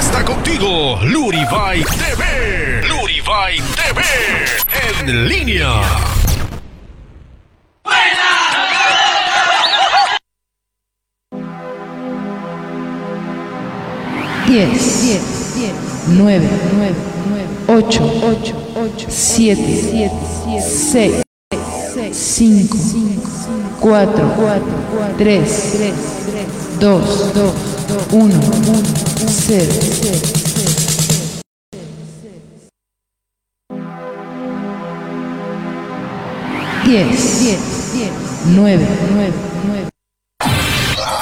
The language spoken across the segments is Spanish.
está contigo, Luribay TV. Luribay TV. En línea. Diez, diez, nueve, nueve, nueve, ocho, ocho, ocho, siete, siete, seis, cinco, cuatro, cuatro, tres, tres, dos, dos, uno, uno, cero, cero. Diez, diez, diez, nueve, nueve, nueve.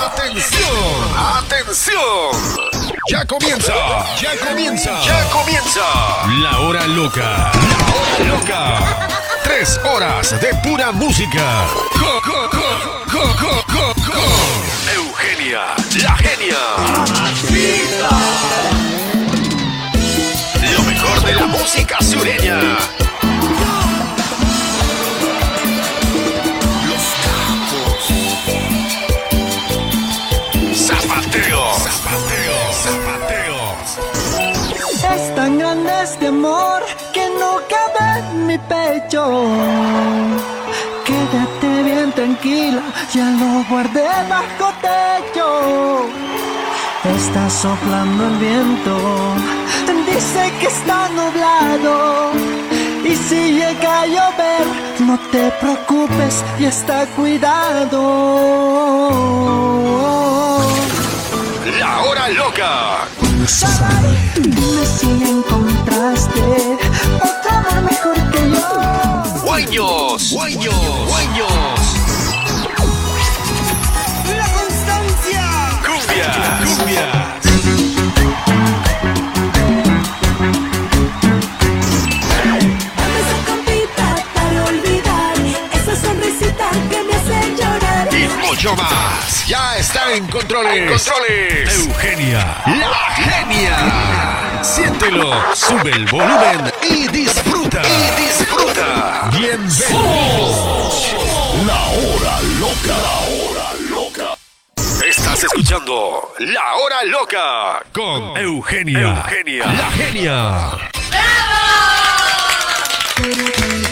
¡Atención! ¡Atención! Ya comienza, ya comienza, ya comienza. La hora loca, la hora loca. Tres horas de pura música. Co, co, co. Eugenia, la genia. Lo mejor de la música sureña. Los capos. Zapateo, zapateo, zapateo. Es tan grande este amor mi pecho. Quédate bien tranquila, ya lo guardé bajo techo. Está soplando el viento, dice que está nublado. Y si llega a llover, no te preocupes y está cuidado. La hora loca. Dime si encontraste yo. Guaños, guaños, guaños. La constancia. Cumbia, cumbia. Dame esa compita para olvidar esa sonrisita que me hace llorar. Y mucho más. Ya está en controles. controles. Eugenia, la genia. Siéntelo, sube el volumen y disfruta. Y disfruta. Bienvenidos. La hora loca. La hora loca. Estás escuchando La Hora Loca con Eugenia. Eugenia. La genia. Papel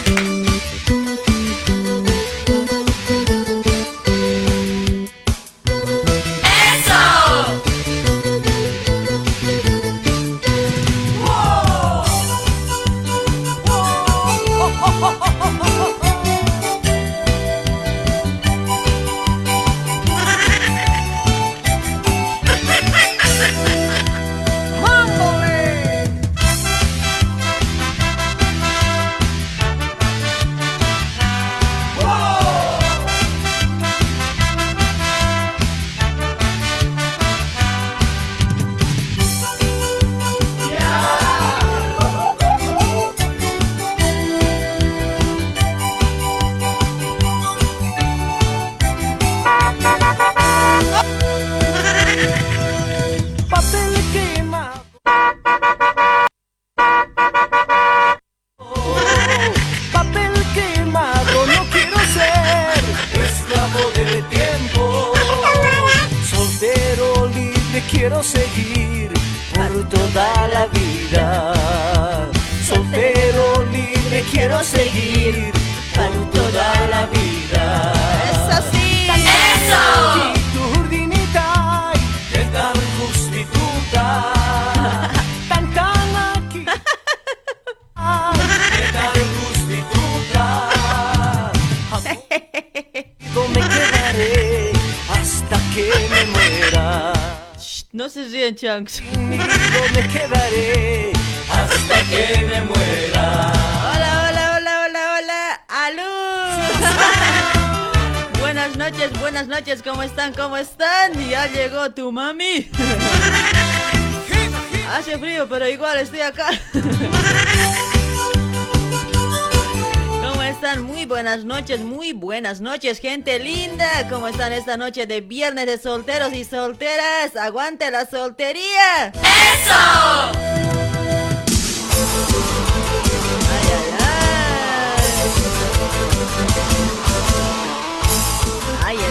¿Cómo están? Ya llegó tu mami. Hace frío, pero igual estoy acá. ¿Cómo están? Muy buenas noches, muy buenas noches, gente linda. ¿Cómo están esta noche de viernes de solteros y solteras? ¡Aguante la soltería! Ay,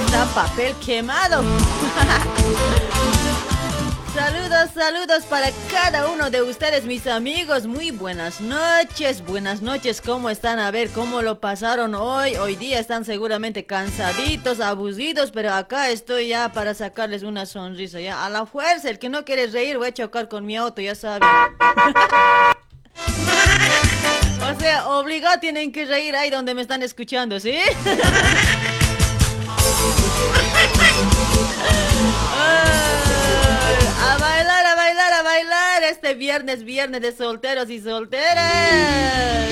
está papel quemado. saludos, Saludos, para cada uno de ustedes, mis amigos. Muy buenas noches, buenas noches. ¿Cómo están? A ver, ¿cómo lo pasaron hoy? Hoy día están seguramente cansaditos, abusidos, pero acá estoy ya para sacarles una sonrisa. A la fuerza, el que no quiere reír, voy a chocar con mi auto, ya saben. o sea, obligado tienen que reír ahí donde me están escuchando, ¿sí? A bailar, a bailar, a bailar este viernes, viernes de solteros y solteras.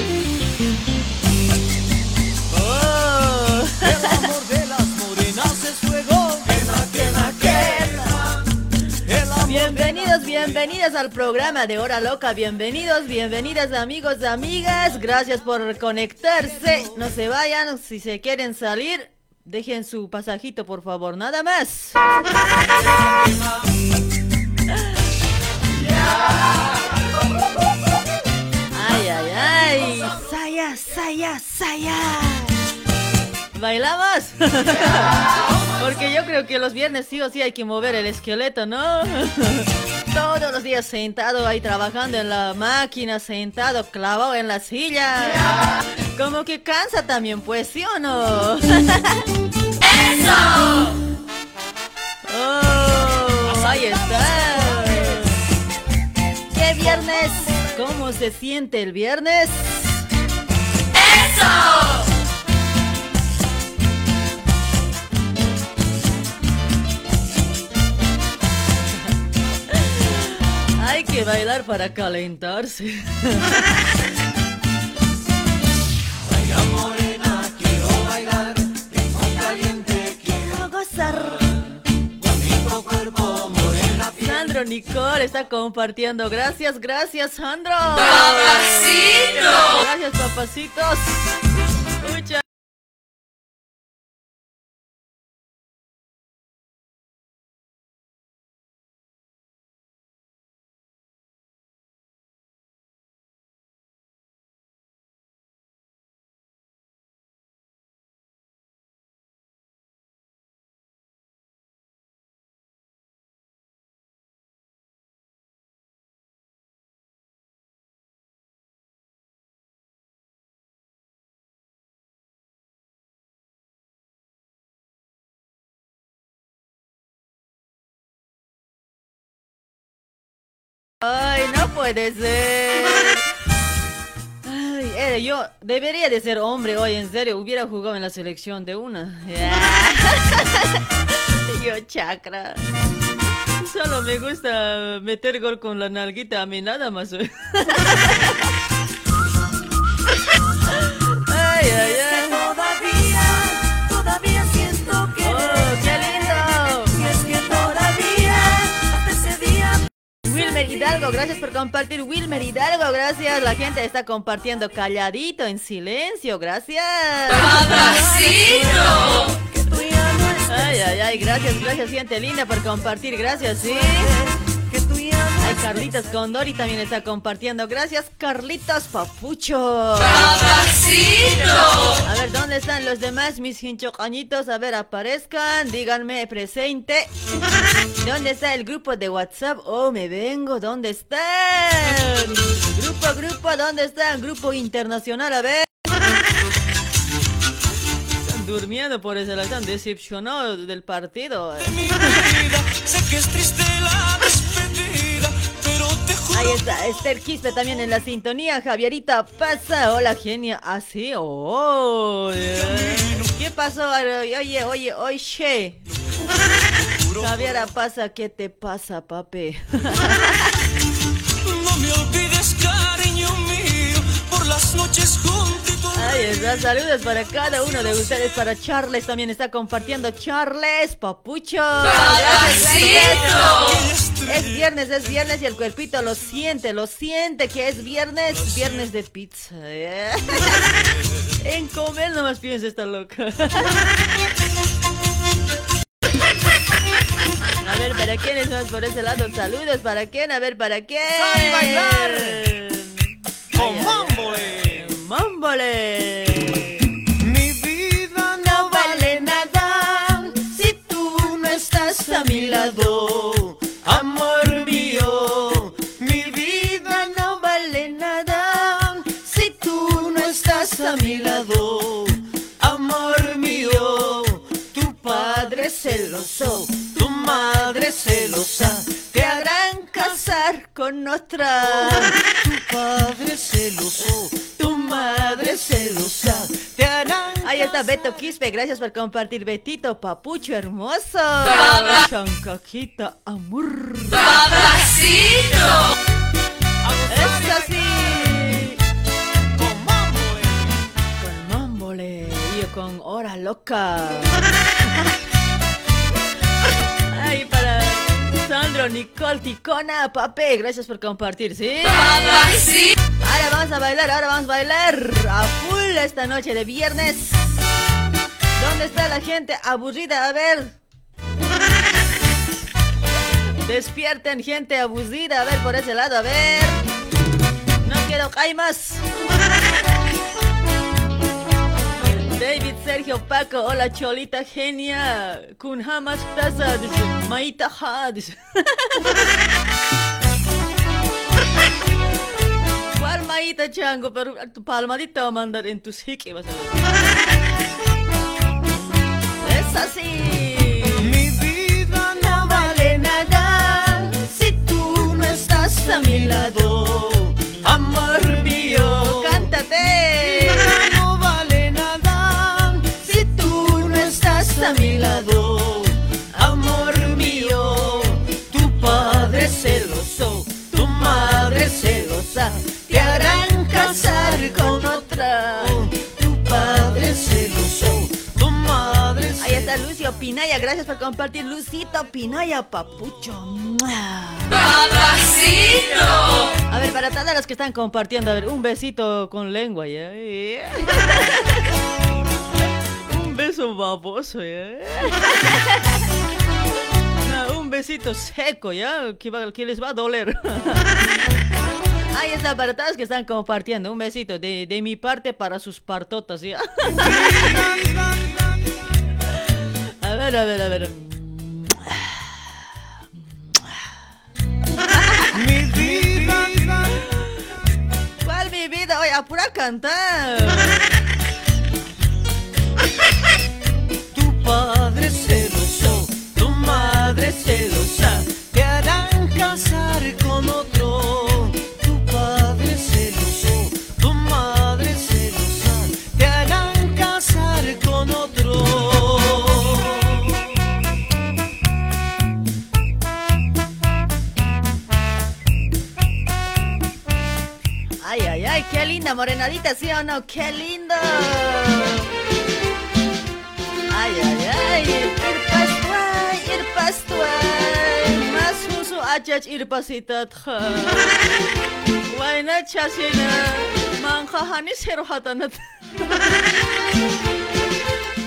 Oh. El amor de las morenas es fuego. Bienvenidos, bienvenidas al programa de Hora Loca. Bienvenidos, bienvenidas amigos, amigas. Gracias por conectarse. No se vayan. Si se quieren salir, dejen su pasajito, por favor. Nada más. Ay, ay, ay. Saya, saya, saya. ¿Bailamos? Porque yo creo que los viernes sí o sí hay que mover el esqueleto, ¿no? Todos los días sentado ahí trabajando en la máquina, sentado, clavado en la silla. Como que cansa también, pues, ¿sí o no? ¡Eso! Oh, ahí está. ¿Qué viernes? ¿Cómo se siente el viernes? ¡Eso! Hay que bailar para calentarse. Sandro Nicole está compartiendo. Gracias, gracias, Sandro. ¡Papacito! Gracias, papacitos. Puede ser. Ay, eh, yo debería de ser hombre hoy, en serio. Hubiera jugado en la selección de una. yo, chakra. Solo me gusta meter gol con la nalguita a mí, nada más. Hidalgo, gracias por compartir. Wilmer Hidalgo, gracias. La gente está compartiendo calladito, en silencio, gracias. Ay, ay, ay, gracias, gracias, gente linda por compartir, gracias, sí. Carlitos Condori también está compartiendo. Gracias, Carlitos Papucho. A ver, ¿dónde están los demás, mis hinchocañitos? A ver, aparezcan, díganme presente. ¿Dónde está el grupo de WhatsApp? Oh, me vengo, ¿dónde están? Grupo, grupo, ¿dónde están? Grupo internacional, a ver. Están durmiendo por eso, están decepcionados del partido. mi vida. Sé que es triste la Ahí está, Esther Quispe también en la sintonía. Javierita pasa. Hola, genia. Así, oh. ¿Qué pasó? Oye, oye, oye. Javiera pasa, ¿qué te pasa, papi? No me olvides, Ahí está, saludos para cada uno de ustedes. Para Charles también está compartiendo. Charles, papucho. Es viernes, es viernes y el cuerpito lo siente, lo siente que es viernes, viernes de pizza. ¿eh? En comer nomás piensa esta loca. A ver, ¿para quiénes más por ese lado? Saludos, ¿para quién? A ver, ¿para quién? ¡Ay, bailar! Con Mómbole. Mi vida no vale nada si tú no estás a mi lado, amor mío. Mi vida no vale nada si tú no estás a mi lado, amor mío. Tu padre celoso, tu madre celosa, te harán casar con otra. Tu padre celoso, tu madre celosa, te harán. Ahí está Beto Quispe, gracias por compartir, Betito, papucho hermoso. Chancajita, amor. Papacito. Eso sí. Con mambo, eh. Con Mambole y con Hora Loca. Sandro, Nicole, Ticona, Pape, gracias por compartir, ¿sí? Ahora vamos a bailar, ahora vamos a bailar a full esta noche de viernes. ¿Dónde está la gente aburrida? A ver. Despierten, gente aburrida. A ver, por ese lado, a ver. No quiero más. David, Sergio, Paco, hola Cholita, genia. Kun Hamas dice, Maita Ha, dice. ¿Cuál Maita Chango? Pero tu palmadita va a mandar en tus hiki. Es así. Mi vida no vale nada si tú no estás a mi lado, casar con otra. Tu padre celoso, tu madre. Ahí está Lucio Pinaya, gracias por compartir. Lucito Pinaya, papucho. A ver, para todos los que están compartiendo, a ver, un besito con lengua, ¿ya? Un beso baboso, ¿ya? No, un besito seco, ¿ya? Que, va- que les va a doler. Ahí está, para todos que están compartiendo, un besito de, de mi parte para sus partotas, ¿ya? A ver, a ver, a ver. Mi vida, ¿Cuál mi vida? Oye, apura a cantar. tu padre celoso, tu madre celosa, te harán casar con otro. una morenadita, ¿sí o no? ¡Qué lindo! ¡Ay, ay, ay! ¡Irpastuay, irpastuay! ¡Más uso achach irpasitat! ¡Guayna chasina! ¡Manjajani serhatanat!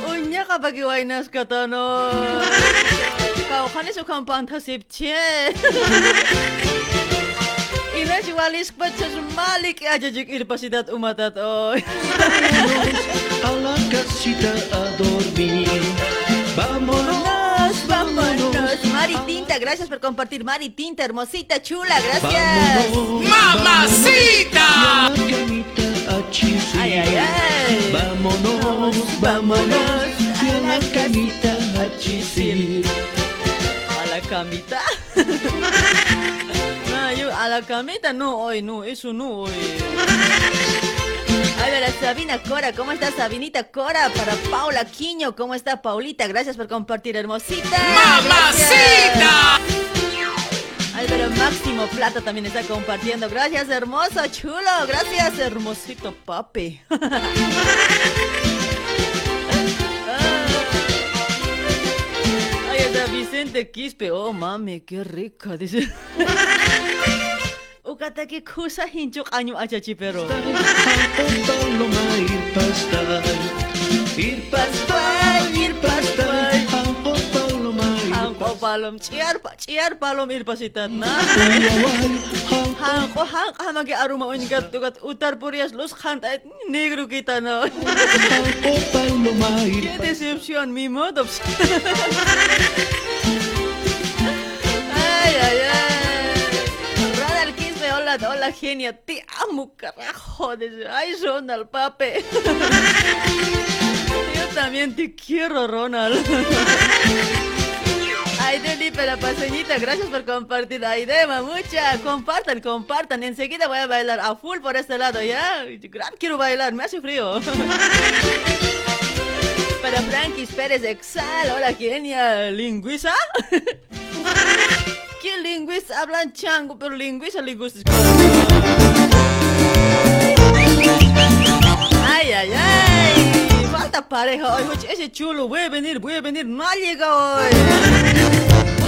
¡Uña capaki guaynas katano! ¡Kaujanis ukan pantasip che! Inachi walis pachas malik aja juk irpasitat umatat oy. A la casita a dormir. Vámonos, Vámonos, Mari Tinta, gracias por compartir. Mari Tinta, hermosita, chula, gracias. Mamacita. Ay, ay, ay. Vámonos, vámonos, y a la camita a chisir. A la camita. A la camita no hoy, no, eso no hoy. A ver, a Sabina Cora, ¿cómo está Sabinita Cora? Para Paula Quiño, ¿cómo está Paulita? Gracias por compartir, hermosita. Mamacita. Álvaro Máximo Plata también está compartiendo. Gracias, hermoso, chulo. Gracias, hermosito papi. Vicente Quispe. Oh, mami, qué rica. Dice. Ukataki kusa hinchuk año achachi pero. Palom, ciar ciar palom irpasitat na. pastar, Hangko hang hamagi aruma unigat tugat utar purias lus khantait negro kita ir Qué decepción, mi modo. ay, ay, ay. Radal Quispe, hola, hola, genia. Te amo, carajo. Dice, Ay, Ronald, pape. Yo también te quiero, Ronald. Aide la paseñita, gracias por compartir. Aide, mamucha, compartan, compartan. Enseguida voy a bailar a full por este lado, ¿ya? Quiero bailar, me hace frío. Para Frankis Pérez Exal, hola genia, lingüista. ¿Qué lingüista? Hablan chango, pero lingüista, lingüista. Ay, ay, ay. Pareja ese chulo, voy a venir, voy a venir, no ha llegado hoy.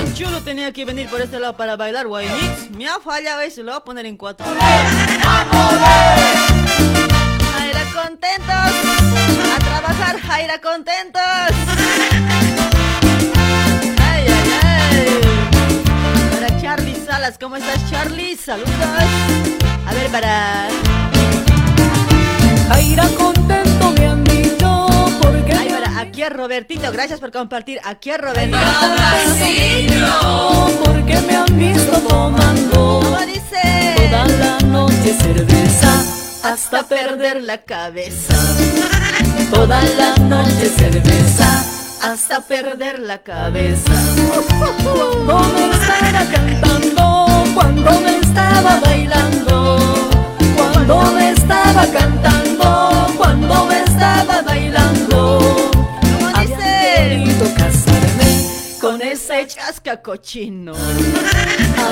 Un chulo tenía que venir por este lado para bailar, guay. Me ha fallado eso, lo voy a poner en cuatro. Jaira contentos. A trabajar, Jaira contentos. Ay, ay, ay. Para Charlie Salas, ¿cómo estás, Charlie? Saludos. A ver, para. Jaira contento Ay, para aquí a Robertito, gracias por compartir. Aquí a Robertito. Porque me han visto tomando. ¿Cómo dice? Toda la noche cerveza hasta perder la cabeza. Toda la noche cerveza hasta perder la cabeza. Cuando me estaba cantando, cuando me estaba bailando, cuando me estaba cantando, Ese chasca cochino.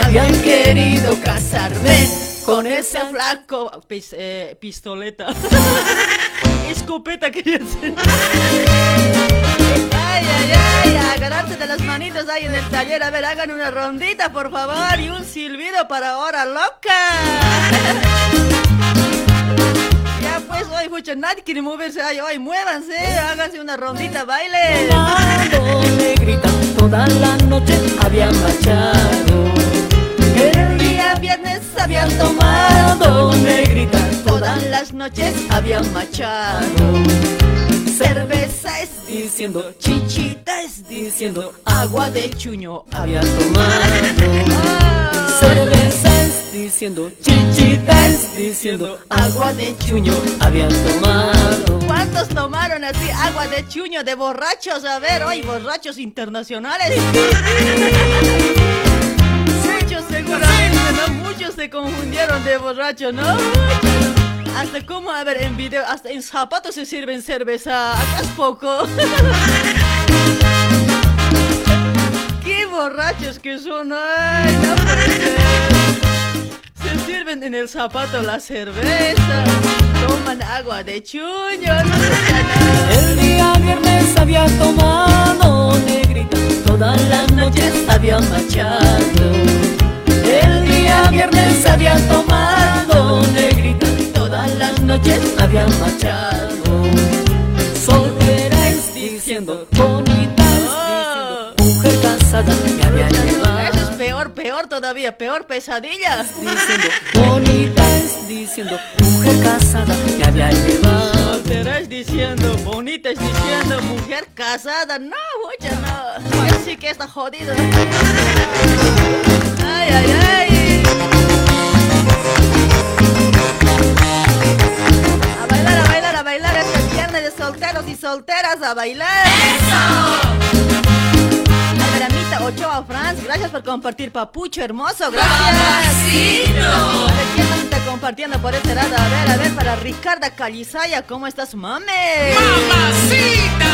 Habían querido casarme Con ese flaco pis- eh, pistoleta. Escopeta quería decir. Ay, ay, ay, agarrarse de las manitos ahí en el taller. A ver, hagan una rondita, por favor. Y un silbido para hora loca. Pues, hoy, mucho, nadie quiere moverse. Ay, hoy, muévanse, háganse una rondita, baile. Tomado, negrita, toda la noche habían marchado. El día viernes habían tomado, negrita, Todas las noches habían machado. Cerveza es diciendo, chichita es diciendo, agua de chuño había tomado. Cerveza diciendo, chichita es diciendo, agua de chuño. habían tomado. ¿Cuántos tomaron así agua de chuño de borrachos? A ver, hoy borrachos internacionales. Muchos seguramente, ¿no? Muchos se confundieron de borracho, ¿no? Hasta como, a ver, en video, hasta en zapatos se sirven cerveza. Acá es poco. Qué borrachos que son, ay, no. Se sirven en el zapato la cerveza, toman agua de chuño. El día viernes había tomado, negrita, todas las noches había marchado. El día viernes había tomado, negrita, todas las noches había marchado. Soltera es diciendo, bonita es diciendo, mujer casada me había llevado. Peor, peor todavía, peor pesadilla. Diciendo, bonita es diciendo, mujer casada me había llevado. Es diciendo, bonita es diciendo, mujer casada. No, mucha no. Él sí que está jodido. Ay, ay, ay. A bailar, a bailar, a bailar. Este viernes de solteros y solteras a bailar. Ochoa Franz, gracias por compartir, papucho hermoso, gracias. A ver, ¿quién más está compartiendo por este lado? A ver, a ver, para Ricarda Calizaya, ¿cómo estás, mame? ¡Mamacita!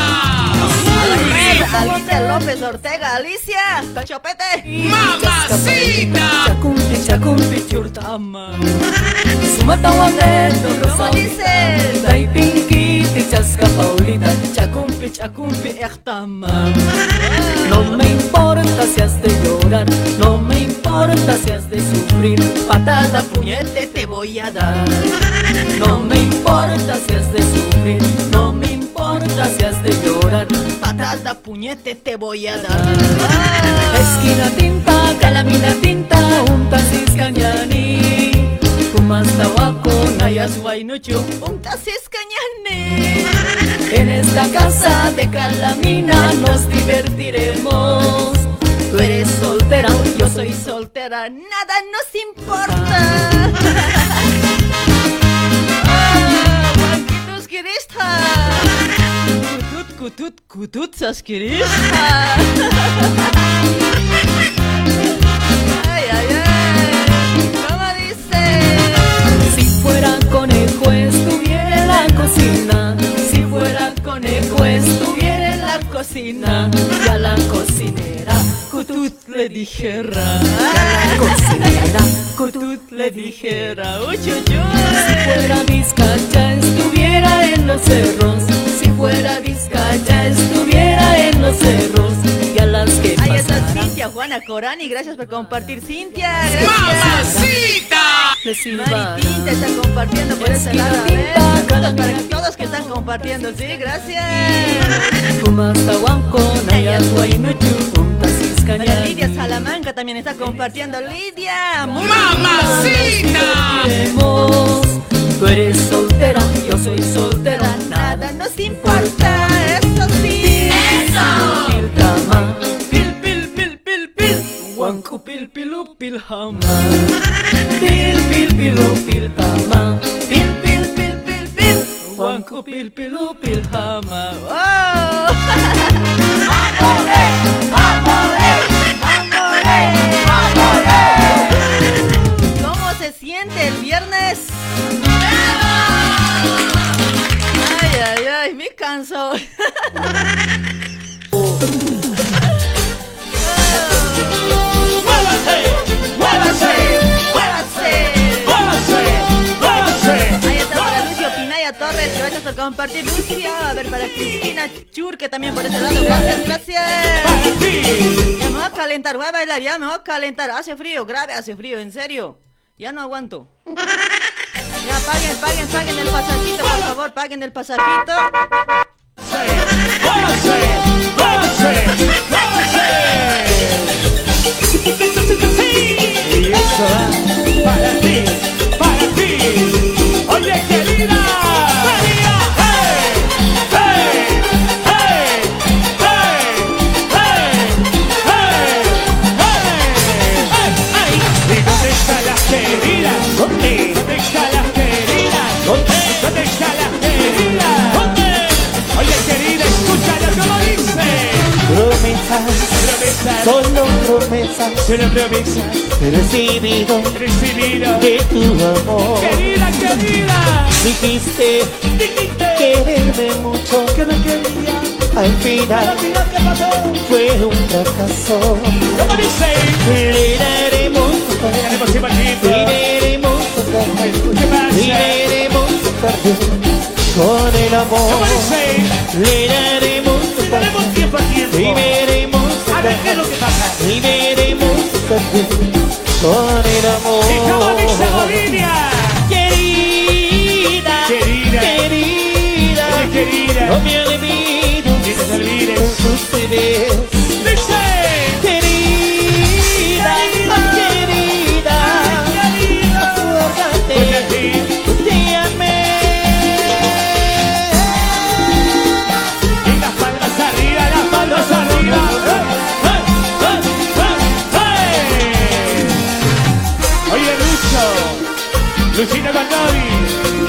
Alicia López Ortega, Alicia, Chopete. ¡Mamacita! Chacumpi, chacumpi, churta. Tama. Sumatawagendo, ¿Cómo rosa. dice? Dai pinky, te chasca Paulita. Chacumpi, chacumpi, echtama. No me importa si has de llorar, no me importa si has de sufrir. Patada, Puñete te voy a dar. no me importa si has de sufrir, no me importa si has de llorar. Patada, puñete te voy a dar. Esquina tinta, calamina tinta, unta ciscañani. Kumasta wako, nayas Guaynucho, puntas escañane. En esta casa de Calamina nos divertiremos. Tú eres soltera, yo soy soltera, nada nos importa. Ah, Kirista. Kutut kutut saskiris. ay, ay, ay. ¿Cómo dice? Si fuera conejo estuviera en la cocina. Si fuera conejo estuviera en la cocina. A la cocinera Kutut le dijera. A la cocinera Kutut le dijera. Uy, uy, uy. Si fuera vizcacha estuviera en los cerros fuera Vizcaya estuviera en los cerros Y a las que Ahí está Cintia Juana Corani, gracias por compartir. Cintia, gracias. ¡Mamacita! silbaran Mariquita está compartiendo por ese lado, saludos para todos que están compartiendo, sí, gracias. Para Lidia Salamanca también está compartiendo, Lidia, ¡Mamacita! Tú eres soltera, yo soy soltera nada nos importa, eso sí. Pil tama Pil pil pil pil pil Wanku pil pilu pil hama Pil pil pilu pil tama Pil pil pil pil pil Wanku pil pilu pil hama ¡Oh! ¿Cómo se siente el viernes? Ay, ay, ay, me canso. Ahí está para Lucio Pinaya Torres, gracias por compartir Lucio. A ver, para Cristina Churque también por ese lado, gracias, gracias. Ya me voy a calentar, voy a bailar, ya me voy a calentar. Hace frío, grave, hace frío, en serio. Ya no aguanto. Ya paguen, paguen, paguen el pasajito, por favor, paguen el pasajito. Y eso va para ti, para ti. Oye, querida. Solo promesas, solo promesas, he recibido recibido. de tu amor. Querida, querida, Dijiste dijiste quererme mucho, que me quería. al final Mira qué pasó. fue un fracaso. ¿Cómo dice? Le daremos al le daremos otra vez, ¿Qué pasa? le daremos vez con el ¿Cómo amor. Le daremos Tenemos vez, tiempo al tiempo. y veremos A qué es lo vez, que pasa. y veremos con el ¿Y cómo dice amor. Bolivia? Querida, Querida. querida, querida. no me olvido Ni te olvides. Lucina Banavi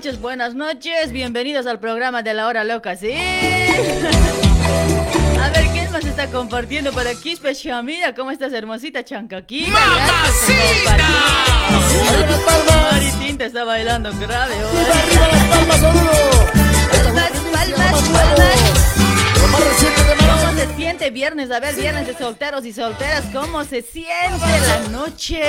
noches, buenas noches. Bienvenidos al programa de la hora loca, ¿sí? A ver, ¿quién más está compartiendo por aquí? Shamira, ¿cómo estás, hermosita chancaquita? ¡Mamacita! Mari Tinta está bailando grave hoy. ¡Arriba las! Palmas, palmas, palmas. ¿Cómo se siente viernes? A ver, viernes de solteros y solteras, ¿cómo se siente la noche?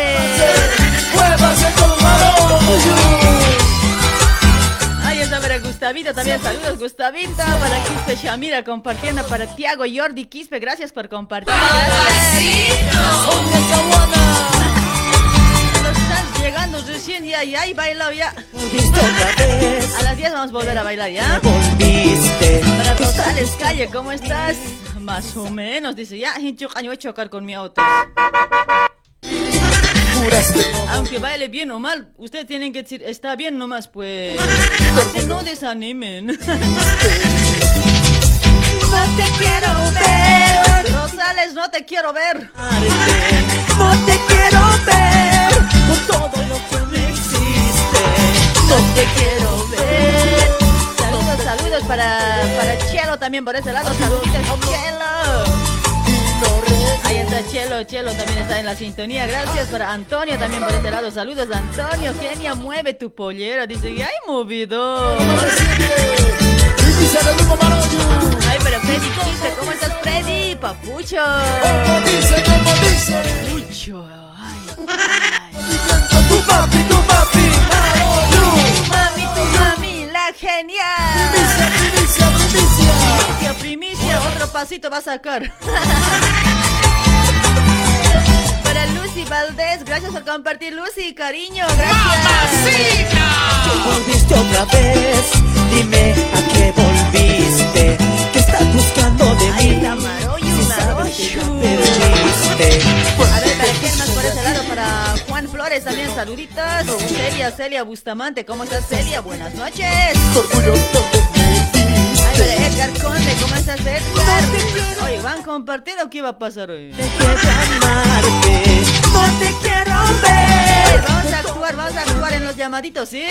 Ahí está para Gustavito también, saludos Gustavito, para Quispe Shamira compartiendo, para Tiago Jordi Quispe, gracias por compartir. Los están llegando recién ya, ya, y bailado ya. A las 10 vamos a volver a bailar ya. Para Rosales Calle, ¿cómo estás? Más o menos, dice, ya, yo voy a chocar con mi auto. Aunque baile bien o mal, ustedes tienen que decir, está bien nomás, pues. Que no desanimen. No te quiero ver. Rosales, no te quiero ver. No te quiero ver. Con todo lo que me hiciste. No te quiero ver. Saludos, saludos para, para Chelo también por ese lado. Saludos, Chelo. Ahí está Chelo, Chelo también está en la sintonía. Gracias para Antonio también por este lado. Saludos, Antonio. Genia, mueve tu pollera. Dice, ¡ay, movido! Ay, pero Freddy, ¿cómo estás, Freddy? Papucho. Papucho. Ay, ay. Tu papi, tu papi. Maroño. Mami, tu mami, la genial. Primicia, primicia. Primicia, primicia, otro pasito va a sacar. Valdés, gracias por compartir, Lucy, cariño, gracias. ¡Mamacita! Volviste otra vez. Dime a qué volviste. ¿Qué estás buscando de Ahí mí? está Maroyu, Si sabes que ya Maroyu. perdiste. A ver, para quién más por ese lado, para Juan Flores también, saluditos. Celia, Celia Bustamante, ¿cómo estás, Celia? Buenas noches. Orgullo para Edgar Conde, ¿cómo estás, Edgar? Oye, ¿van a compartir o qué va a pasar hoy? Dejé de amarte. No te quiero ver. Vamos a actuar, vamos a actuar en los llamaditos, ¿sí?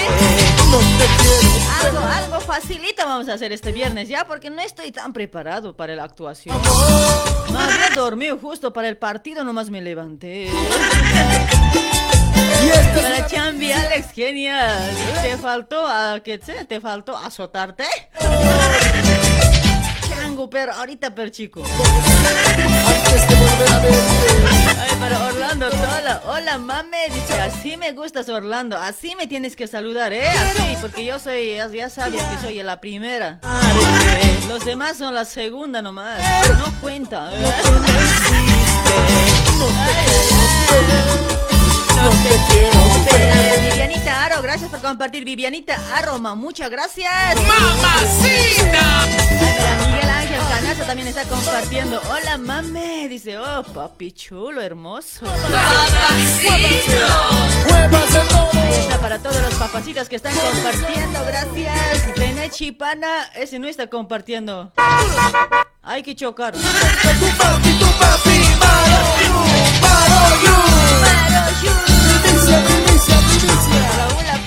No te quiero. Algo, algo facilito vamos a hacer este viernes ya, porque no estoy tan preparado para la actuación. No había dormido justo para el partido, nomás me levanté. Para Chambi, Alex, genial. ¿Te faltó a qué sé? ¿Te faltó azotarte? Ahorita, per chico. Ay, para Orlando Tola. Hola, mame. Dice, así me gustas, Orlando. Así me tienes que saludar, ¿eh? Así, porque yo soy, ya, ya sabes que soy la primera. Los demás son la segunda nomás. No cuenta. ¿eh? Eh, Vivianita Aro, gracias por compartir. Vivianita Aro, ma, muchas gracias. ¡Mamacita! También está compartiendo. Hola, mame. Dice, oh, papi chulo, hermoso. Ahí está para todos los papacitos que están compartiendo. Gracias. René Chipana, ese no está compartiendo. Hay que chocar.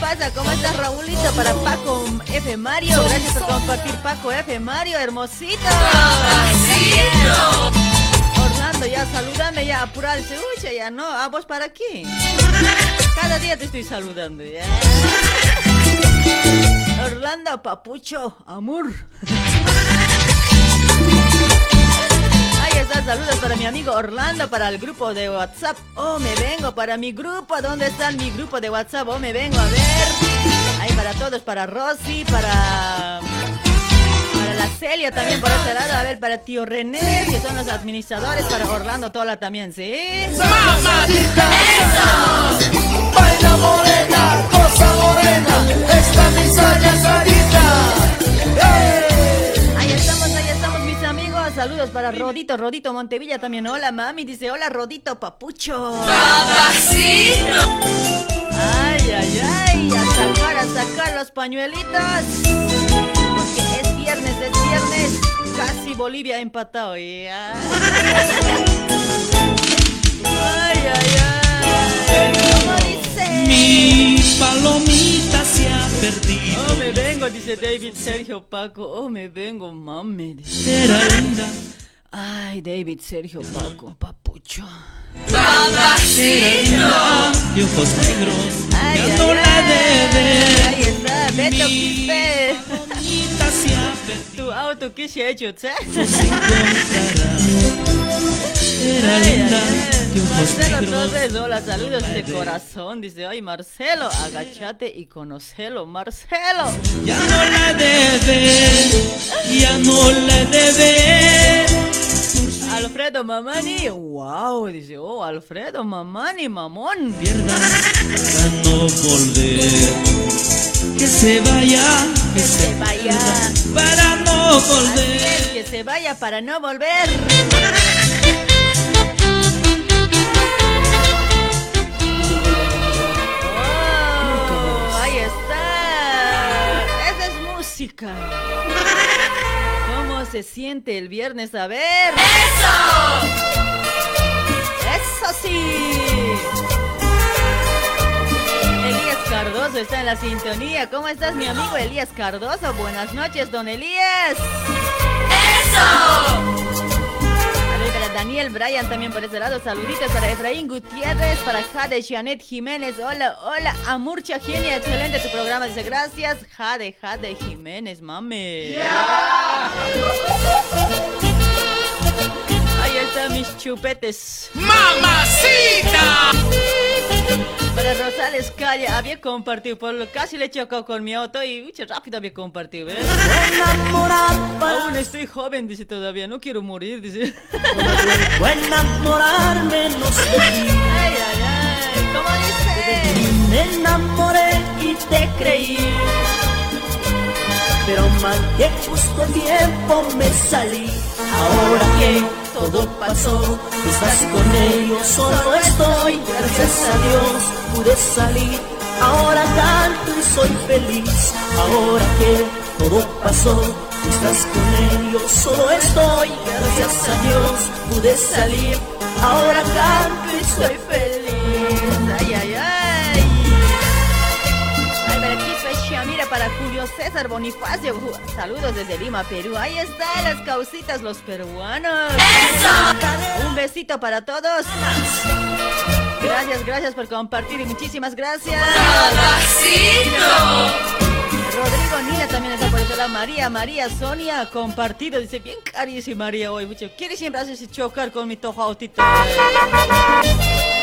Pasa, ¿cómo estás Raúlito? Para Paco F. Mario, gracias por compartir Paco F. Mario, hermosito. Orlando, ya saludame, ya apurarse. Uy, ya no, ¿a vos para qué? Cada día te estoy saludando, ya. Orlando, papucho, amor. Ahí saludos para mi amigo Orlando, para el grupo de WhatsApp. Oh, me vengo para mi grupo. ¿Dónde está mi grupo de WhatsApp? Oh, me vengo a ver. Ahí para todos, para Rosy, para. Para la Celia también por este lado. A ver, para tío René, que son los administradores. Para Orlando Tola también, ¿sí? ¡Mamacita! Baila morena, cosa morena, esta misa ya salita. Saludos para Rodito, Rodito Montevilla también. Hola, mami. Dice, hola, Rodito Papucho. ¡Papacito! Ay, ay, ay. A sacar, a sacar los pañuelitos. Porque es viernes, es viernes. Casi Bolivia ha empatado. ya. Ay, ay, ay. ¿Cómo dice? Mi palomita se ha perdido. Oh, me vengo, dice David Sergio Paco. Oh, me vengo, mami. Era linda, Ay, David Sergio Paco, papucho. ¡Papacito! de ojos negros. Ay, ya ay, no la debe. Ahí está, Beto Quispe. Tu auto, ¿qué se ha hecho? Era Ay, ay, linda, Marcelo. Torres, hola, saludos de corazón. Dice, ay, Marcelo, agachate y conocelo, Marcelo. Ya no la debe, ya no la debe. Alfredo Mamani, wow, dice, oh, Alfredo Mamani, mamón. Pierda para no volver. Que se vaya, que Que se vaya. para no Así volver. es, que se vaya para no volver. ¿Cómo se siente el viernes? A ver. ¡Eso! ¡Eso sí! Elías Cardoso está en la sintonía. ¿Cómo estás, mi amigo Elías Cardoso? Buenas noches, don Elías. Para Daniel Bryan también por ese lado. Saluditos para Efraín Gutiérrez, para Jade Janet Jiménez. Hola, hola, Amurcha Genia. Excelente tu programa. Dice gracias, Jade, Jade Jiménez, mame. Ahí están mis chupetes. ¡Mamacita! Para Rosales Calle, había compartido, por lo casi le chocó con mi auto y uy, rápido había compartido, ¿ves? Aún estoy joven, dice todavía, no quiero morir, dice. Fue enamorarme, no sé. Ay, ay, ay, ¿cómo dice? Me enamoré y te creí. Pero mal que justo a tiempo me salí. Ahora que todo pasó, estás con ellos, solo estoy. Gracias a Dios pude salir. Ahora canto y soy feliz. Ahora que todo pasó, estás con ellos, solo estoy. Gracias a Dios pude salir. Ahora canto y soy feliz. Julio César Bonifacio. Saludos desde Lima, Perú. Ahí están las causitas, los peruanos. Un besito para todos. Gracias, gracias por compartir y muchísimas gracias. Rodrigo Nina también está por lado. María, María, Sonia, compartido. Dice, bien carísima María hoy. Mucho. Quiere siempre hacerse chocar con mi tojautito.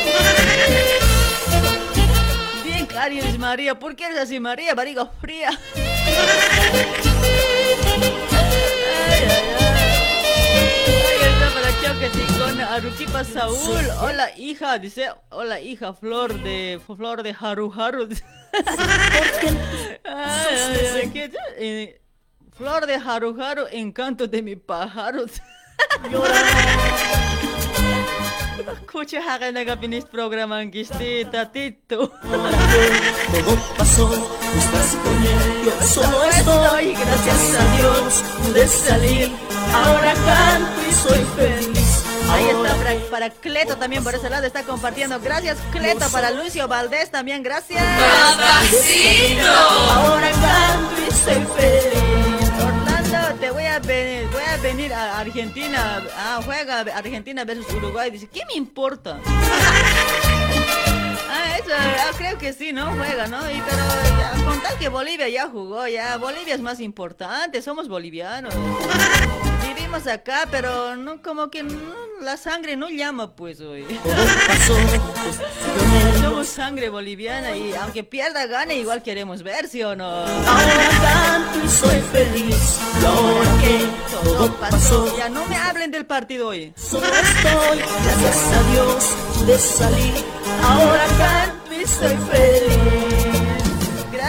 Bien carísima María. ¿Por qué eres así, María? Barriga fría. Aruquipa Saúl. Hola, hija. Dice, hola, hija. Flor de, flor de Haru Haru. Ay, ay, ay, ¿qué- eh, flor de Haru Haru, encanto de mi pájaro. Escucha, hagan finis programan gisti tatito. Todo pasó, estás con ellos, solo estoy, gracias a Dios pude salir. Ahora canto y soy feliz. Ahí está para, para Cleto también por ese lado está compartiendo. Gracias Cleto para Lucio Valdés también, gracias. Ahora canto y soy feliz. Te voy a venir, voy a venir a Argentina. Ah, juega Argentina versus Uruguay. Dice, ¿qué me importa? Ah, eso, ah, creo que sí, ¿no? Juega, ¿no? Y, pero ya, con tal que Bolivia ya jugó, ya. Bolivia es más importante, somos bolivianos. Venimos acá, pero no como que la sangre no llama pues hoy. Somos sangre boliviana y aunque pierda gane igual queremos ver, ¿sí o no? Ahora canto y soy feliz. Ahora que todo pasó. Ya no me hablen del partido hoy. Solo estoy, gracias a Dios, de salir. Ahora canto y soy feliz.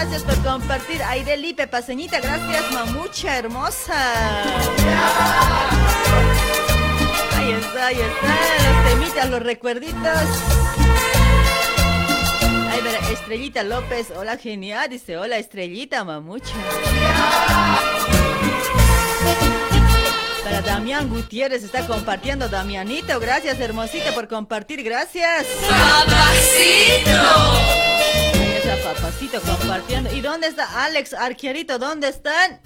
Gracias por compartir. Aidelipe Paseñita, gracias, mamucha hermosa. Ahí está, ahí está. Los temitas, los recuerditos. Estrellita López, hola genial, dice, hola Estrellita, mamucha. Para Damián Gutiérrez está compartiendo, Damianito, gracias hermosita por compartir, gracias. Papacito compartiendo. ¿Y dónde está Alex Arquierito? ¿Dónde están?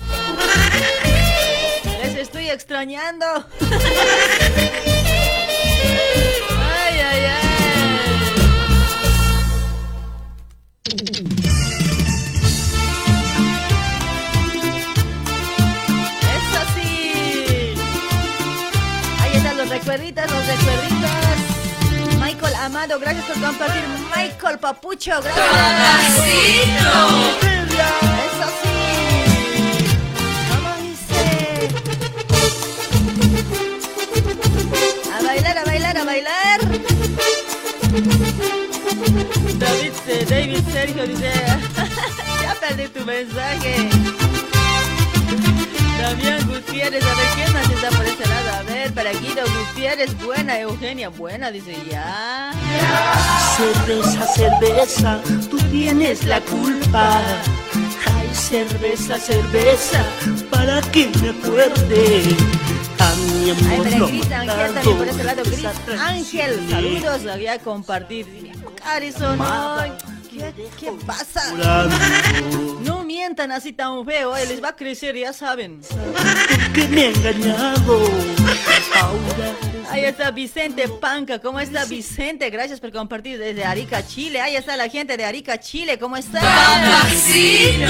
Les estoy extrañando. Ay, ay, ay. Eso sí. Ahí están los recuerditos, los recuerditos. Amado, gracias por compartir. Michael Papucho, gracias. Eso sí. ¿Cómo dice? A bailar, a bailar, a bailar. David, David Sergio dice, ya perdí tu mensaje. Damián Gutiérrez, a ver quién más está por ese lado. A ver, para Guido Gutiérrez, buena, Eugenia, buena, dice ya. Cerveza, cerveza, tú tienes la culpa. Ay, cerveza, cerveza, para que me acuerde. A mi Ay, amor para lo Cris Ángel también por ese lado. Cris Ángel, saludos, había compartir. Harrison, ay, ¿qué, qué pasa? No mientan así tan feo, eh, les va a crecer, ya saben. que me ha engañado. Ahora Ahí está Vicente Panca, ¿cómo está Vicente? Gracias por compartir desde Arica, Chile. Ahí está la gente de Arica, Chile, ¿cómo? ¡Papacito!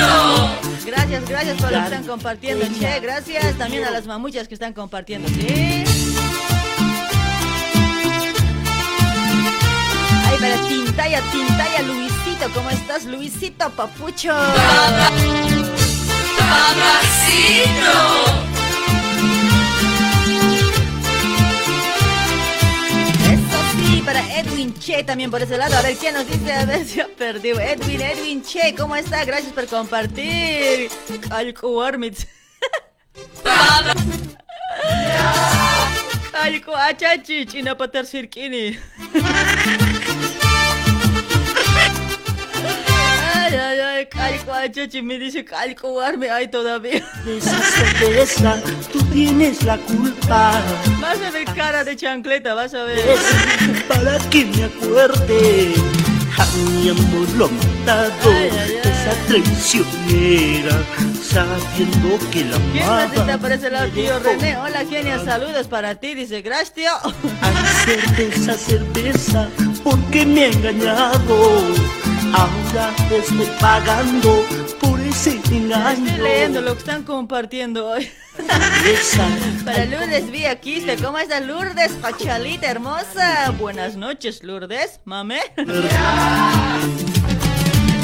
Gracias, gracias por lo que están compartiendo, che, gracias. También a las mamuchas que están compartiendo, sí. Ahí para Tintaya, Tintaya, Luisito, ¿cómo estás, Luisito Papucho? ¡Papacito! Eso sí, para Edwin Che también por ese lado. A ver, ¿quién nos dice? A ver si ha perdido. Edwin, Edwin Che, ¿cómo está? Gracias por compartir. Alco Warmits. Alco Achachi, China Patar Sirkini. Ay, ay, ay, Calco Achachi me dice Calco Warme, ay, todavía. esa cerveza, tú tienes la culpa. Vas a ver cara de chancleta, vas a ver. Es para que me acuerde. A mi amor lo matado, Ay, ay, ay. esa traicionera, sabiendo que la ¿Quién más por ese lado, tío René? Hola, genia, saludos para ti, dice, gracias, tío. Ay, cerveza, cerveza, porque me ha engañado. Ahora estoy pagando por ese engaño. Estoy leyendo lo que están compartiendo hoy. Para Lourdes Villaquiste, ¿cómo estás, Lourdes? Pachalita hermosa. Buenas noches, Lourdes. Mame.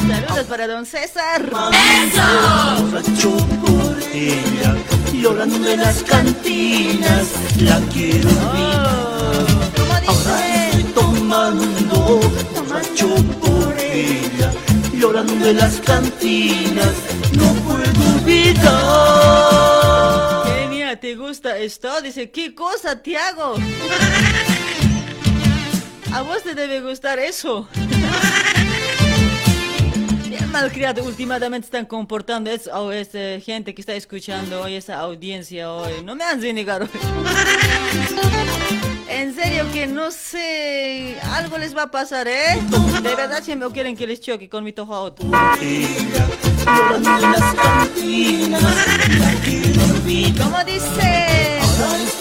Saludos para don César. borracho por ella, llorando en las cantinas, la quiero Oh, ¿Cómo Ahora dice? estoy tomando, borracho por llorando en las cantinas, no puedo olvidar. Genia, ¿te gusta esto? Dice, ¿qué cosa, Tiago? A vos te debe gustar eso. Bien malcriado, últimamente están comportando es, oh, es, gente que está escuchando hoy, esa audiencia hoy. No me han hoy. En serio que no sé, algo les va a pasar, ¿eh? De verdad si me quieren que les choque con mi la quiero olvidar. ¿Cómo dice?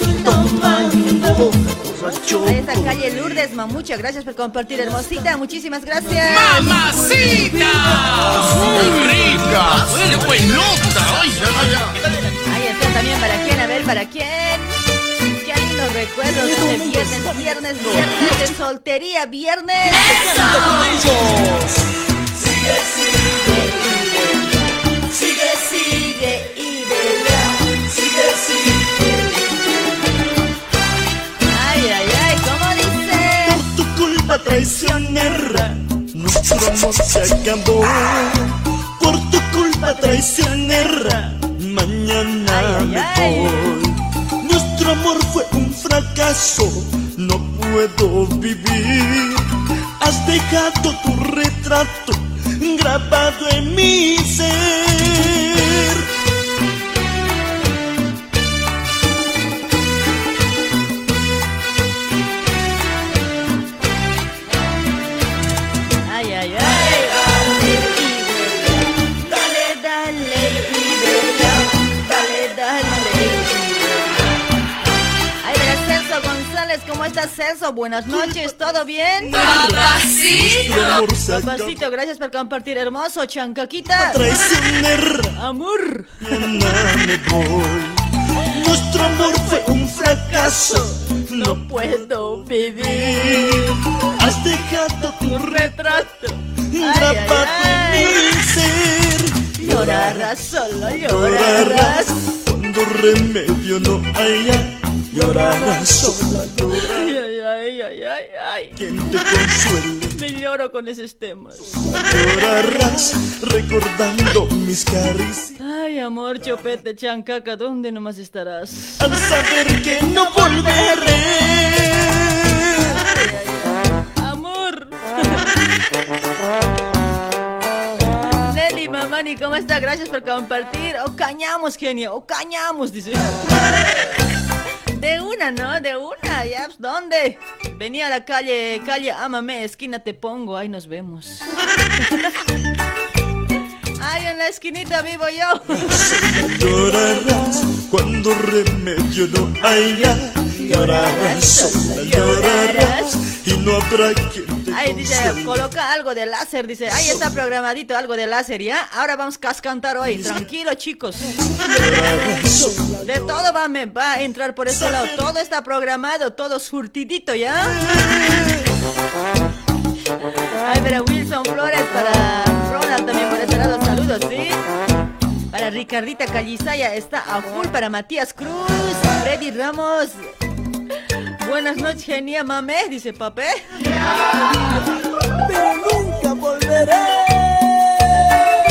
Ahí está calle Lourdes, Mamucha. Gracias por compartir, hermosita. Muchísimas gracias. ¡Mamacita! ¡Muy rica! ¡Qué buenota! ¡Ay, ay, ay! Ahí está también para quién, a ver, para quién. Qué lindos recuerdos de viernes, viernes, viernes de soltería, viernes. Sigue, traicionera, nuestro amor se acabó. Por tu culpa traicionera, mañana me voy. Nuestro amor fue un fracaso, no puedo vivir. Has dejado tu retrato grabado en mi ser. Buenas noches, ¿todo bien? Papacito. Papacito, gracias por compartir, hermoso, chancaquita. Traicionera. Amor. mañana me voy. Nuestro amor fue un fracaso. No puedo vivir. has dejado tu Retrato. grabado en mi ser. Llorarás, solo Llorarás cuando remedio no haya. Llorarás sola, llorarás. Ay, ay, ay, ay. Quien te consuele. Me lloro con esos temas. Llorarás recordando mis caricias. Ay, amor, chopete, chancaca, ¿dónde nomás estarás? Al saber que no volveré. Amor. Nelly, mamani, ¿cómo está? Gracias por compartir. O cañamos, genio, o cañamos, dice. De una, ¿no? De una, ya, pues, ¿dónde? Venía a la calle, calle, ámame, esquina te pongo, ahí nos vemos. Ay, en la esquinita vivo yo. Llorarás cuando remedio no haya. Llorarás sola, llorarás y no habrá quien te Ay, dice, coloca algo de láser, dice, ahí está programadito algo de láser, ¿ya? Ahora vamos a cantar hoy, tranquilo chicos. De todo va, me va a entrar por ese lado, todo está programado, todo surtidito, ¿ya? Ay, para Wilson Flores, para Ronald también por ese lado, saludos, ¿sí? Ricardita Calizaya está a full, para Matías Cruz, Freddy Ramos. Buenas noches, genia mame, dice papé. pero nunca volveré.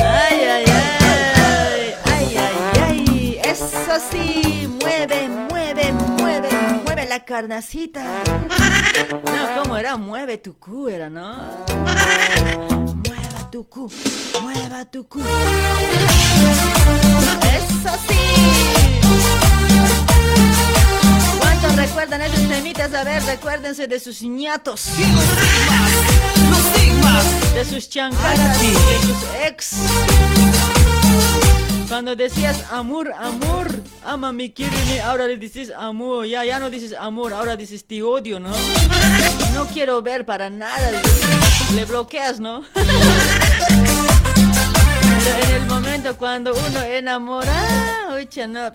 Ay, ay, ay, ay, ay, ay, eso sí, mueve, mueve, mueve, mueve la carnacita. No, ¿cómo era? Mueve tu cu, era, ¿no? Mueva tu cu, mueva tu cu. Eso sí. ¿Cuántos recuerdan esos temitas? A ver, recuérdense de sus ñatos. De sus chancatas, de sus ex. Cuando decías amor, amor, ama mi quiéreme, ahora le dices amor, ya, ya no dices amor, ahora dices te odio, ¿no? No quiero ver para nada, le bloqueas, ¿no? En el momento cuando uno enamora, oye, no,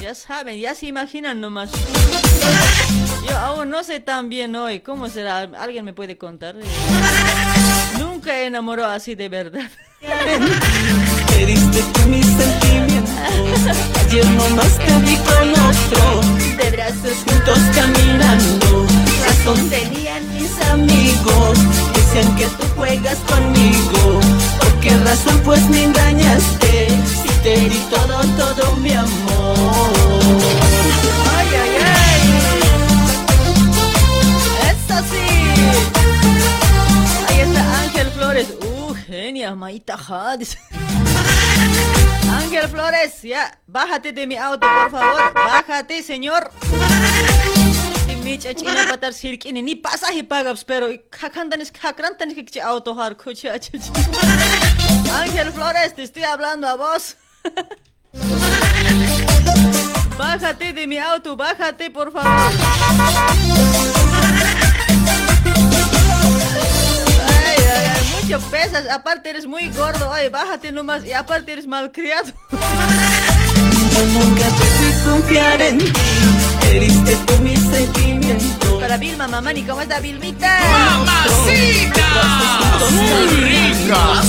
ya saben, ya se imaginan nomás. Yo aún no sé tan bien hoy, ¿cómo será? ¿Alguien me puede contar? Nunca enamoró así de verdad. Ayer nomás te vi con otro. De brazos Juntos caminando. razón tenían mis Amigos decían que tú juegas conmigo. ¿Por qué razón pues me engañaste? Si te di todo, todo mi amor. Ay, ay, ay. Eso sí. Ahí está Ángel Flores. Uh, genia, maita dice. Ángel Flores, ya, bájate de mi auto, por favor. Bájate, señor მიჭეჭინა პატარ სირკინინი პასაჰი ბაგავს პერო ქაკანდანის ქაკრანტანის ხარ ქუჩი ანგელ ტი აბლანდო აბოს Bájate de mi auto, bájate, por favor. Mucho pesas, aparte eres muy gordo, ay, bájate nomás, y aparte eres malcriado. Yo heriste con mis sentimientos. Para Vilma, mamá, ¿y cómo está Vilmita? ¡Mamacita! ¡Muy rica!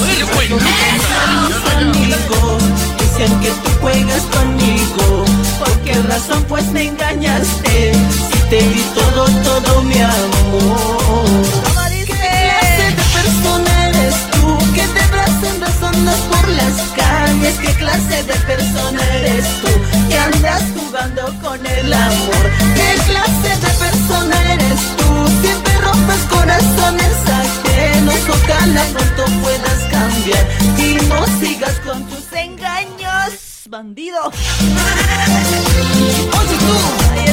Mis amigos dicen que tú juegas conmigo. ¿Por qué razón pues me engañaste? Si te di todo, todo mi amor. Por las calles. ¿Qué clase de persona eres tú? Que andas jugando con el amor. ¿Qué clase de persona eres tú? Siempre rompes corazones ajenos. Ojalá pronto puedas cambiar y no sigas con tus tus engaños, bandido. Oye tú,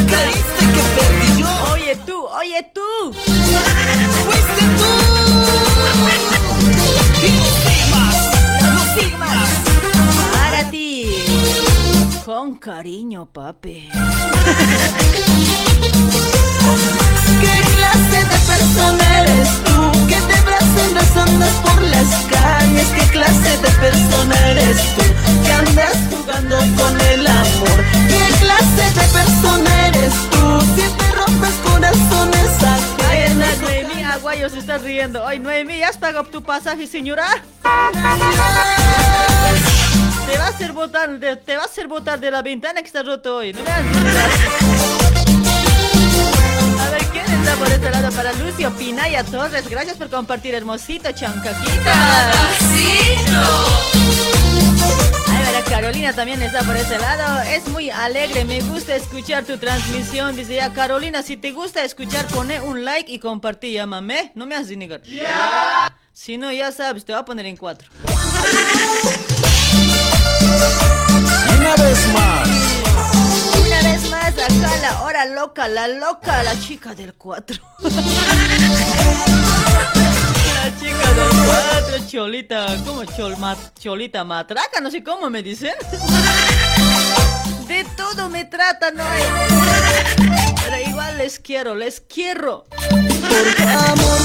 creíste que perdí yo. Oye tú, oye tú. Fuiste tú. Para ti. Con cariño, papi. ¿Qué clase de persona eres tú? Que te brazas andas por las calles. ¿Qué clase de persona eres tú? Que andas jugando con el amor. ¿Qué clase de persona eres tú? Siempre rompes corazones ajenos. esta Noemí Aguayo se está riendo. Ay, Noemí, ¿ya has pagado tu pasaje, señora? Te va a hacer botar, de- te va a hacer botar de la ventana que está roto hoy. No. A ver, ¿quién está por este lado? Para Lucio Pinaya Torres. Gracias por compartir, hermosito chancaquita. Carolina también está por ese lado. Es muy alegre, me gusta escuchar tu transmisión. Dice ya, Carolina, si te gusta escuchar, pone un like y compartí, llámame. No me has de negar. Si no, ya sabes, te voy a poner en cuatro. Una vez más. Una vez más, acá la hora loca, la loca, la chica del 4. La chica del 4, Cholita, ¿cómo chol, ma- Cholita matraca? No sé cómo me dicen. De todo me tratan hoy. Pero igual les quiero, les quiero. Por tu amor,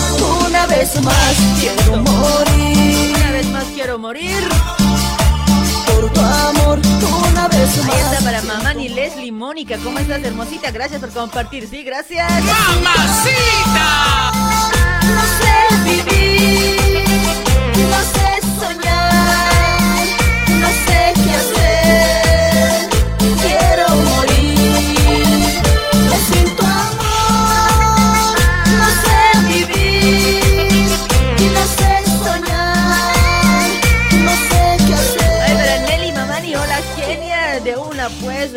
una vez más quiero morir. Una vez más quiero morir. Por tu amor, una vez Ahí está más. para mamá ni Leslie Mónica. ¿Cómo estás, hermosita? Gracias por compartir. Sí, gracias. ¡Mamacita! No sé vivir,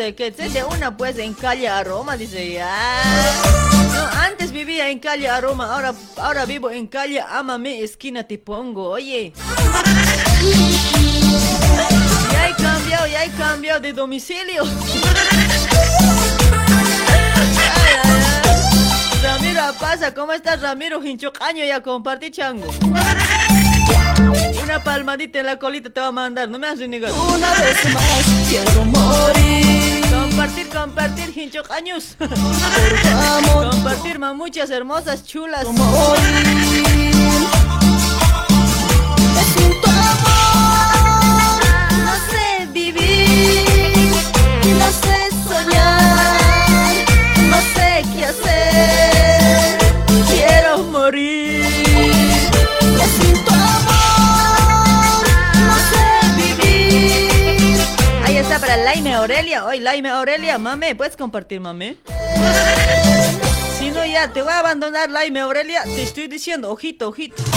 de que de una pues en calle Aroma, dice ya. No, antes vivía en calle Aroma, ahora, ahora vivo en calle Amame, esquina te pongo, oye. Ya he cambiado, ya he cambiado de domicilio. Ramiro pasa, ¿cómo estás Ramiro? Hinchocaño ya compartí chango. Una palmadita en la colita te va a mandar, no me has de negar. Una vez más quiero morir. Compartir, compartir, tu amor, compartir mamuchas hermosas, chulas. vivir, no sé soñar, no sé qué hacer. Laime Aurelia. Hoy Laime Aurelia, mame, ¿puedes compartir, mame? Si no, ya te voy a abandonar, Laime Aurelia. Te estoy diciendo, ojito, ojito.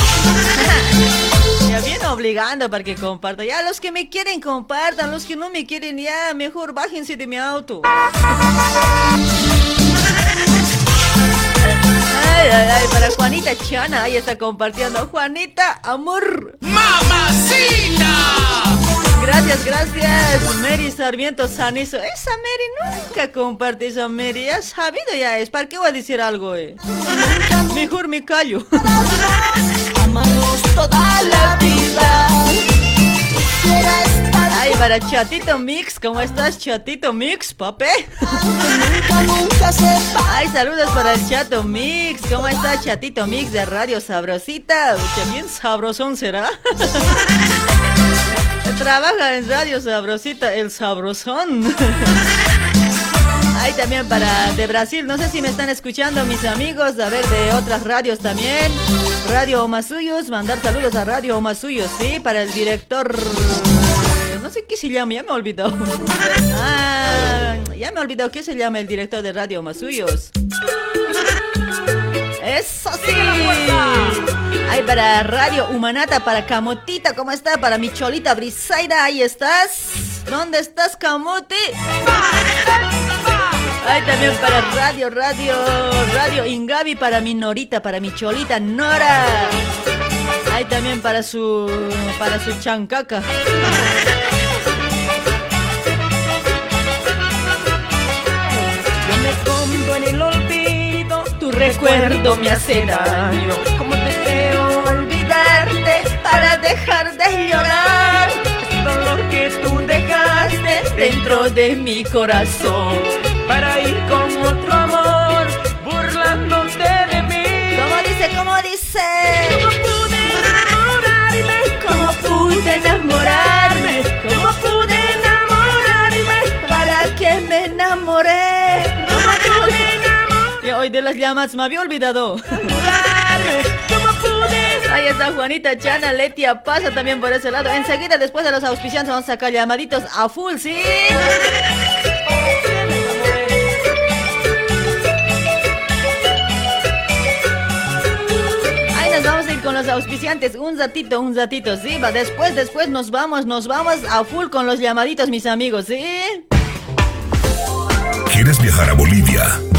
Ya viene obligando para que comparta. Ya los que me quieren compartan, los que no me quieren ya, mejor bájense de mi auto. Ay, ay, ay, para Juanita Chana, ahí está compartiendo. Juanita, amor. ¡Mamacita! Gracias, gracias. Mary Sarmiento Sanizo. Esa Mary nunca comparte esa Mary. Ya sabido ya es. ¿Para qué voy a decir algo, eh? Mejor me callo. Amarnos toda la vida. Para Chatito Mix, ¿cómo estás, Chatito Mix, papi? Ay, saludos para el Chato Mix, ¿cómo estás, Chatito Mix de Radio Sabrosita? Qué bien sabrosón será. Trabaja en Radio Sabrosita, el sabrosón. Hay también para de Brasil, no sé si me están escuchando mis amigos, a ver de otras radios también. Radio Omasuyos, mandar saludos a Radio Omasuyos, sí, para el director no sé qué se llama, ya me olvidó. Ah, ya me olvidó qué se llama el director de Radio Masuyos. Eso sí. Hay para Radio Humanata, para Camotita, ¿cómo está? Para mi cholita Brisaida, ahí estás. ¿Dónde estás, Camote? Hay también para Radio, Radio, Radio Ingavi, para mi Norita, para mi cholita Nora. Hay también para su, para su chancaca. Recuerdo me hace daño. ¿Cómo deseo olvidarte para dejar de llorar? Todo lo que tú dejaste dentro de mi corazón. Para ir con otro amor, burlándote de mí. ¿Cómo dice? ¿Cómo dice? ¿Cómo pude enamorarme? ¿Cómo pude enamorarme? Las llamas me había olvidado. Ahí está Juanita Chana, Letia pasa también por ese lado. Enseguida, después de los auspiciantes, vamos a sacar llamaditos a full, ¿sí? Ahí nos vamos a ir con los auspiciantes. Un ratito, un ratito, ¿sí? Va, después, después nos vamos, nos vamos a full con los llamaditos, mis amigos, ¿sí? ¿Quieres viajar a Bolivia?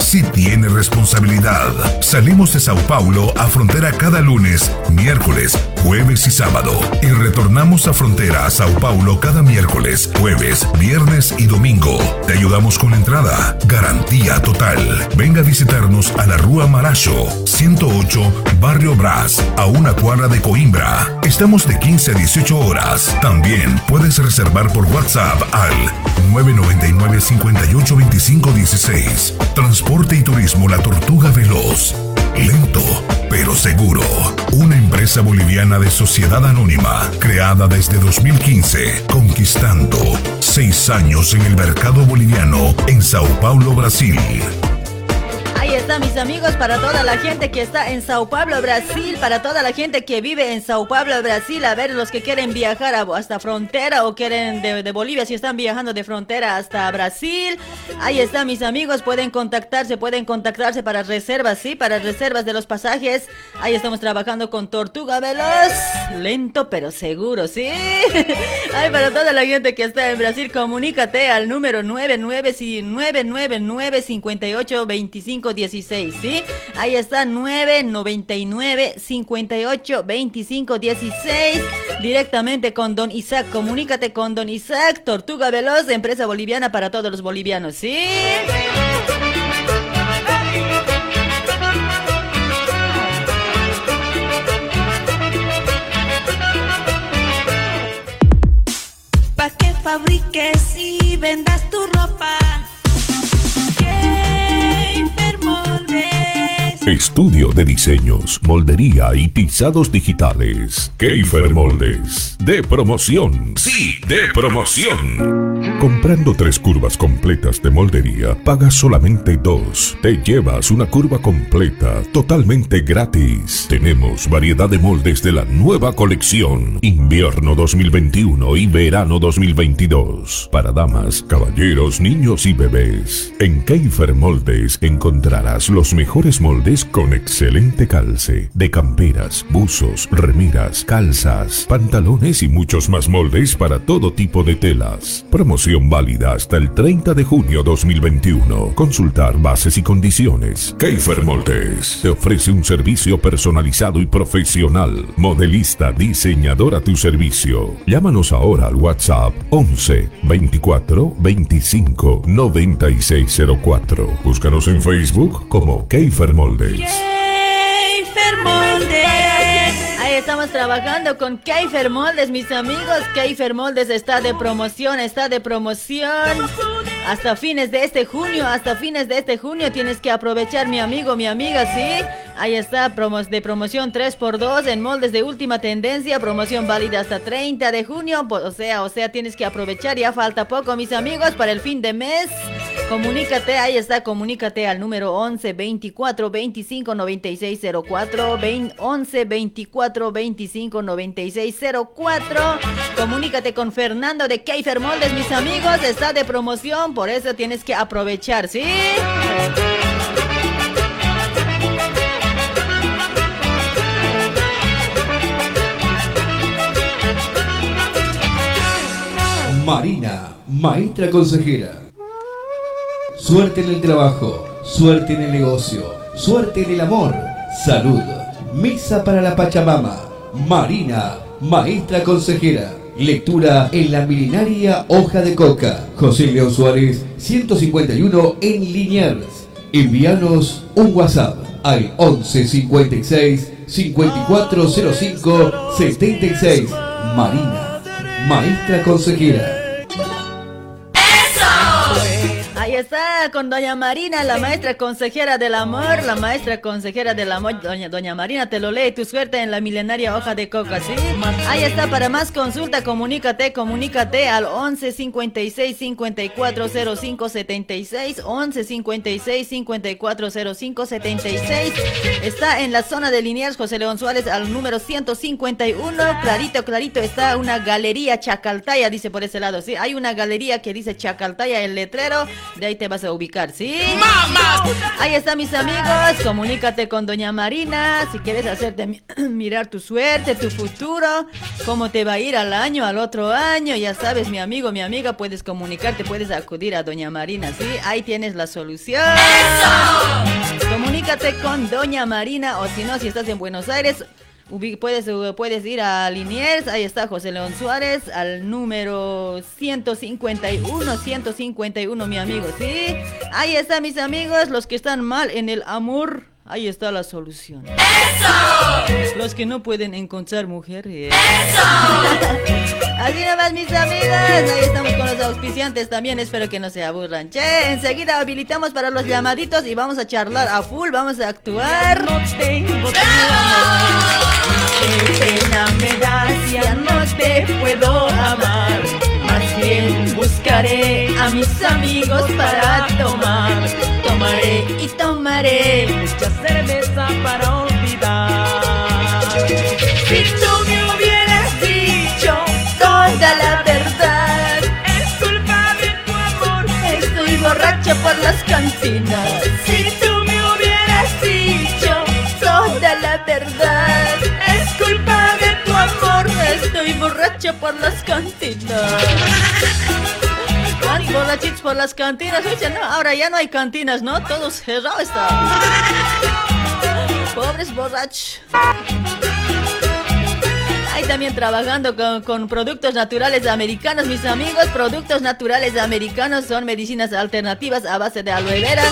sí tiene responsabilidad. Salimos de Sao Paulo a frontera cada lunes, miércoles, jueves y sábado. Y retornamos a frontera a Sao Paulo cada miércoles, jueves, viernes y domingo. Te ayudamos con entrada. Garantía total. Venga a visitarnos a la Rúa Maracho, 108, Barrio Brás, a una cuadra de Coimbra. Estamos de 15 a 18 horas. También puedes reservar por WhatsApp al 999 58 2516. Transporte y Turismo La Tortuga Veloz. Lento, pero seguro. Una empresa boliviana de sociedad anónima, creada desde 2015, conquistando seis años en el mercado boliviano en Sao Paulo, Brasil. Mis amigos, para toda la gente que está en Sao Paulo, Brasil, para toda la gente que vive en Sao Paulo, Brasil, a ver, los que quieren viajar hasta frontera o quieren de, Bolivia, si están viajando de frontera hasta Brasil, ahí está, mis amigos, pueden contactarse, pueden contactarse para reservas, sí, para reservas de los pasajes. Ahí estamos trabajando con Tortuga Veloz, lento pero seguro, sí. Ay, para toda la gente que está en Brasil, comunícate al número 99 999 58 25 16, ¿sí? Ahí está 999 58 25 16 directamente con Don Isaac. Comunícate con Don Isaac, Tortuga Veloz, empresa boliviana para todos los bolivianos, ¿sí? Pa' que fabriques y vendas tu ropa Estudio de diseños, moldería y pisados digitales. Keifer Moldes. De promoción. Sí, de promoción. Comprando tres curvas completas de moldería, pagas solamente dos. Te llevas una curva completa, totalmente gratis. Tenemos variedad de moldes de la nueva colección. Invierno 2021 y verano 2022. Para damas, caballeros, niños y bebés. En Keifer Moldes encontrarás los mejores moldes Con excelente calce, de camperas, buzos, remeras, calzas, pantalones y muchos más moldes para todo tipo de telas. Promoción válida hasta el 30 de junio 2021. Consultar bases y condiciones. Keifer Moldes te ofrece un servicio personalizado y profesional. Modelista, diseñador a tu servicio. Llámanos ahora al WhatsApp 11 24 25 9604. Búscanos en Facebook como Keifer Moldes. Moldes. Ahí estamos trabajando con Keifer Moldes, mis amigos. Keifer Moldes está de promoción, está de promoción. Hasta fines de este junio, hasta fines de este junio tienes que aprovechar, mi amigo, mi amiga, ¿sí? Ahí está, de promoción 3x2 en moldes de última tendencia, promoción válida hasta 30 de junio, o sea, o sea, tienes que aprovechar, ya falta poco, mis amigos, para el fin de mes. Comunícate, ahí está, comunícate al número 11 24 25 96 04, 11 24 25 96 04. Comunícate con Fernando de Keifer Moldes, mis amigos, está de promoción, por eso tienes que aprovechar, ¿sí? Marina, maestra consejera. Suerte en el trabajo, suerte en el negocio, suerte en el amor, salud. Misa para la Pachamama. Marina, maestra consejera. Lectura en la milenaria hoja de coca. José León Suárez, 151 en Liniers. Envíanos un WhatsApp al 11 56 5405 76. Marina, maestra consejera. Está con doña Marina, la maestra consejera del amor, la maestra consejera del amor, doña, doña Marina, te lo lee tu suerte en la milenaria hoja de coca, ¿sí? Ahí está, para más consulta, comunícate, comunícate al 11 56 54 05 76, 11 56 54 05 76. Está en la zona de Liniers José León Suárez al número 151, clarito, clarito, está una galería Chacaltaya, dice por ese lado, ¿sí? Hay una galería que dice Chacaltaya, el letrero, de ahí te vas a ubicar, ¿sí? ¡Mamá! Ahí está, mis amigos. Comunícate con Doña Marina. Si quieres hacerte mi- mirar tu suerte, tu futuro, cómo te va a ir al año, al otro año. Ya sabes, mi amigo, mi amiga, puedes comunicarte, puedes acudir a Doña Marina, ¿sí? Ahí tienes la solución. Comunícate con Doña Marina o si no, si estás en Buenos Aires, puedes, uh, puedes ir a Liniers, ahí está José León Suárez, al número 151, 151, mi amigo, ¿sí? Ahí está, mis amigos, los que están mal en el amor. Ahí está la solución. ¡Eso! Los que no pueden encontrar mujeres. ¡Eso! Así nomás, mis amigos. Ahí estamos con los auspiciantes también. Espero que no se aburran. Che, enseguida habilitamos para los llamaditos y vamos a charlar a full. Vamos a actuar. No tengo Qué pena me da si ya no te puedo amar. Más bien buscaré a mis amigos para tomar. Tomaré y tomaré mucha cerveza para olvidar. Si tú me hubieras dicho toda la verdad, es culpa de tu amor. Estoy borracha por las cantinas. Si tú me hubieras dicho toda la verdad, es culpa de tu amor. Estoy borracha por las cantinas. Borrachitos por las cantinas. No, ahora ya no hay cantinas, ¿no? Todo cerrado está. Pobres borrachos. Ahí también trabajando con productos naturales americanos, mis amigos. Productos naturales americanos son medicinas alternativas a base de aloe vera,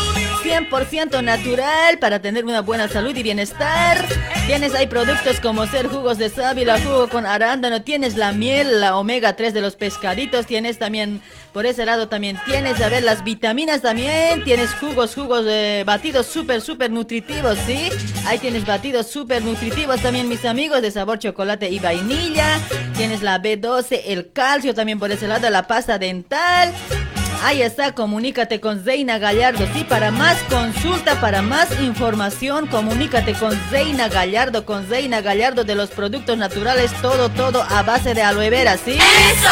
100% natural para tener una buena salud y bienestar. Tienes ahí productos como ser jugos de sábila, jugo con arándano, tienes la miel, la omega 3 de los pescaditos, tienes también, por ese lado también tienes, a ver, las vitaminas también, tienes jugos, jugos batidos súper, súper nutritivos, ¿sí? Ahí tienes batidos súper nutritivos también, mis amigos, de sabor chocolate y vainilla. Tienes la B12, el calcio también por ese lado, la pasta dental. Ahí está, comunícate con Zeina Gallardo. Sí, para más consulta, para más información, comunícate con Zeina Gallardo, con Zeina Gallardo de los productos naturales, todo, todo a base de aloe vera, ¿sí? ¡Eso!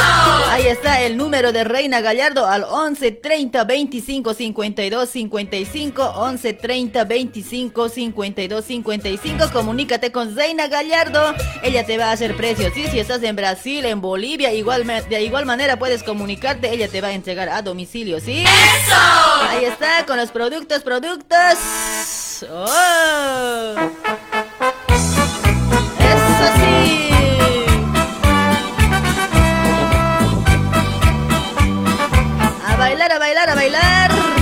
Ahí está el número de Reina Gallardo al 11 30 25 52 55 11 30 25 52 55. Comunícate con Zeina Gallardo. Ella te va a hacer precios, ¿sí? Si estás en Brasil, en Bolivia, igual, de igual manera puedes comunicarte. Ella te va a entregar a domicilio, ¿sí? ¡Eso! Ahí está, con los productos, productos. ¡Oh! Eso sí. A bailar, a bailar, a bailar.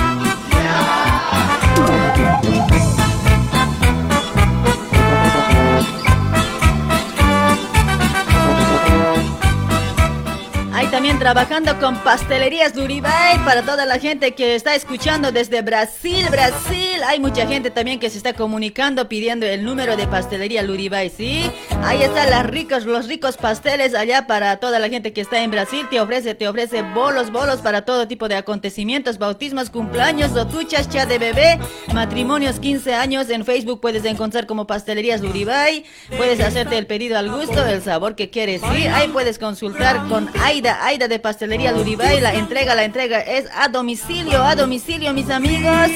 También trabajando con Pastelerías Luribay para toda la gente que está escuchando desde Brasil, Brasil. Hay mucha gente también que se está comunicando pidiendo el número de Pastelería Luribay, ¿sí? Ahí están las ricos, los ricos pasteles allá para toda la gente que está en Brasil. Te ofrece, te ofrece bolos, bolos para todo tipo de acontecimientos, bautismos, cumpleaños, lotuchas, chat de bebé, matrimonios, 15 años. En Facebook puedes encontrar como Pastelerías Luribay. Puedes hacerte el pedido al gusto, del sabor que quieres, ¿sí? Ahí puedes consultar con Aida, Aida de Pastelería Luribay. La entrega, la entrega es a domicilio, a domicilio, mis amigos.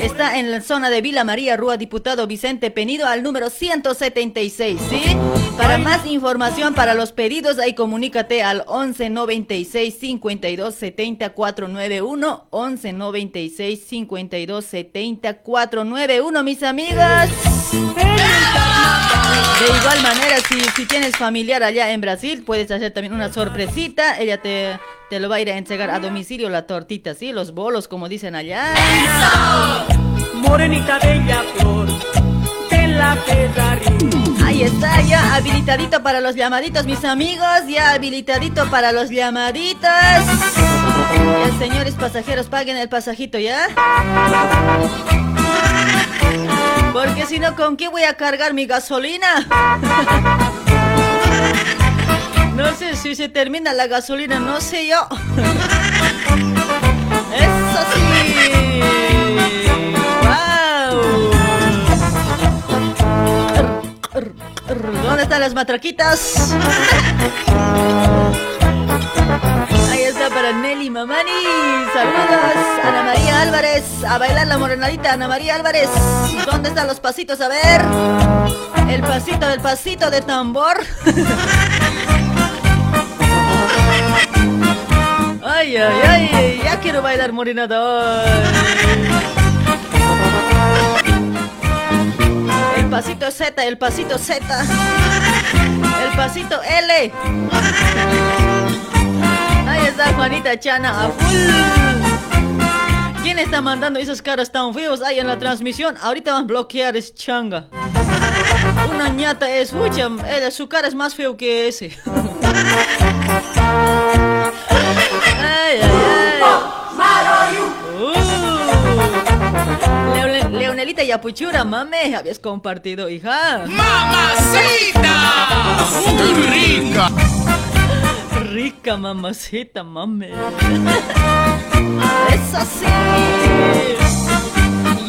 Está en la zona de Vila María, Rúa Diputado Vicente Penido, al número 176, ¿sí? Para más información, para los pedidos, ahí comunícate al 11 96 52 70 491. 11 96 52 70 491, mis amigos. De igual manera, si, si tienes familiar allá en Brasil, puedes hacer también una sorpresita. Ella te, te lo va a ir a entregar a domicilio la tortita, ¿sí? Los bolos, como dicen allá. Morenita bella flor de la. Ahí está, ya habilitadito para los llamaditos, mis amigos. Ya habilitadito para los llamaditos. Ya, señores pasajeros, paguen el pasajito, ¿ya? Porque si no, ¿con qué voy a cargar mi gasolina? No sé si se termina la gasolina, no sé yo. Eso sí. ¡Wow! ¿Dónde están las matraquitas? Ahí está para Nelly Mamani. Saludos. Ana María Álvarez. A bailar la morenadita. Ana María Álvarez. ¿Dónde están los pasitos? A ver. El pasito, el pasito de tambor. Ay, ay, ay. Ya quiero bailar morenada hoy. El pasito Z, el pasito Z. El pasito L. Ahí está Juanita Chana a full. ¿Quién está mandando esos caras tan feos ahí en la transmisión? Ahorita van a bloquear ese changa. Una ñata es, mucha, eh, su cara es más feo que ese. Uh. Leonelita Yapuchura, mame, habías compartido, hija. ¡Mamacita! ¡Qué rica! Rica mamacita, mame. Eso sí.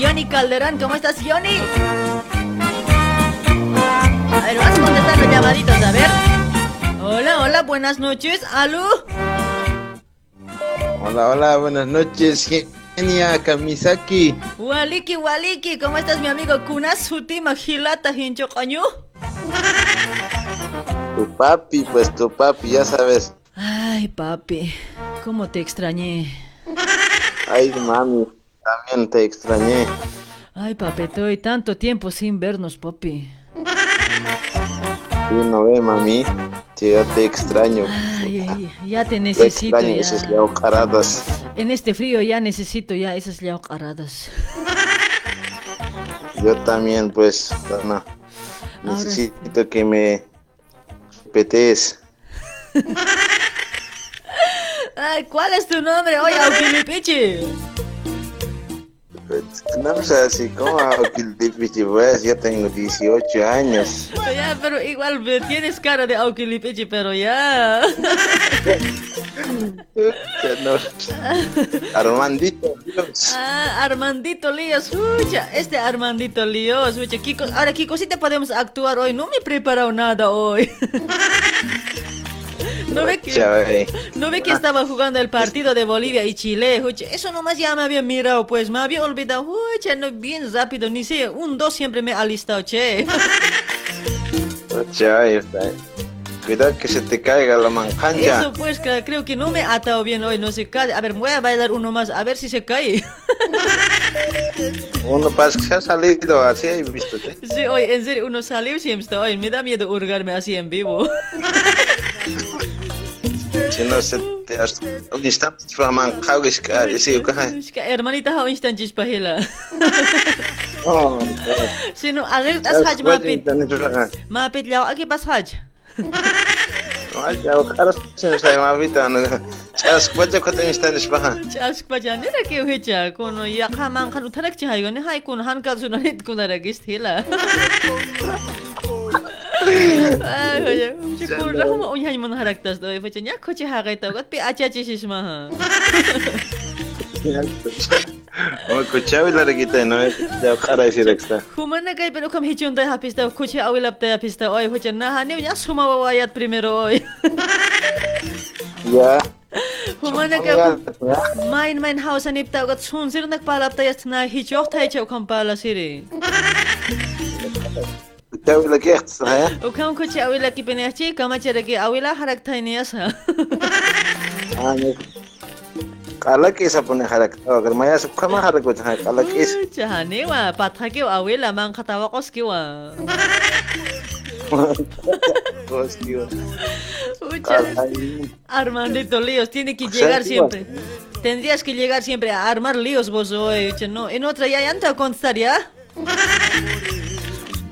Johnny Calderón, ¿cómo estás, Johnny? A ver, vas a contestar los llamaditos, a ver. Hola, hola, buenas noches. ¿Aló? Hola, hola, buenas noches, Genia Kamisaki. Waliki, Waliki, ¿cómo estás, mi amigo? Kunasuti Magilata Hinchocañu. Tu papi, pues tu papi, ya sabes. Ay, papi, ¿cómo te extrañé? Ay, mami, también te extrañé. Ay, papi, estoy tanto tiempo sin vernos, papi. Sí, no ve, mami. Yo te extraño. Ay, ay, ya te Te necesito extraño ya. esas leocaradas. En este frío ya necesito ya esas llaucaradas. Yo también, pues, Dana. Necesito que me petees. Ay, ¿cuál es tu nombre? Oye, Aupilipichi. No sé así como Aukilipichi, pues yo tengo 18 años. Ya, pero igual tienes cara de Aukilipichi, pero ya. Armandito Líos. Ah, Armandito Líos, escucha, este Armandito Líos, escucha, Kiko, ahora Kiko, sí te podemos actuar hoy, no me he preparado nada hoy. ¿No ve, que, ¿No ve que estaba jugando el partido de Bolivia y Chile? Eso nomás ya me había mirado, pues me había olvidado. Escucha, no, bien rápido, ni sé, un dos siempre me ha listado, che. Está. Cuidado que se te caiga la manjanja. Eso pues, creo que no me ha atado bien hoy, no se cae. A ver, voy a bailar uno más, a ver si se cae. Uno pasa que se ha salido así, he visto. ¿sí? Sí, hoy, en serio, uno salió siempre, hoy me da miedo hurgarme así en vivo. 17 aż listopada mam kogoś, jeśli ukochaj. Hermanita Hoinstein dziś pahila. O, Sino, agit as haj mapit. Mapit liao, agit as haj. Ayaw, karas siya sa mapit, ano. Chask pa dyan ko tayo Spanish pa. Chask pa dyan, nila kayo hitya. Kung yakaman ka, utanak siya yun, hay kun hankat sunanit ko na regist hila. 아유, 콜라 한번 오니 한번 하락다. 너 이거 전야 코치 하가있다. 어때 아차치시시마. और कुछ लड़ गई तेनो जब खरा सी रखता हुमन ने कई पेलो कम हिच उंदा हाफिस्ता कुछ आवे लपते हाफिस्ता ओय हो चन्ना हाने या सुमा बाबा याद प्रिमेरो ओय या हुमन ने माइन माइन हाउस अनिपता गत सुन सिर नक पालपता यस्ना हिच ओख थाय छौ खम पाला सिरे Ukam kuchi awila ki penechi kama chere ki awila harak tay niya sa. Ah, Kala kisa pun harak. Oh, kermaya suka mah harak kucha kala kis. Chahane wa patha ki awila mang katawa kos ki wa. Bos tío. Ucha. Armandito líos, tiene que llegar siempre. Tendrías que llegar siempre a armar líos vos hoy, no. En otra ya ya te constar ya.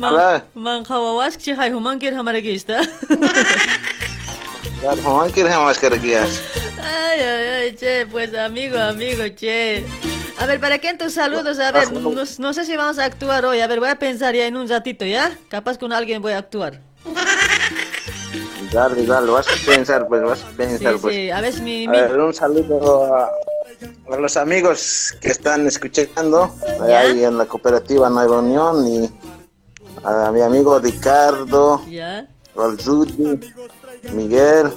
من من خواواش چی خای همان کر همره گیشتا در همان کر ay ay ay che pues amigo amigo che a ver, ¿para qué en tus saludos? A ver, no, no sé si vamos a actuar hoy. A ver, voy a pensar ya en un ratito, ¿ya? Capaz con alguien voy a actuar. Dale, dale, vas a pensar, pues, vas a pensar, sí, pues. Sí, a ver, mi, mi... A ver, un saludo a, a, los amigos que están escuchando. Ahí en la cooperativa Nueva Unión y a mi amigo Ricardo, ¿Ya? al Rudy, Miguel.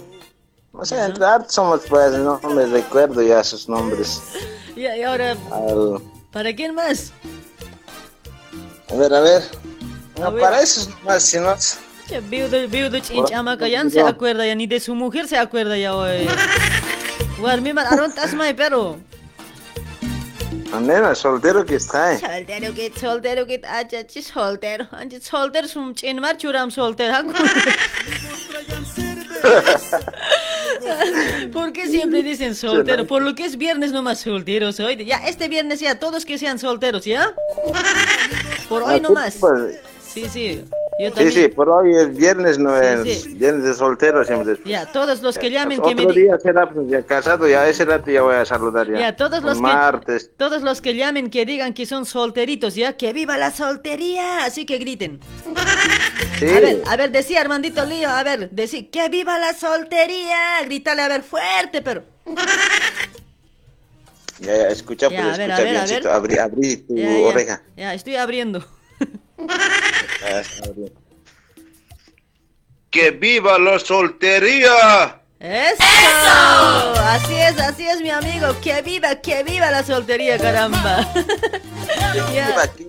No sé, entre hartos somos, pues, no me recuerdo ya sus nombres. Y, y ahora, Al- ¿para quién más? a ver, a ver. A No, ver. para esos nomás, si no. Amaca, ya no se acuerda ya, ni de su mujer se acuerda ya hoy. Warmi man, aron tasmay, pero... Eh. Soltero que, soltero que, acha, chi, soltero. Anchi, soltero, sum, chin, mar, churam, soltero. ha? ¿Por qué siempre dicen soltero? Por lo que es viernes nomás solteros hoy. Ya, este viernes ya, todos que sean solteros, ¿ya? Por hoy Ah, nomás. pues, Sí, sí. Yo Sí, también. sí, por hoy es viernes, no es sí. viernes de soltero siempre. Ya, todos los que llamen que me día será pues, ya casado, ya ese rato ya voy a saludar ya. Ya, todos los que Martes. todos los que llamen que digan que son solteritos, ya, que viva la soltería, así que griten. Sí. A ver, a ver, decía Armandito Lío, a ver, decía que viva la soltería, grítale a ver fuerte, pero Ya, ya, escucha, Ya, pues, a ver, a escucha ver, a ver. Abrí, abrí tu ya, ya, oreja. ya, estoy abriendo. ¡Que viva la soltería! ¡Eso! Así es, así es, mi amigo. Que viva, que viva la soltería, caramba. Ya. ¡Viva, que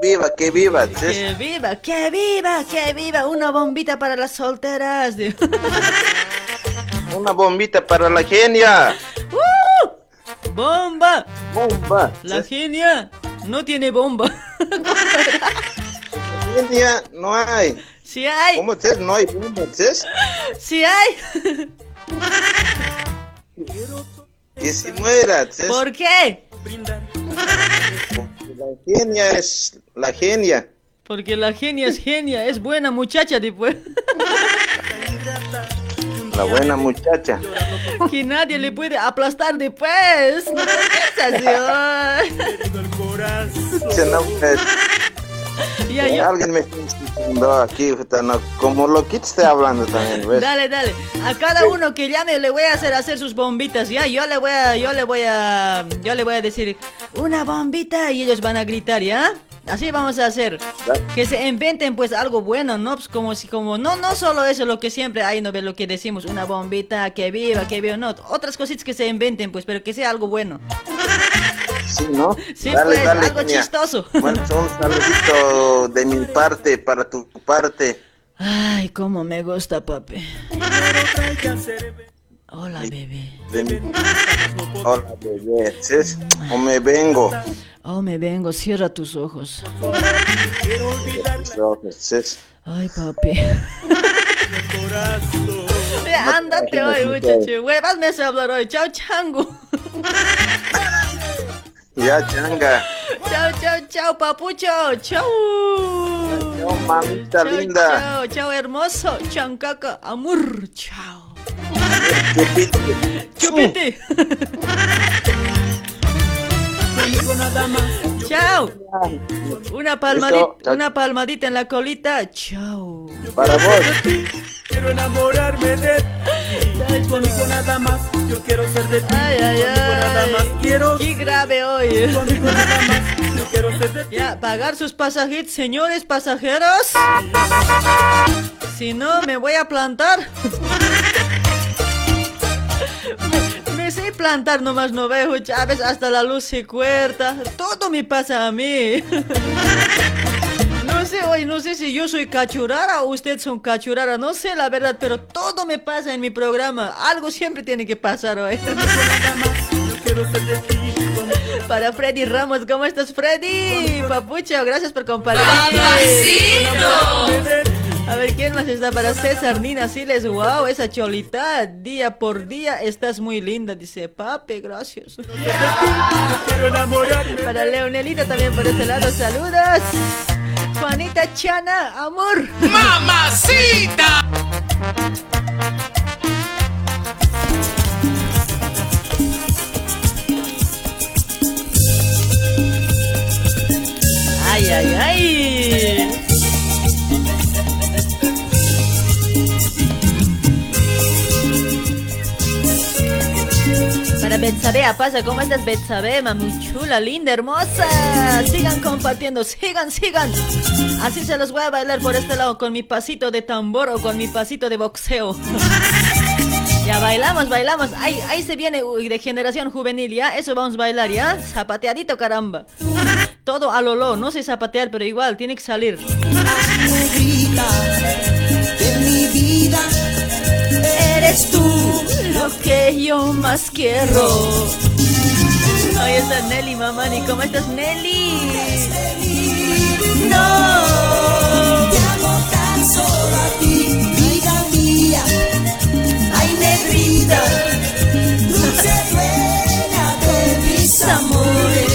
viva, que viva, que viva! Que viva, que viva, que viva. Una bombita para las solteras. Una bombita para la genia. ¡Uh! ¡Bomba! ¡Bomba! La genia no tiene bomba. Genia no hay. Sí hay. ¿Cómo es? No hay bomba, ¿es? Sí hay. Que se muera. ¿Por qué? La genia es la genia. Porque la genia es genia, es buena muchacha después. La buena muchacha. Que nadie le puede aplastar después. No sensación. Se eh, Ya, yo- Alguien me está diciendo aquí, como loquito estoy hablando también, ¿ves? Dale, dale. A cada uno que llame le voy a hacer hacer sus bombitas, ya. Yo le voy a, yo le voy a, yo le voy a decir una bombita y ellos van a gritar, ¿ya? Así vamos a hacer. Que se inventen pues algo bueno, ¿no? Pues como si, como, no, no solo eso, lo que siempre hay, no ve lo que decimos, una bombita, que viva, que viva, no. Otras cositas que se inventen pues, pero que sea algo bueno. Sí, ¿no? Sí, dale, pues, dale, algo genia. chistoso. Bueno, un saludito de mi parte para tu parte. Ay, cómo me gusta, papi. Hola, bebé. Hola, bebé, ¿sí? O me vengo. Oh, me vengo, cierra tus ojos. Ay, papi. Ándate hoy, muchacho. Huevas me hace hablar hoy. Chao, chango. Ya, changa. Chao, chao, chao, papucho. Chao. Chao, mamita Chao, linda. Chao, chao, hermoso. Chancaca, amor. Chao. Chupete. Chao. Una palmadita, una palmadita en la colita. Chao. Para vos. Quiero enamorarme de ti. Conmigo nada más, yo quiero ser de ti. Ay, ay, Conmigo nada más, ay. quiero. Qué grave hoy. Nada más, yo quiero ser de ti. Ya, pagar sus pasajitos, señores pasajeros. Si no, me voy a plantar. Me, me sé plantar nomás, no veo, Chávez, hasta la luz se cuerta. Todo me pasa a mí. No sé, hoy no sé si yo soy cachurara o ustedes son cachurara, no sé la verdad, pero todo me pasa en mi programa. Algo siempre tiene que pasar hoy. Para Freddy Ramos, ¿cómo estás, Freddy? Papucho, gracias por compartir. A ver, ¿quién más está para César Nina Siles? Wow, esa cholita, día por día estás muy linda, dice papi, gracias. Para Leonelita también por este lado, saludos. Juanita Chana, amor. ¡Mamacita! Ay, ay, ay. Para Betsabea, pasa, ¿cómo estás Betsabea? Muy chula, linda, hermosa. Sigan compartiendo, sigan, sigan. Así se los voy a bailar por este lado con mi pasito de tambor o con mi pasito de boxeo. Ya bailamos, bailamos. Ahí, ahí se viene uy, de generación juvenil, ¿ya? Eso vamos a bailar, ¿ya? Zapateadito, caramba. Todo a no sé zapatear, pero igual, tiene que salir. De mi vida, Eres tú lo que yo más quiero. Ahí está Nelly, mamani. ¿Cómo estás, Nelly? No. te amo tan solo a ti, vida mía. Ay, negrita, dulce dueña de mis amores.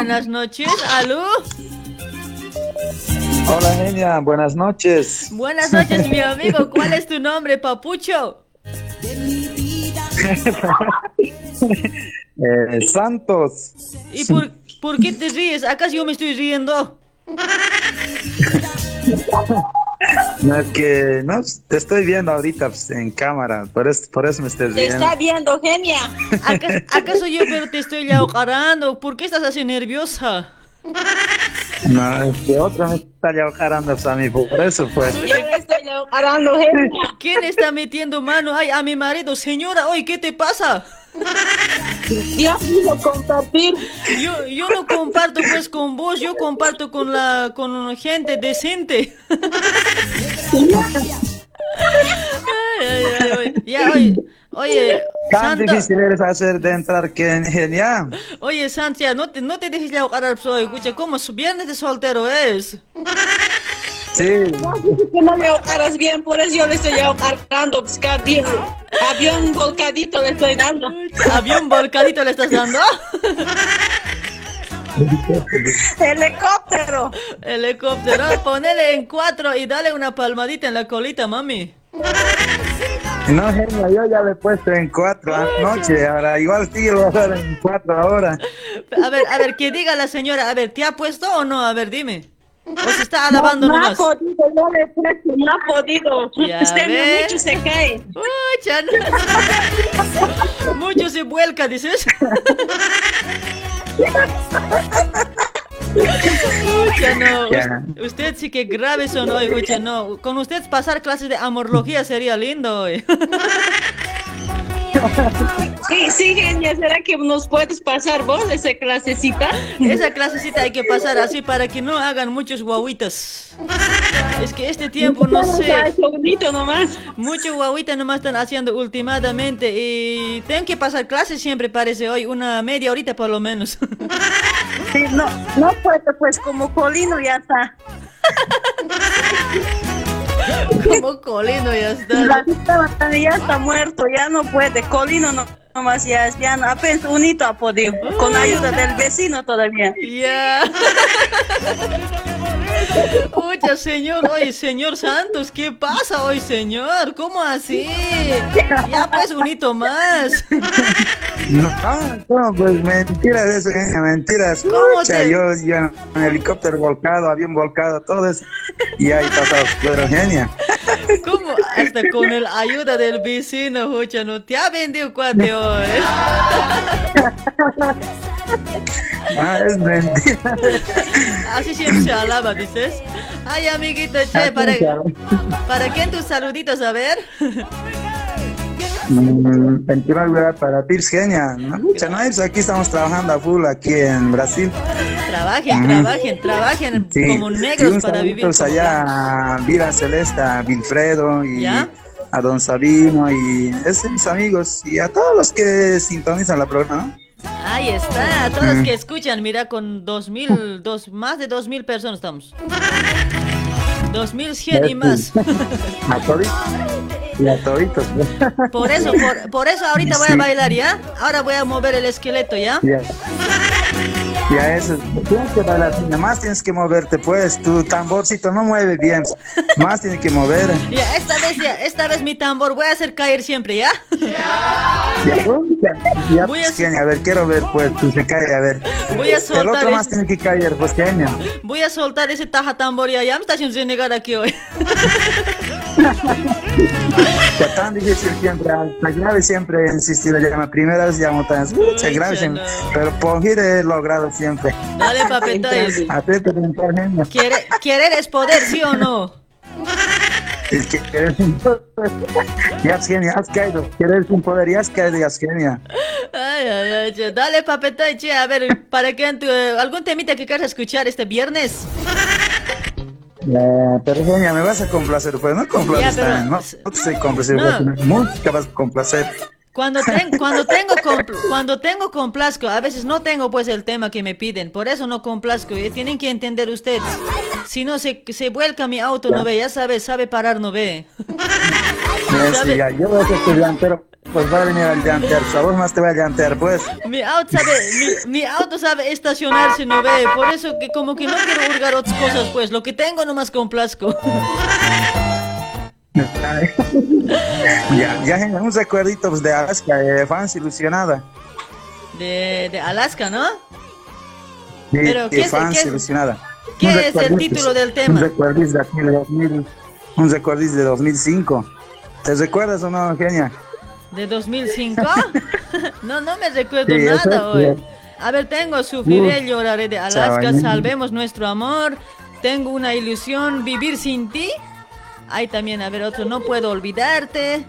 Buenas noches. ¿Aló? Hola Genia, buenas noches. Buenas noches, mi amigo. ¿Cuál es tu nombre, papucho? Eh, Santos. ¿Y por, por qué te ríes? ¿Acaso yo me estoy riendo? No, es que no, te estoy viendo ahorita pues, en cámara, por eso, por eso me estoy Te riendo. está viendo, genia. ¿Acaso, acaso yo pero te estoy laucarando? ¿Por qué estás así nerviosa? No, es que otro me está llamarando a mí, por eso pues. ¿Quién está metiendo mano ay, a mi marido? Señora, oye, ¿qué te pasa? Yo quiero compartir. Yo, yo no comparto pues con vos, yo comparto con la con gente decente. Ay, ay, ay, oye. Ya, oye, oye, Tan Santa, difícil eres hacer de entrar que genial. oye, Santia, no te, no te dejes llevar al soy, escucha, ¿cómo su viernes de soltero es? Sí. No, dice que no le ahogaras bien, por eso yo le estoy ahogando. Pues, avión, avión volcadito le estoy dando. ¿Avión volcadito le estás dando? Helicóptero. Helicóptero, ponele en cuatro y dale una palmadita en la colita, mami. No, genio, yo ya le he puesto en cuatro anoche, ahora igual sí lo voy a dar en cuatro ahora. A ver, a ver, que diga la señora, a ver, ¿te ha puesto o no? A ver, dime. ¿O se está alabando no, no ha podido, no no ha podido. Ya Usted ve. mucho se cae. Pucha, no. Mucho se vuelca, dices. Pucha, no. Ya. Usted sí que grave son hoy, pucha, no. Con usted pasar clases de amorología sería lindo hoy. Sí, sí, genia, ¿será que nos puedes pasar vos esa clasecita? Esa clasecita hay que pasar así para que no hagan muchos guaguitas. Es que este tiempo, no sé. bonito nomás. Muchos guaguitas nomás están haciendo últimamente y tengo que pasar clases siempre parece hoy, una media horita por lo menos. Sí, no, no puede, pues como Colino ya está. Como Colino ya está. La vista ya está muerto, ya no puede. Colino no, nomás ya, ya no, apenas un hito ha podido, con ayuda del vecino todavía. Ya. Pucha, señor, oye, señor Santos, ¿qué pasa hoy, señor? ¿Cómo así? Ya pues un hito más. No, no, pues mentiras, eso, genio, mentiras. ¿Cómo Pucha, te- yo, yo en helicóptero volcado, avión volcado, todo eso. Y ahí pasado, pero genia. ¿Cómo? Hasta con la ayuda del vecino, pucha, no te ha vendido cuate hoy. Ah, es mentira. Así siempre se alaba, dices. Ay, amiguito, che, para, ¿para quién tus saluditos? A ver. Mm, 29 para Pirs, genia. No, pues aquí estamos trabajando a full aquí en Brasil. Trabajen, trabajen, trabajen Sí. como negros un para vivir. como allá a Vila Celeste, a Wilfredo y ¿Ya? a Don Sabino y esos mis amigos y a todos los que sintonizan la programa. Ahí está, a todos los que escuchan, mira, con dos mil, dos, más de dos mil personas estamos. Dos mil cien y más. A toditos. Y a toditos. Por eso, por, por eso ahorita voy a bailar, ¿ya? Ahora voy a mover el esqueleto, ¿ya? Ya. Ya eso, tienes que bailar, más tienes que moverte, pues, tu tamborcito no mueve bien, más tienes que mover. Ya, esta vez, ya, esta vez mi tambor voy a hacer caer siempre, ¿ya? Ya, Voy pues, genia, a ver, quiero ver, pues, tú se cae, a ver. Voy a El soltar otro más ese- tiene que caer, pues. Voy a soltar ese taja tambor, ya, ya me está haciendo negar aquí hoy. Ya tan difícil siempre, hasta grave siempre he insistido, ya la primera vez se grave siempre, pero por fin he logrado siempre. Dale, genia. ¿Quiere- ¿Querer es poder, sí o no? Es que querer sin poder. Ya es genia, has caído. Querer sin poder, ya has caído, ya es genia. Ay, ay, ay, che. Dale, papetoy, che, a ver, ¿para qué? eh, ¿Algún temita que quieras escuchar este viernes? Pero genia, me vas a complacer, pues no complaces Ya, pero- también, no, no te estoy complaciendo, No. música vas a complacer. Cuando, ten- cuando tengo cuando tengo complazco, a veces no tengo pues el tema que me piden, por eso no complazco, y tienen que entender ustedes. Si no se, se vuelca mi auto, no ve, ya sabe, sabe parar, no ve. Sí, ya, yo voy a ser llantero, pues va a venir al llantear, a vos más te voy a llantear, pues. Mi auto sabe, mi, mi auto sabe estacionarse, no ve, por eso que como que no quiero hurgar otras cosas, pues lo que tengo nomás complazco. ya, ya, un recuerdito pues, de Alaska, eh, fans ilusionada. De, de Alaska, ¿no? Sí, Pero, sí, ¿qué fans es- ilusionada. qué Un es el título del Un tema? recuerdis de aquí de 2000, un recuerdis de 2005. ¿Te recuerdas o no, genia? ¿De 2005? No, no me recuerdo Sí, nada hoy. A ver, tengo su Fidelio, la red de Alaska, salvemos nuestro amor. Tengo una ilusión, vivir sin ti. Hay también, a ver, otro, no puedo olvidarte.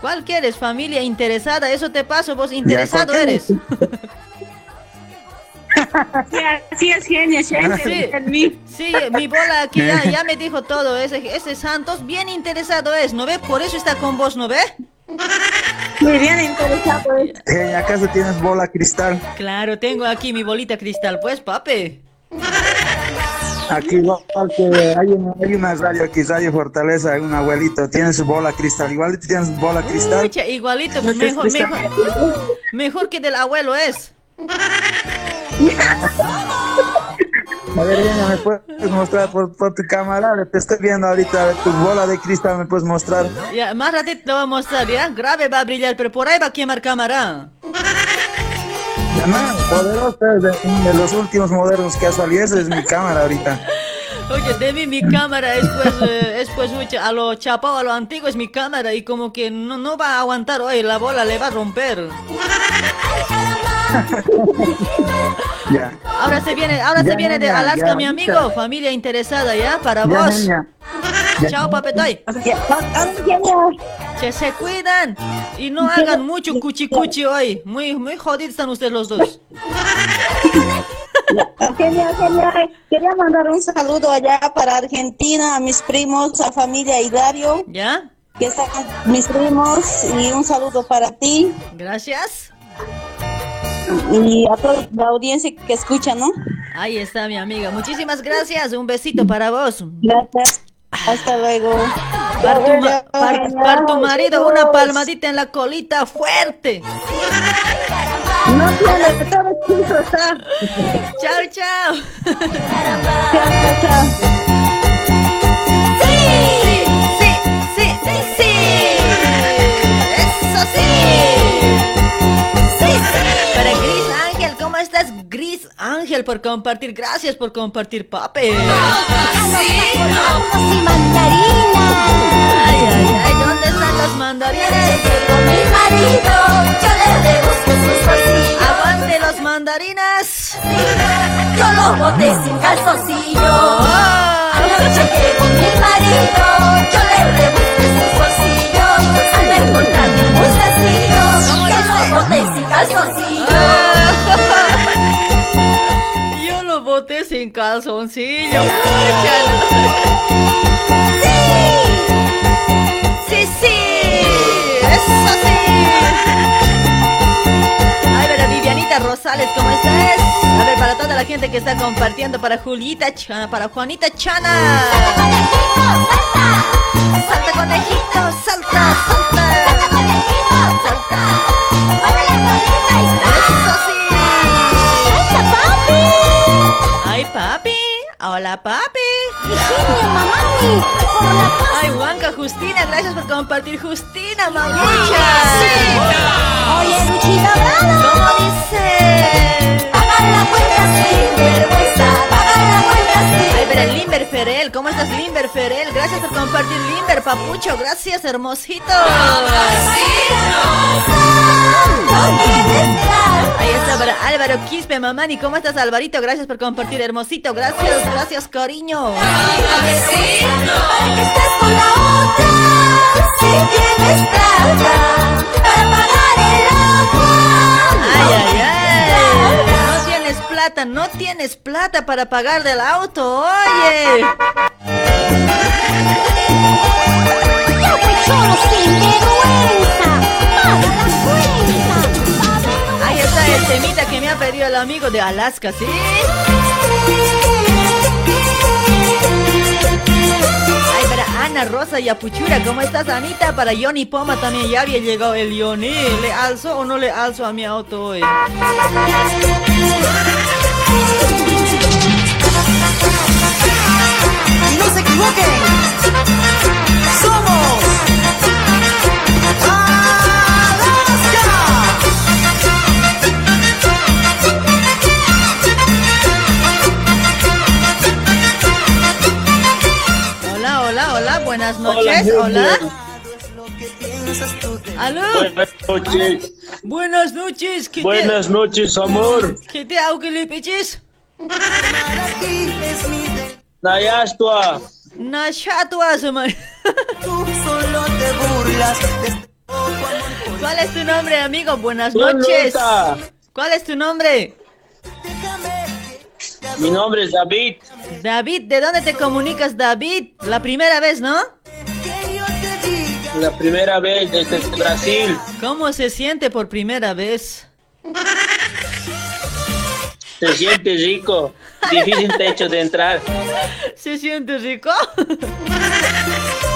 ¿Cuál quieres? Familia interesada, eso te paso, vos interesado ¿cuál eres. Sí, es genio. Sí, sí, mi bola aquí ya, ya me dijo todo. Ese, ese Santos bien interesado es, ¿no ve? Por eso está con vos, ¿no ve? Muy bien interesado. es. Eh, ¿Acaso tienes bola cristal? Claro, tengo aquí mi bolita cristal, pues, papi. Aquí igual que hay una, hay una radio aquí, Radio Fortaleza, un abuelito, tiene su bola cristal. Igual tú tienes bola cristal. Igualito, pues, mejor, mejor, mejor que del abuelo es. A ver, ¿me puedes mostrar por, por tu cámara? Te estoy viendo ahorita, tu bola de cristal, ¿me puedes mostrar? Ya, más ratito te voy a mostrar, ¿ya? Grave va a brillar, pero por ahí va a quemar cámara. Es de, de los últimos modernos que ha salido, esa es mi cámara ahorita. Oye, de mí mi cámara es pues, eh, es pues a lo chapado, a lo antiguo es mi cámara y como que no, no va a aguantar hoy, la bola le va a romper. Ya. Ahora se viene, ahora Ya, se viene de Alaska, ya, mi amigo, familia interesada, ¿ya? Para Ya, vos. Chao, papetoy. Que se cuidan y no hagan mucho cuchi cuchi hoy. Muy, muy jodidos están ustedes los dos. Genial, genial. Quería mandar un saludo allá para Argentina, a mis primos, a familia Hilario. ¿Ya? Que están mis primos y un saludo para ti Gracias. Y a toda la audiencia que escucha, ¿no? Ahí está mi amiga. Muchísimas gracias. Un besito para vos. Gracias. Hasta luego. Para tu, ma- para- para tu marido, una palmadita en la colita fuerte. No tiene, todo chico está. Chao, chao. Chao, chao. Sí. Sí, sí. Para Gris Ángel, ¿cómo estás, Gris Ángel, por compartir? Gracias por compartir, papi. Ay, ay, ay, ¿dónde están los mandarines? Con mi marido, yo le rebusco sus bolsillos. Aguante los mandarinas. Yo lo boté sin calzoncillo. Oh. Anoche que con mi marido, yo le rebusqué sus bolsillos. Boté sin calzoncillo. Yo lo boté sin calzoncillo. Sí, sí, eso sí. Ay, pero Vivianita Rosales, ¿cómo estás? A ver, para toda la gente que está compartiendo, para Julieta Chana, para Juanita Chana. Salta conejito, salta, salta. Salta. Eso sí. Ay, papi. Hola, papi. Ay, Juanca, Justina, gracias por compartir. Justina, mamucha. Oye, Luchita Bravo. ¿Cómo dice? Pagar la cuenta sin vergüenza, Ay, Limber Ferel, ¿cómo estás, Limber Ferel? Gracias por compartir, Limber, papucho. Gracias, hermosito. Ahí está para Álvaro Quispe, mamani. ¿Cómo estás, Alvarito? Gracias por compartir, hermosito. Gracias, gracias, cariño. Ay, ay, ay. No tienes plata, no tienes plata para pagar del auto, oye. Ahí está el temita que me ha pedido el amigo de Alaska, ¿sí? Ay, para Ana Rosa y Apuchura, ¿cómo estás, Anita? Para Johnny Poma también ya había llegado el Johnny. ¿Le alzo o no le alzo a mi auto hoy? No se equivoquen. Somos Hola, hola, hola, buenas noches, hola. ¿Aló? Buenas noches. Buenas noches. ¿qué te- Buenas noches, amor. ¿Qué te hago que le piches? Nayastua. Nashatua, man. Solo te burlas. ¿Cuál es tu nombre, amigo? Buenas noches. ¿Cuál es tu nombre? Mi nombre es David. David, ¿de dónde te comunicas, David? La primera vez, ¿no? La primera vez desde Brasil. ¿Cómo se siente por primera vez? Se siente rico. Difícil techo de entrar. ¿Se siente rico?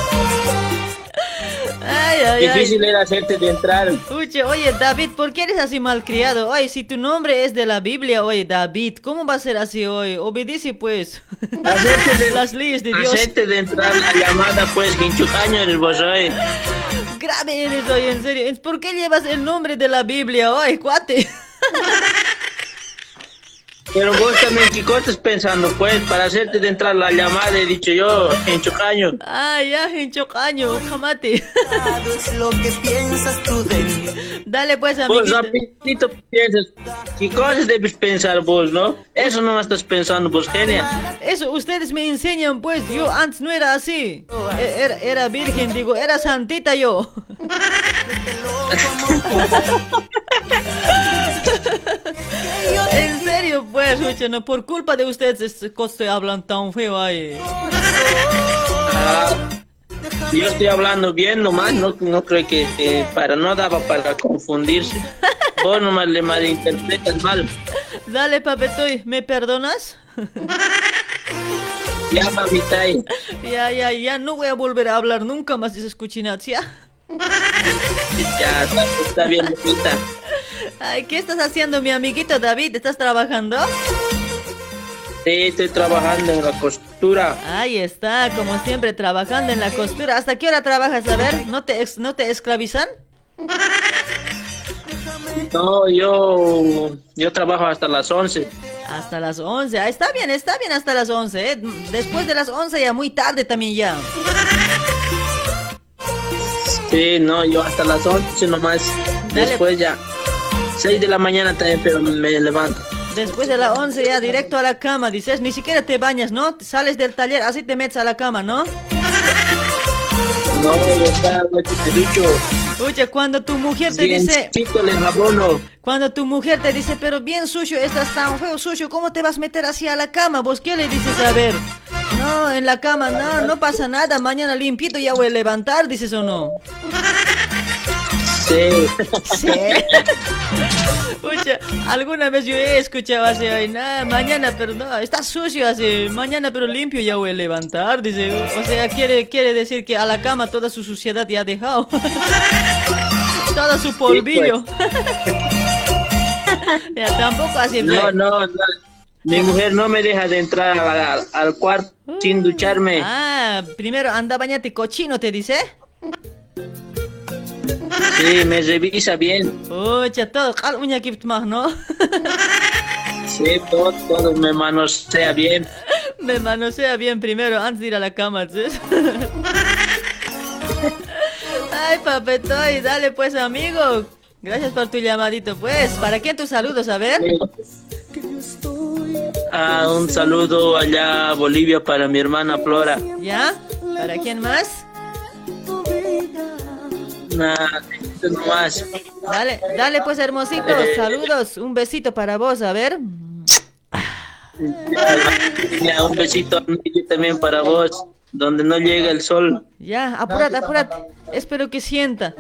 Ay, ay, ay. Difícil era hacerte de entrar. Oye, oye, David, ¿por qué eres así malcriado? Oye, si tu nombre es de la Biblia, oye, David, ¿cómo va a ser así hoy? Obedece, pues. Las leyes de Dios. Hacerte de entrar la llamada, pues, quinchucaño eres vos hoy. Grave eres hoy, en serio. ¿Por qué llevas el nombre de la Biblia hoy, cuate? Pero vos también, ¿qué estás pensando? Pues, para hacerte de entrar la llamada, he dicho yo, quinchucaño. Ah, ya, en chocaño, jamate. Es lo que piensas tú de mí. Dale, pues, Vos amiguito. rapidito piensas, ¿qué cosas debes pensar vos, no? Eso no estás pensando vos, genia. Eso ustedes me enseñan, pues. Yo antes no era así. E- Era, era virgen, digo, era santita yo. en serio, pues, no, por culpa de ustedes este coste hablan tan feo ahí. Ah, yo estoy hablando bien nomás, no, no creo que, que para no daba para confundirse. Vos nomás le malinterpretas mal. Dale, papetoy, ¿me perdonas? Ya, ahí. Ya, ya, ya, no voy a volver a hablar nunca más de esas cochinadas, ¿ya? ya está, está bien, mamita. Ay, ¿qué estás haciendo, mi amiguito David? ¿Estás trabajando? Sí, estoy trabajando en la costura. Ahí está, como siempre, trabajando en la costura. ¿Hasta qué hora trabajas? A ver, ¿no te, no te esclavizan? No, yo, yo trabajo hasta las 11. Hasta las 11. Ah, está bien, está bien hasta las 11. ¿eh? Después de las 11 ya muy tarde también ya. Sí, no, yo hasta las 11 nomás. Después ya. 6 de la mañana también, pero me levanto. Después de las 11 ya directo a la cama, dices, ni siquiera te bañas, ¿no? Sales del taller, así te metes a la cama, ¿no? No, yo estaba, te dicho. Oye, cuando tu mujer te dice... Chico, le jabono. Cuando tu mujer te dice, pero bien sucio, estás tan feo, sucio, ¿cómo te vas a meter así a la cama? ¿Vos qué le dices? A ver, no, en la cama, no, no pasa nada, mañana limpito ya voy a levantar, dices o no. Sí. Sí. Oye, alguna vez yo he escuchado así, ay, nada, mañana, pero no, está sucio así, mañana pero limpio ya voy a levantar, dice, o sea, quiere, quiere decir que a la cama toda su suciedad ya ha dejado. Todo su polvillo. ya tampoco así. No, no, no. Mi mujer no me deja de entrar al, al cuarto sin ducharme. Ah, primero anda bañate cochino, te dice. Sí, me revisa bien. Oye, todo, cal uña gibt más, ¿no? Sí, todo, todo me manosea bien. Me manosea bien primero antes de ir a la cama, ¿sí? Ay, papetoy, dale pues, amigo. Gracias por tu llamadito, pues. ¿Para quién tus saludos? A ver. Ah, un saludo allá a Bolivia para mi hermana Flora. ¿Ya? ¿Para quién más? Nomás. Dale, dale pues, hermosito. Eh. Saludos. Un besito para vos, a ver. Ya, un besito también para vos, donde no llega el sol. Ya, apúrate, apúrate. Espero que sienta.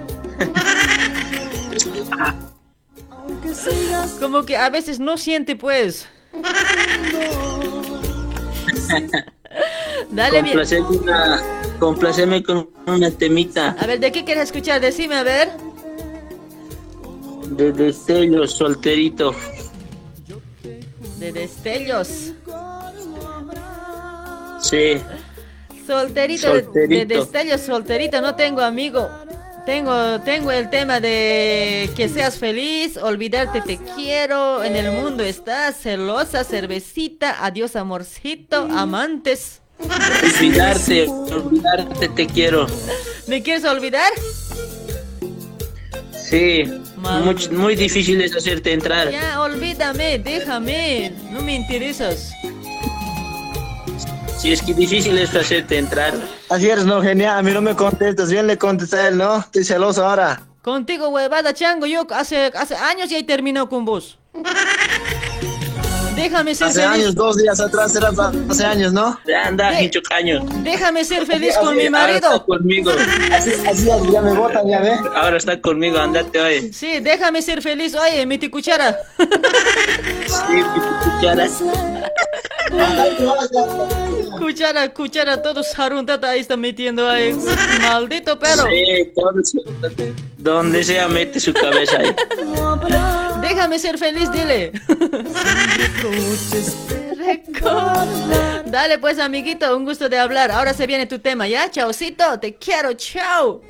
Como que a veces no siente, pues. Dale. Complaceme, una, complaceme con una temita A ver, ¿de qué quieres escuchar? Decime, a ver. de destello solterito. De destellos. Sí, Solterito, de- De, destellos, solterito. No tengo amigo. Tengo, tengo el tema de que seas feliz, olvidarte te quiero, en el mundo estás, celosa, cervecita, adiós amorcito, amantes. olvidarte, olvidarte te quiero. ¿Me quieres olvidar? Sí, muy, muy difícil es hacerte entrar. Ya, olvídame, déjame. No me interesas. Sí, es que difícil es hacerte entrar. Así eres, no, genial. A mí no me contestas. Bien le contesta a él, ¿no? Estoy celoso ahora. Contigo, huevada, chango. Yo hace, hace años ya he terminado con vos. Déjame ser Hace feliz. años, dos días atrás, era hace años, ¿no? Ya anda, hincho caño. Déjame ser feliz con mi Ahora está marido. conmigo. Así, así ya me botan, ya ve. Ahora está conmigo, andate hoy. Sí, déjame ser feliz. Oye, mi cuchara. Sí, cuchara. Cuchara, cuchara, todos jaruntata ahí está metiendo ahí. Maldito perro. Sí, todo- donde sea mete su cabeza ahí. Déjame ser feliz, dile. Dale pues, amiguito, un gusto de hablar. Ahora se viene tu tema, ¿ya? Chaucito, te quiero, chao.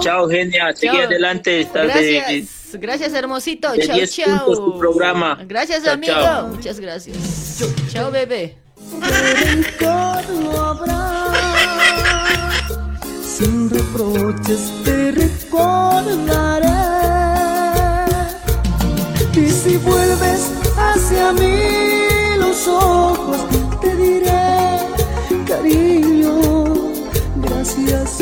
Chao, genia. Sigue Chao. adelante. Estás de- de- Gracias, gracias, hermosito. de Chao, 10 puntos tu chao. programa. Gracias, Chao, amigo. chao. Muchas gracias. Chao, bebé. Sin reproches te recordaré. Y si vuelves hacia mí los ojos, te diré, cariño, gracias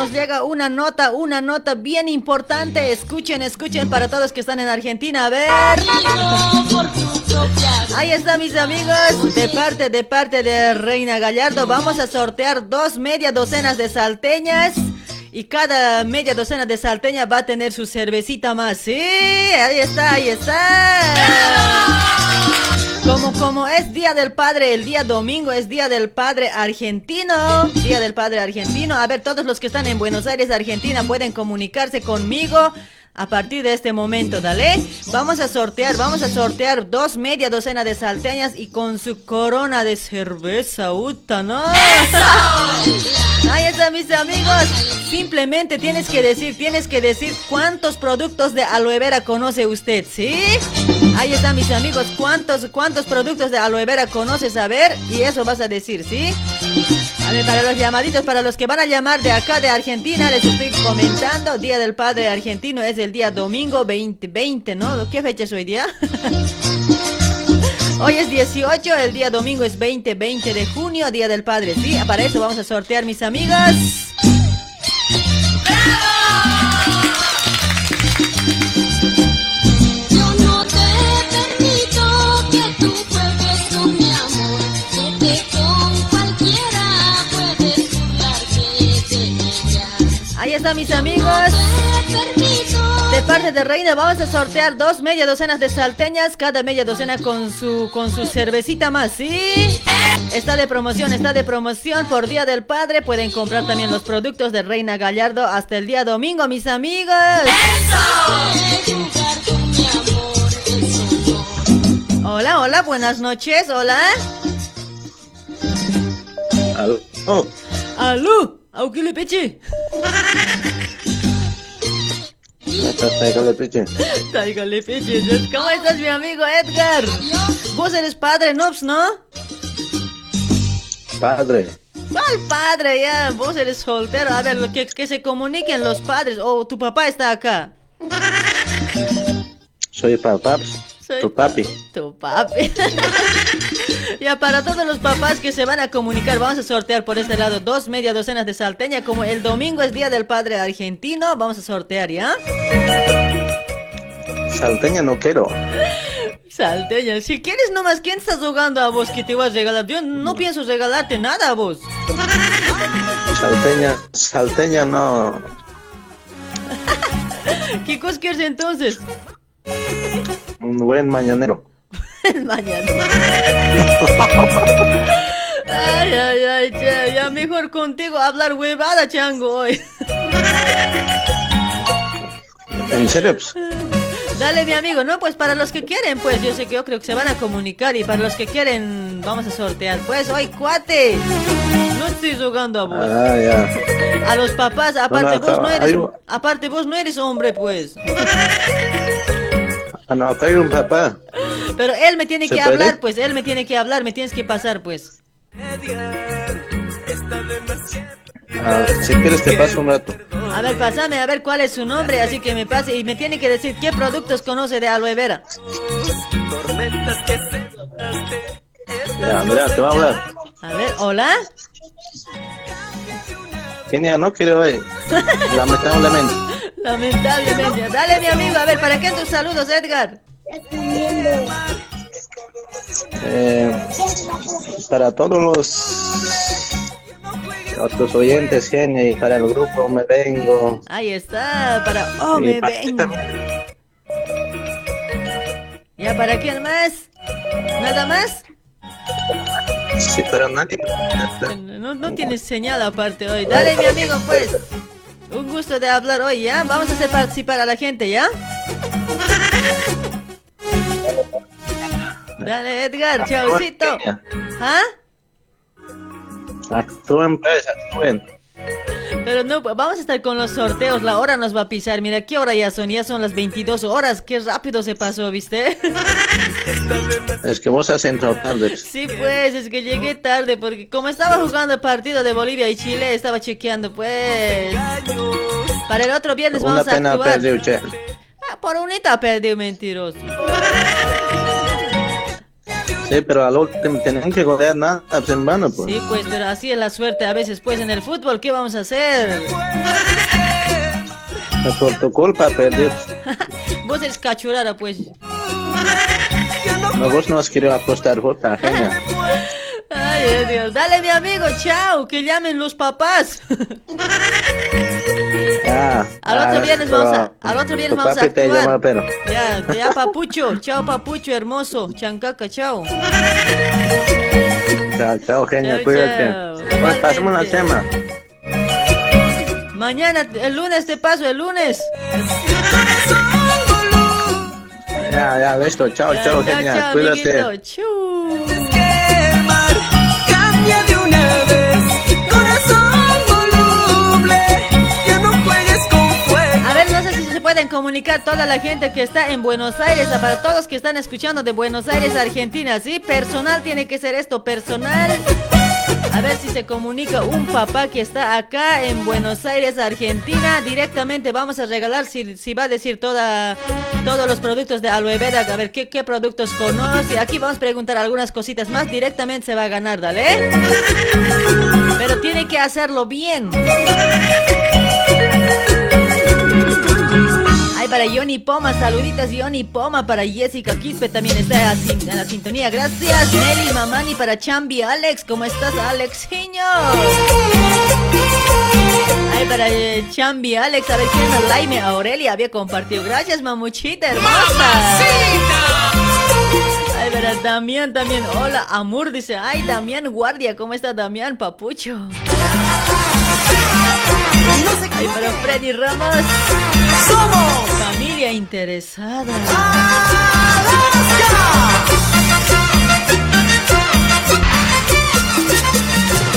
nos llega, una nota, una nota bien importante. Escuchen, escuchen para todos que están en Argentina. A ver. Ahí están mis amigos. De parte, de parte de Reina Gallardo, vamos a sortear dos media docenas de salteñas. Y cada media docena de salteña va a tener su cervecita más. Sí, ahí está, ahí está. Como, como es Día del Padre, el día domingo es Día del Padre argentino. Día del Padre argentino. A ver, todos los que están en Buenos Aires, Argentina, pueden comunicarse conmigo. A partir de este momento, dale. Vamos a sortear, vamos a sortear dos media docena de salteñas y con su corona de cerveza, uta, ¿no? Ahí están mis amigos. Simplemente tienes que decir, tienes que decir cuántos productos de aloe vera conoce usted, ¿sí? Ahí están mis amigos, cuántos, cuántos productos de aloe vera conoces, a ver, y eso vas a decir, ¿sí? A ver, para los llamaditos, para los que van a llamar de acá de Argentina, les estoy comentando, Día del Padre Argentino es el día domingo 2020, ¿no? ¿Qué fecha es hoy día? Hoy es 18, el día domingo es 20, 20 de junio, Día del Padre. Sí, para eso vamos a sortear, mis amigas. Están mis amigos. De parte de Reina vamos a sortear dos media docenas de salteñas, cada media docena con su con su cervecita más, ¿sí? Está de promoción, está de promoción por Día del Padre. Pueden comprar también los productos de Reina Gallardo hasta el día domingo, mis amigos. Hola, hola, buenas noches, hola. Aló. Oh, Aló, ¿a qué le peche? Táigale, piche. Táigale, piche. ¿Cómo estás, mi amigo Edgar? Vos eres padre, Nops, ¿no? Padre. ¿Cuál padre? Ya, vos eres soltero. A ver, que, que se comuniquen los padres. O tu papá está acá. Soy papá. Soy Tu papi. Tu papi. ya, para todos los papás que se van a comunicar, vamos a sortear por este lado dos media docenas de salteña. Como el domingo es Día del Padre Argentino, vamos a sortear, ¿ya? Salteña no quiero. Salteña, si quieres nomás, ¿quién estás jugando a vos que te vas a regalar? Yo no pienso regalarte nada a vos. Salteña, salteña no. ¿Qué cosas quieres entonces? Un buen mañanero. Mañana. Ay, ay, ay, che, ya mejor contigo hablar huevada, chango, hoy. ¿En serio? Dale, mi amigo, no, pues para los que quieren, pues yo sé que yo creo que se van a comunicar y para los que quieren, vamos a sortear. Pues, hoy, cuate, no estoy jugando a vos. Ah. A los papás, aparte No, no, vos no eres, hay- aparte vos no eres hombre, pues. Ah, no, hay un papá. Pero él me tiene ¿Se que puede? hablar, pues, él me tiene que hablar, me tienes que pasar, pues. Ah, si quieres te paso un rato. A ver, pasame a ver cuál es su nombre, así que me pase y me tiene que decir qué productos conoce de aloe vera. Ya, mira, te voy a hablar. A ver, hola. Kenia no quiere hoy. Lamentablemente. Lamentablemente. Dale, mi amigo, a ver, ¿para qué tus saludos, Edgar? Eh, para todos los otros oyentes, Genia, y para el grupo Me Vengo. Ahí está, para... Oh, y me para vengo. ¿Ya para quién más? ¿Nada más? Sí, pero nadie. No, no tienes señal aparte hoy. Dale, mi amigo, pues. Un gusto de hablar hoy, ¿ya? Vamos a hacer participar a la gente, ¿ya? Dale, Edgar, chaucito. ¿Ah? A tu empresa, tú en. Pero no, vamos a estar con los sorteos. La hora nos va a pisar. Mira, ¿qué hora ya son? Ya son las 22 horas. Qué rápido se pasó, ¿viste? Es que vos has entrado tarde. Sí, pues, es que llegué tarde porque como estaba jugando el partido de Bolivia y Chile, estaba chequeando, pues. Para el otro viernes Una vamos a pena actuar. perdió, che. Ah, por unita perdió, mentiroso. Sí, pero al último tienen que golear nada, pues en vano, pues. Sí, pues, pero así es la suerte a veces, pues, en el fútbol, ¿qué vamos a hacer? Por tu culpa perdió. Vos eres cachurara, pues. No, vos no has querido apostar, jota, genia. Ay, Dios. Dale, mi amigo, chao, que llamen los papás. Ya. Al otro viernes vamos a, al otro viernes vamos a papi te actuar. llama, pero. Ya, ya, papucho. Chao, papucho, hermoso. Chancaca, chao. Chao, chao, genia, cuídate. Pues pasemos la tema. Mañana, el lunes te paso, el lunes. Ya, ya, listo. Chao, Ya, chao, ya, genia, chao, cuídate. amiguito. Comunicar toda la gente que está en Buenos Aires, a para todos que están escuchando de Buenos Aires, Argentina, ¿sí? Personal tiene que ser esto, personal. A ver si se comunica un papá que está acá en Buenos Aires, Argentina. Directamente vamos a regalar, si, si va a decir toda, todos los productos de aloe vera, a ver qué, qué productos conoce. Aquí vamos a preguntar algunas cositas más. Directamente se va a ganar, dale. Pero tiene que hacerlo bien. Para Johnny Poma, saluditas Johnny Poma, para Jessica Quispe también está en la, sintonía. Gracias, Nelly Mamani, para Chambi Alex, ¿cómo estás, Alexiño? Ay, para eh, Chambi Alex, a ver quién es Laime Aurelia había compartido. Gracias, mamuchita hermosa. Ay, para Damián también. Hola, Amor, dice. Ay, Damián Guardia, ¿cómo está Damián Papucho? Ay, para Freddy Ramos. Somos familia interesada.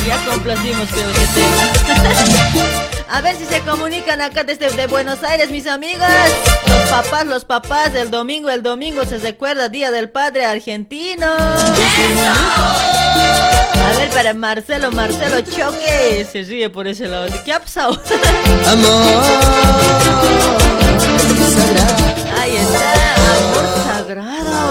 Ya complacimos, que. A ver si se comunican acá desde de Buenos Aires, mis amigas. Los papás, los papás, el domingo, el domingo se recuerda Día del Padre Argentino. A ver, para Marcelo, Marcelo Choque. Se ríe por ese lado. ¿Qué ha pasado? Ahí está, amor sagrado.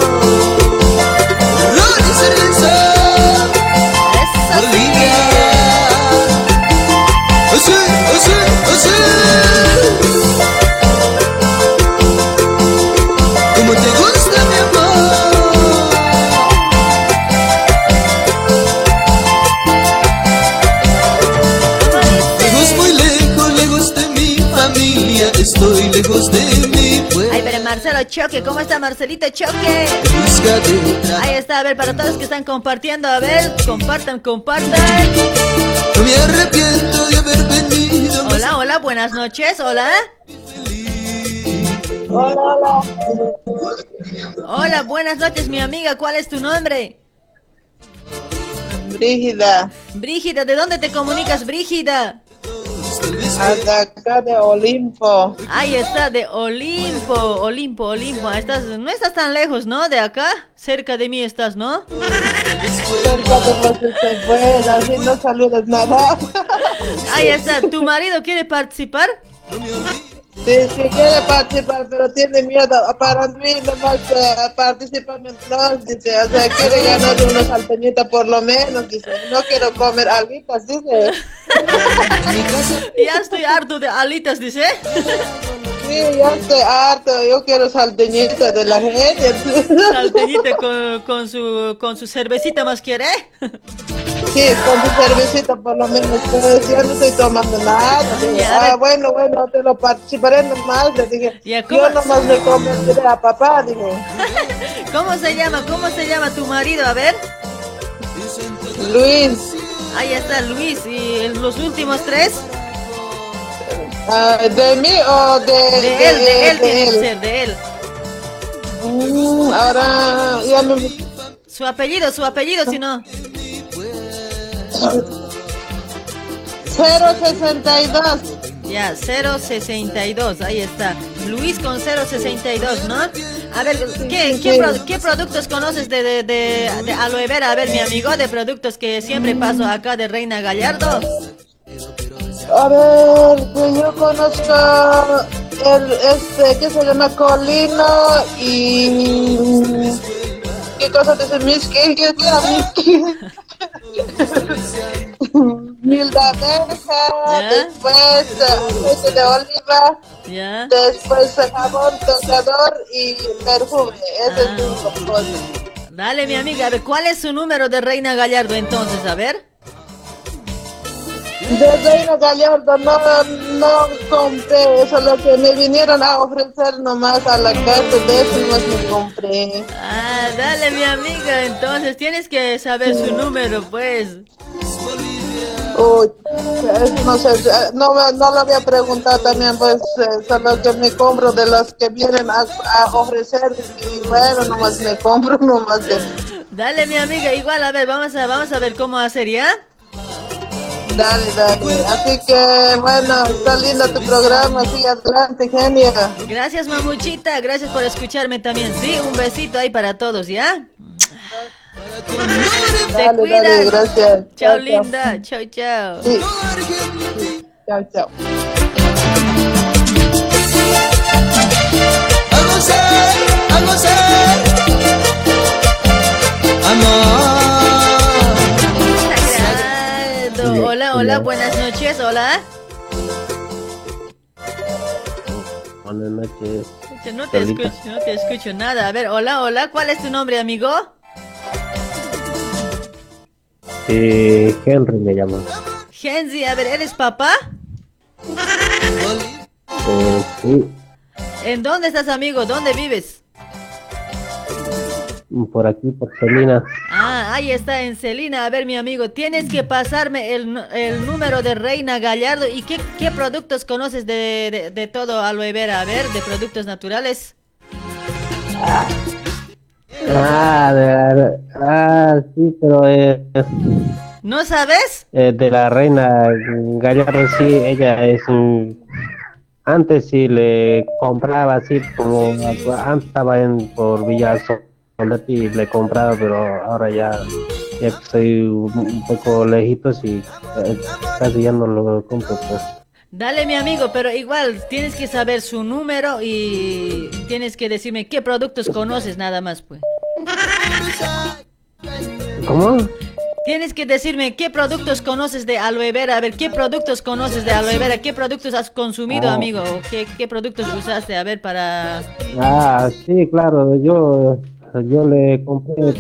Lejos de mi pueblo Ay, pero Marcelo Choque, ¿cómo está Marcelito Choque? Ahí está, a ver, para todos que están compartiendo, a ver, compartan, compartan. No me arrepiento de haber venido Hola, hola, buenas noches, hola. Hola, hola. Hola, buenas noches, mi amiga, ¿cuál es tu nombre? Brígida, Brígida, ¿de dónde te comunicas, Brígida? Acá de Olimpo. Ahí está, de Olimpo, Olimpo, Olimpo. Estás, no estás tan lejos, ¿no? De acá, cerca de mí estás, ¿no? Cerca de los que se pueden, así no saludas nada. Ahí está, ¿tu marido quiere participar? Sí, sí quiere participar, pero tiene miedo. Para mí nomás eh, participa mientras, dice, o sea, quiere ganar unos salteñitas por lo menos, dice. No quiero comer alitas, dice. Ya estoy harto de alitas, dice. Sí, ya estoy harto, yo quiero salteñitas de la gente. Salteñita con, con su, con su cervecita más quiere. Sí, con tu cervecita por lo menos, ya no estoy tomando nada. Ah, bueno, bueno, te lo participaré nomás. Le dije, yo nomás le convertiré a papá, dije. ¿Cómo se llama? ¿Cómo se llama tu marido? A ver. Luis. Ahí está Luis. ¿Y los últimos tres? Ah, ¿De mí o de, De él, de él tiene que ser, de él. Mm, ahora ya me... Su apellido, su apellido, si no. 062. Ya, 062, ahí está. Luis con 062, ¿no? A ver, ¿qué, qué, pro- qué productos conoces de, de, de, de aloe vera? A ver, mi amigo, de productos que siempre paso acá de Reina Gallardo. A ver, pues yo conozco el, este, que se llama Colino y... ¿Qué cosa dice Miski? ¿Qué era Miski? Milda abeja, después aceite de oliva, ¿Ya? después jabón tocador y perfume. Ese es un compost. Dale, mi amiga, a ver, ¿cuál es su número de Reina Gallardo entonces? A ver. De Reina Gallardo no, no compré, eso lo que me vinieron a ofrecer nomás a la casa, de eso no me compré. Ah, dale, mi amiga, entonces tienes que saber su número, pues. Uy, no sé, no, no lo había preguntado también, pues eh, solo que me compro de los que vienen a, a ofrecer y bueno, nomás me compro nomás. Dale, mi amiga, igual, a ver, vamos a, vamos a ver cómo hacer, ¿ya? Dale, dale. Así que bueno, está lindo tu programa, sigue adelante, genia. Gracias, mamuchita, gracias por escucharme también. Sí, un besito ahí para todos, ¿ya? Te Dale, cuidas. dale, gracias. Chao, linda. Chao, chao. Sí. Chao, chao. A gozar, a gozar Sagrado. Hola, hola, buenas noches, hola. Buenas noches. No te Solita. escucho, no te escucho nada. A ver, hola, hola, ¿cuál es tu nombre, amigo? Eh, Henry me llama. Genzi, a ver, ¿eres papá? Eh, sí, ¿En dónde estás, amigo? ¿Dónde vives? Por aquí, por Celina. Ah, ahí está, en Celina. A ver, mi amigo, tienes que pasarme el, el número de Reina Gallardo. ¿Y qué, qué productos conoces de, de, de todo aloe vera? A ver, de productos naturales. Ah, de- ah, sí, pero eh, ¿No sabes? Eh, de la reina Gallardo, sí, ella es un... Antes sí le compraba así como... Antes estaba en, por Villa Soldati y le compraba, pero ahora ya, ya estoy un poco lejitos y eh, casi ya no lo compro, pues. Dale, mi amigo, pero igual tienes que saber su número y tienes que decirme qué productos conoces nada más, pues. ¿Cómo? Tienes que decirme qué productos conoces de aloe vera, a ver, qué productos conoces de aloe vera, qué productos has consumido, Ah. amigo, qué, qué productos usaste, a ver, para... Ah, sí, claro, yo, yo le compré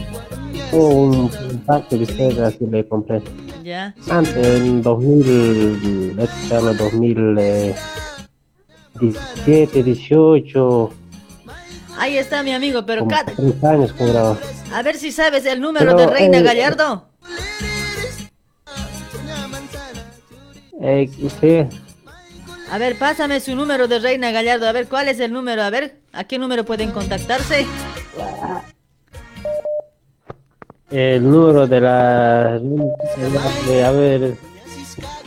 un, pack de bicicletas y le compré. Ya. Antes, en 2000, este año 2017, 18, Ahí está, mi amigo, pero cada... años cobraba. A ver si sabes el número Pero, de Reina eh, Gallardo. Eh, sí, A ver, pásame su número de Reina Gallardo. A ver, ¿cuál es el número? A ver, ¿a qué número pueden contactarse? El número de la... de- a ver,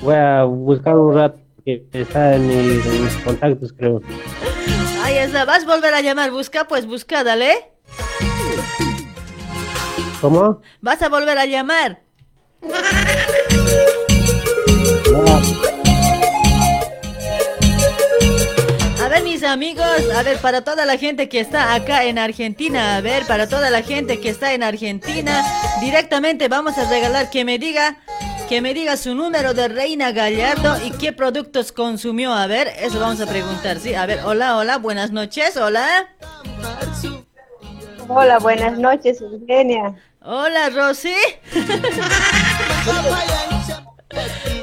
voy a buscar un rato que está en mis, en mis contactos, creo. Ahí está, vas a volver a llamar. Busca, pues busca, dale. ¿Cómo? Vas a volver a llamar. Amigos, a ver, para toda la gente que está acá en Argentina, a ver, para toda la gente que está en Argentina, directamente vamos a regalar que me diga, que me diga su número de Reina Gallardo y qué productos consumió. A ver, eso vamos a preguntar, sí. A ver, hola, hola, buenas noches, hola. Hola, buenas noches, Eugenia. Hola, Rosy.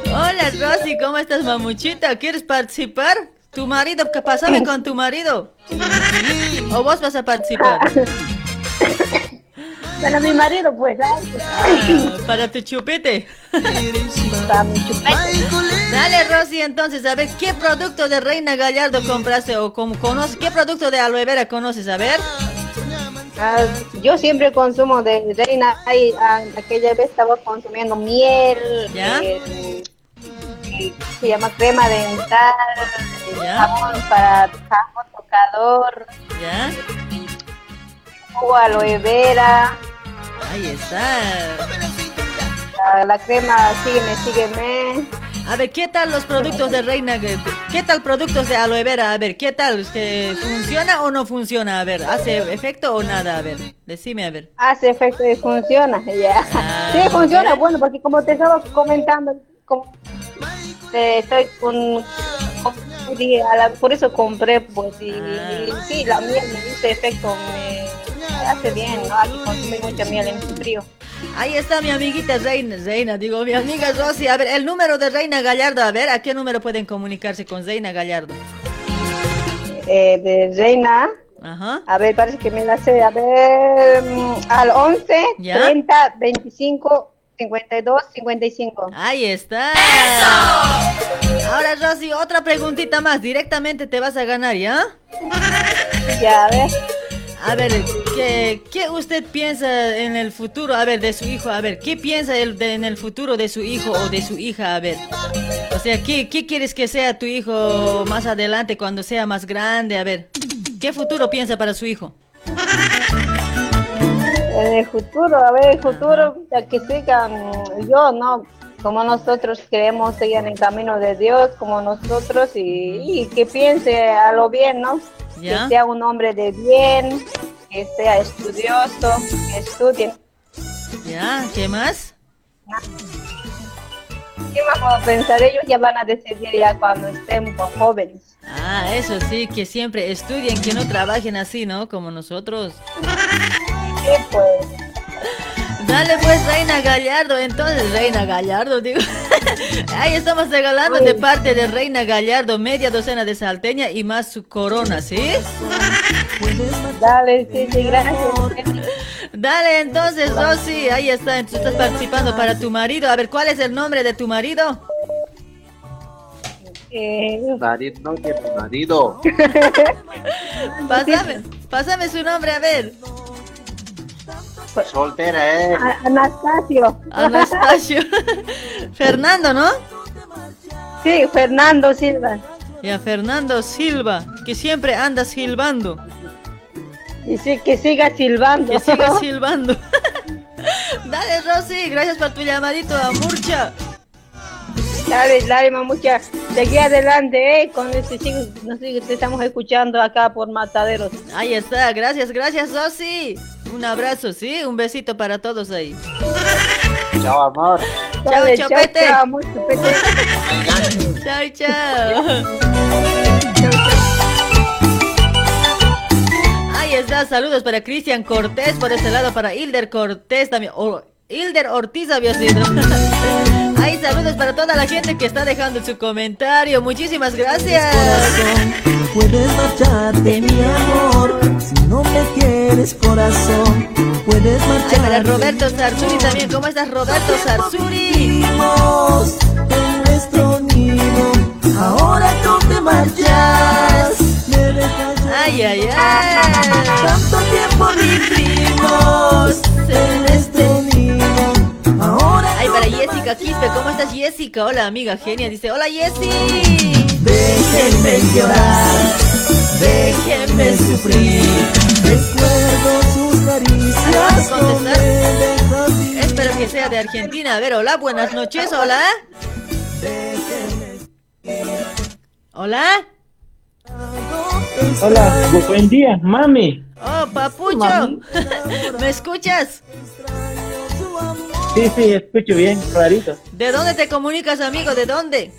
Hola, Rosy, ¿cómo estás, mamuchita? ¿Quieres participar? Tu marido, ¿qué pásame con tu marido? ¿O vos vas a participar? Para mi marido, pues. Ah, para tu chupete. Para mi chupete. Dale, Rosy, entonces, a ver, ¿qué producto de Reina Gallardo compraste o como conoces? ¿Qué producto de aloe vera conoces? A ver. Ah, yo siempre consumo de reina. Ay, ah, aquella vez estaba consumiendo miel. ¿Ya? eh, y se llama crema dental. ¿Ya? Jabón para jabón tocador. ¿Ya? Jugo aloe vera. Ahí está. la crema sígueme, sígueme. A ver, ¿qué tal los productos de Reina? ¿Qué tal productos de aloe vera? A ver, ¿qué tal? ¿Que ¿Funciona o no funciona? A ver, ¿hace efecto o nada? A ver, decime a ver. Hace efecto y funciona, ya. sí, funciona, bueno, porque como te estaba comentando, como, eh, estoy con, a la- por eso compré, pues, y, y sí, la miel me hizo efecto, me, me hace bien, ¿no? Hay que consumir mucha miel en frío. Ahí está mi amiguita Reina, Reina, digo, mi amiga Rosy. A ver, el número de Reina Gallardo, a ver, ¿a qué número pueden comunicarse con Reina Gallardo? Eh, de Reina, Ajá. a ver, parece que me la sé, a ver, mm, al 11, ¿Ya? 30, 25, 52, 55. Ahí está. Ahora, Rosy, otra preguntita más. Directamente te vas a ganar, ¿ya? Ya, a ver. A ver, ¿qué, qué usted piensa en el futuro? A ver, de su hijo. A ver, ¿qué piensa él de- en el futuro de su hijo o de su hija? A ver. O sea, ¿qué, ¿qué quieres que sea tu hijo más adelante cuando sea más grande? A ver, ¿qué futuro piensa para su hijo? En el futuro, a ver, el futuro, ya que sigan, yo, ¿no? Como nosotros queremos seguir en el camino de Dios, como nosotros, y, y que piense a lo bien, ¿no? Ya. Que sea un hombre de bien, que sea estudioso, que estudie. ¿Ya? ¿Qué más? ¿Qué más puedo pensar? Ellos ya van a decidir ya cuando estén jóvenes. Ah, eso sí, que siempre estudien, que no trabajen así, ¿no? Como nosotros. Pues. Dale pues, Reina Gallardo, entonces, Reina Gallardo, digo. Ahí estamos regalando de parte de Reina Gallardo media docena de salteña y más su corona, ¿sí? Dale, sí, sí, gracias. Dale, entonces, Rosy, ahí está, tú estás participando para tu marido. A ver, ¿cuál es el nombre de tu marido? Eh, Marido, no tiene marido. Pásame, pásame su nombre, a ver. Soltera, eh. A- Anastasio. Anastasio. Fernando, ¿no? Sí, Fernando Silva. Ya, Fernando Silva, que siempre anda silbando. Y sí, que siga silbando. Que siga silbando. Dale, Rosy, gracias por tu llamadito a Murcha. Dale, dale, mamucha. Seguí adelante, eh. Con este chico, no sé, te estamos escuchando acá por Mataderos. Ahí está, gracias, gracias, Rosy. Un abrazo, ¿sí? Un besito para todos ahí. Chao, amor. Chao, chopete. chao, amor. Chao, chao. Ahí está, saludos para Cristian Cortés, por este lado para Hilder Cortés también. o Hilder Ortiz había sido. Saludos para toda la gente que está dejando su comentario. Muchísimas gracias. Puedes marcharte, mi amor, si no me quieres, corazón. Puedes Ay, marcharte. para Roberto Sarsuri también. ¿Cómo estás, Roberto Sarsuri? En nuestro nido. Ahora tú te marchas. Me dejas Ay, ay, ay. Tanto tiempo vivimos en nuestro nido. Ahora Ay, para Jessica Quispe, ¿cómo estás, Jessica? Hola, amiga genia. Dice, hola, Jessy. déjenme llorar. Déjenme sufrir. Recuerdo sus caricias. ¿Vas a No me contestar? dejas ir. Espero que sea de Argentina. A ver, hola, buenas noches, hola. Hola. Hola, buen día, mami. Oh, papucho. ¿Me escuchas? Sí, sí, escucho bien, clarito. ¿De dónde te comunicas, amigo? ¿De dónde?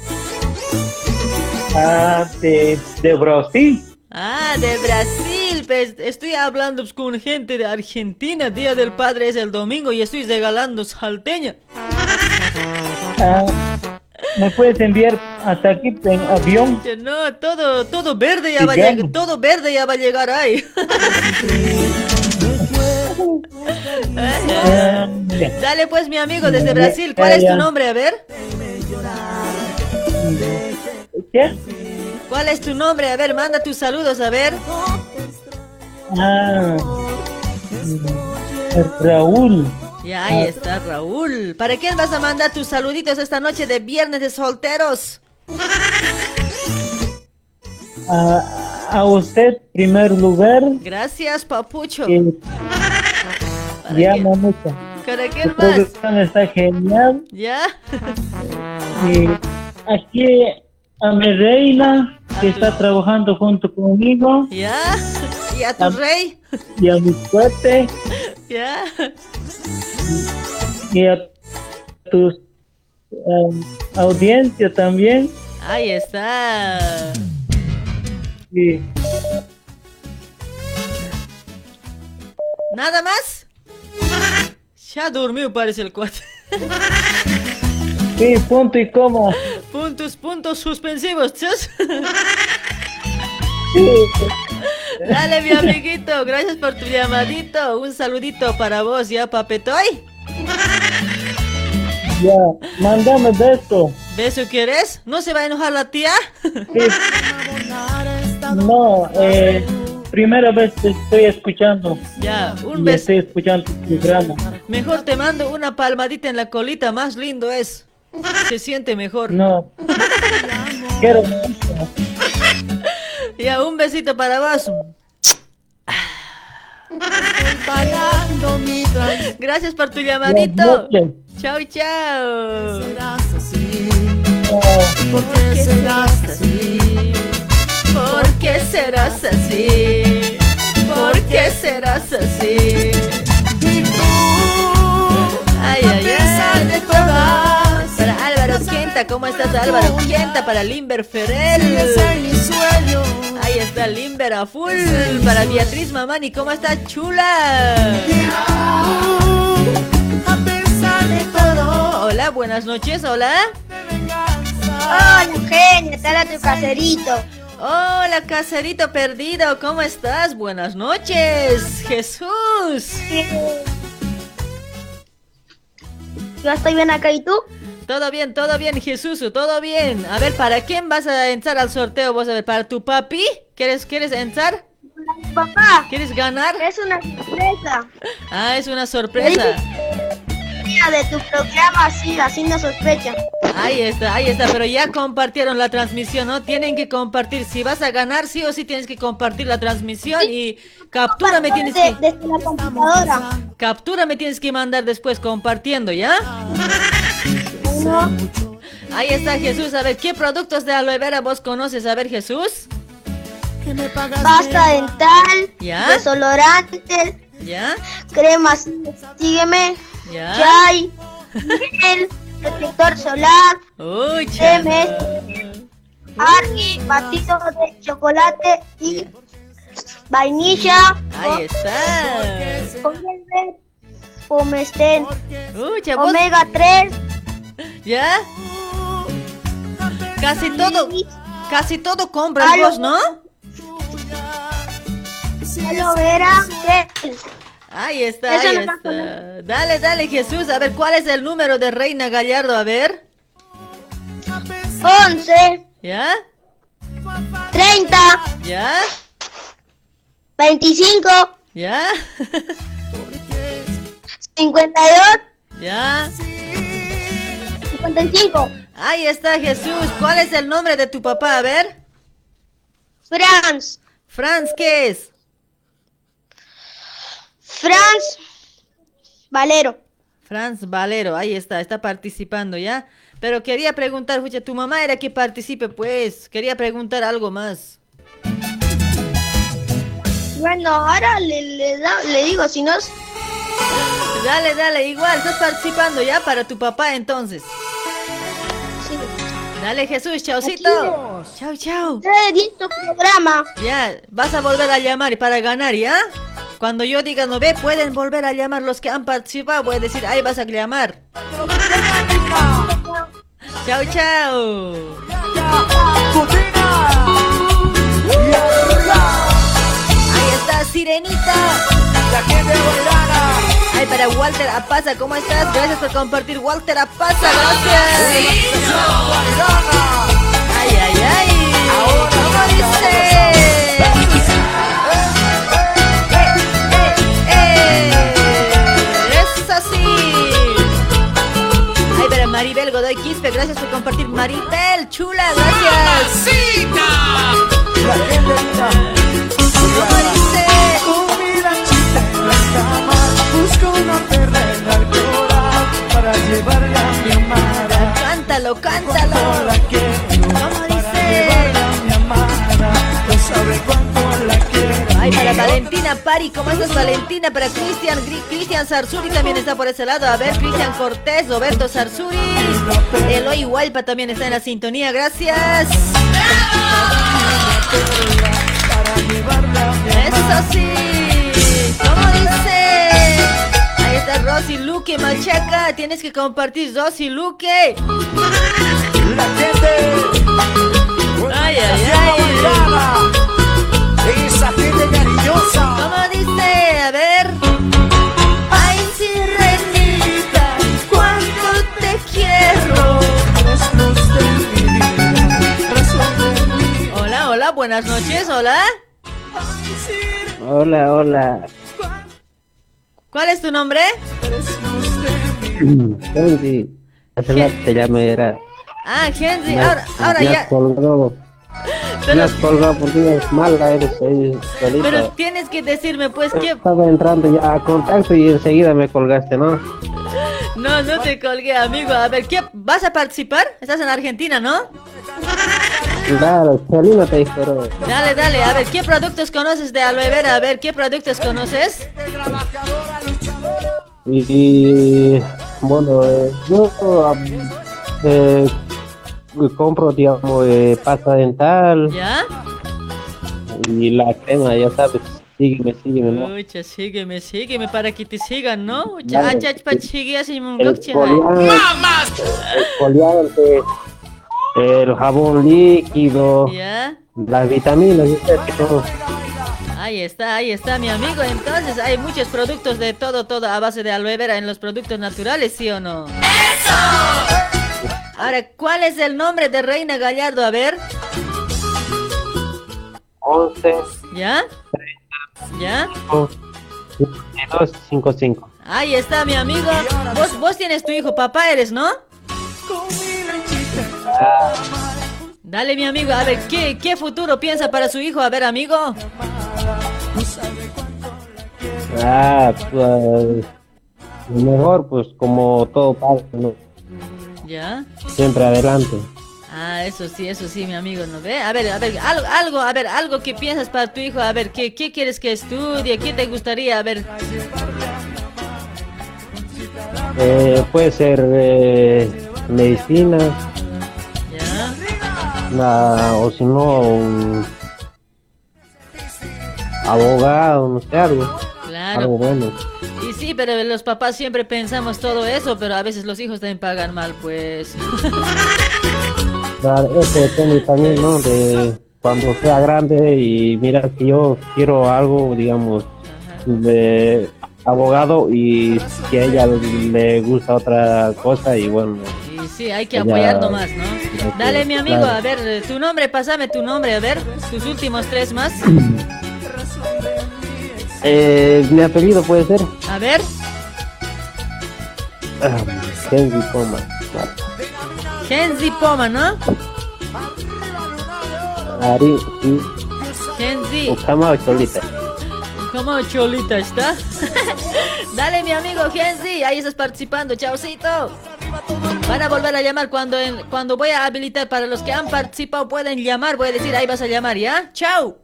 Ah, de, de Brasil. Ah, de Brasil. Pues estoy hablando pues, con gente de Argentina. Día del Padre es el domingo y estoy regalando salteña. Ah, ¿Me puedes enviar hasta aquí en avión? No, todo, todo verde ya Sí, va llegar. Todo verde ya va a llegar ahí. Ah. Dale pues, mi amigo, desde Brasil. ¿Cuál es tu nombre? A ver. ¿Qué? ¿Cuál es tu nombre? A ver, manda tus saludos, a ver. Ah, mm, Raúl. Ya, ahí está Raúl. ¿Para quién vas a mandar tus saluditos esta noche de viernes de solteros? A, a usted, primer lugar. Gracias, papucho. Y, ya, mamita. ¿Para El quién más? programa está genial. ¿Ya? Y aquí a mi reina, que está trabajando junto conmigo, ¿Ya? ¿Y a tu rey? y a mi fuerte, ¿Ya? y a tus um, audiencia también. Ahí está. Y ¿Nada más? Ya durmió, parece el cuate. sí, punto y coma. Puntos, puntos suspensivos, chus. Sí. Dale, mi amiguito, gracias por tu llamadito. Un saludito para vos, ¿ya, papetoy? Ya, mándame beso. ¿Beso quieres? ¿No se va a enojar la tía? No, eh, primera vez te estoy escuchando. Ya, un beso. estoy escuchando tu programa. Mejor te mando una palmadita en la colita, más lindo es. Se siente mejor. No. Quiero mucho. Ya, un besito para vos. Pagando mi traición. Gracias por tu llamadito. Chao, chao. Serás así. ¿Por qué serás así? ¿Por qué serás así? ¿Por qué serás así? Ay, ay, ay. de todas. Para Álvaro Quenta, ¿cómo estás Álvaro Quenta? Para Limber sueño. Ahí está Limber a full. Para Beatriz Mamani, ¿cómo estás chula? A pesar de todo. Hola, buenas noches, hola. Hola, Eugenia, te habla tu caserito. Hola, caserito perdido, ¿cómo estás? Buenas noches, Jesús. Yo estoy bien acá, ¿y tú? Todo bien, todo bien, Jesús, todo bien. A ver, ¿para quién vas a entrar al sorteo? ¿Vos a ver, para tu papi? ¿Quieres, quieres entrar? papá. ¿Quieres ganar? Es una sorpresa. Ah, es una sorpresa. De tu programa, sí, así no sospecha. Ahí está, ahí está, pero ya compartieron la transmisión, ¿no? Tienen que compartir. Si vas a ganar, sí o sí tienes que compartir la transmisión y captura me tienes que... Desde la computadora. Captura me tienes que mandar después compartiendo, ¿ya? Ahí está Jesús. A ver, ¿qué productos de aloe vera vos conoces? A ver, Jesús. Pasta dental, ¿Ya? desolorantes, ¿Ya? cremas, sígueme, ¿Ya? chai, miel, protector solar, MS, Argi, batido de chocolate y vainilla, Ahí está. Pomestén, Omega 3, ¿Ya? Casi todo, casi todo compras vos, ¿no? aloe vera, gel. Ahí está, ahí está. pasa Dale, dale, Jesús. A ver, ¿cuál es el número de Reina Gallardo? A ver. 11, ¿Ya? 30, ¿Ya? 25, ¿Ya? 52, ¿Ya? 55. Ahí está, Jesús. ¿Cuál es el nombre de tu papá? A ver. Franz. Franz, ¿qué es? Franz Valero. Franz Valero, ahí está, está participando ya. Pero quería preguntar, escucha, tu mamá era que participe, pues. Quería preguntar algo más. Bueno, ahora le, le, da- le digo, si no, Dale, dale, igual, estás participando ya para tu papá entonces. Dale, Jesús, chaucito. Chau, chau. tu programa. Ya, vas a volver a llamar para ganar, ¿ya? Cuando yo diga no ve, pueden volver a llamar los que han participado. Voy a decir, ahí vas a llamar. Chau, chau. Ahí está, Sirenita. Ay, para Walter Apaza, ¿cómo estás? Gracias por compartir, Walter Apaza, gracias. Ay, ay, ay. ¿Cómo dice? Maribel Godoy Quispe, gracias por compartir. Maribel, chula, gracias. Busco una perla en la alcohol para llevarla a mi amada. Cántalo, cántalo. La quiero ¿Cómo dice? a mi amada. No sabe cuánto la quiero. Ay, para Valentina Pari, ¿cómo estás Valentina? Para Cristian, Cristian Sarsuri también está por ese lado. A ver, Cristian Cortés, Roberto Sarsuri. Eloy Hualpa también está en la sintonía, gracias. Eso sí. ¿Cómo dice? Ahí está Rosy Luque Machaca. Tienes que compartir Rosy Luque. Ay, ay, ay. Esa gente cariñosa. ¿Cómo dice? A ver. Ay, sirenita, cuánto te quiero. Hola, hola, buenas noches, hola. Hola, hola. ¿Cuál es tu nombre? Henry. Te llamé, era. Ah, Henry, ahora, ahora ya. Pero- eres eres solita. Tienes que decirme, pues, que. Estaba entrando ya a contacto y enseguida me colgaste, ¿no? No, no te colgué, amigo. A ver, ¿qué? ¿Vas a participar? Estás en Argentina, ¿no? Claro, Chalina te espero. Dale, dale, a ver, ¿qué productos conoces de aloe vera? A ver, ¿qué productos conoces? Y, y, bueno, eh, yo am, eh, compro, digamos, eh, pasta dental ¿Ya? y la crema, ya sabes. Sígueme, sígueme, ¿no? Ucha, sígueme, sígueme para que te sigan, ¿no? Dale. Ya, ya, pa sigue así el exfoliante, el jabón líquido, ¿Ya? las vitaminas, y todo. Ahí está, ahí está mi amigo. Entonces hay muchos productos de todo, todo a base de aloe vera en los productos naturales, ¿sí o no? ¡Eso! Ahora, ¿cuál es el nombre de Reina Gallardo? A ver, 11, ¿ya? ¿Ya? 5255. Ahí está, mi amigo. Vos, vos tienes tu hijo, papá eres, ¿no? Dale, mi amigo, a ver, ¿qué, qué futuro piensa para su hijo? A ver, amigo. Ah, pues, mejor, pues como todo padre, ¿no? ¿Ya? Siempre adelante. Ah, eso sí, eso sí, mi amigo, ¿no ve? A ver, a ver, algo, algo, a ver, algo que piensas para tu hijo, a ver, ¿qué, qué quieres que estudie? ¿Qué te gustaría? A ver, Eh, puede ser eh, medicina, la- o si no, un abogado, no sé, algo. Claro. Algo bueno. Y sí, pero los papás siempre pensamos todo eso, pero a veces los hijos también pagan mal, pues. Claro, eso depende también, ¿no? De cuando sea grande y mira que yo quiero algo, digamos, de abogado y que a ella le gusta otra cosa y bueno. Y sí, hay que Ya. apoyar nomás, ¿no? Dale, mi amigo, claro. a ver, tu nombre, pásame tu nombre, a ver, tus últimos tres más. Eh, mi apellido puede ser A ver, Henry Poma. Genzi Poma, ¿no? Ari y Genzi, Ukama Cholita. como cholita está. Dale, mi amigo Genzi, ahí estás participando, chaucito. Van a volver a llamar cuando, en- cuando voy a habilitar para los que han participado pueden llamar, voy a decir ahí vas a llamar, ¿ya? Chau.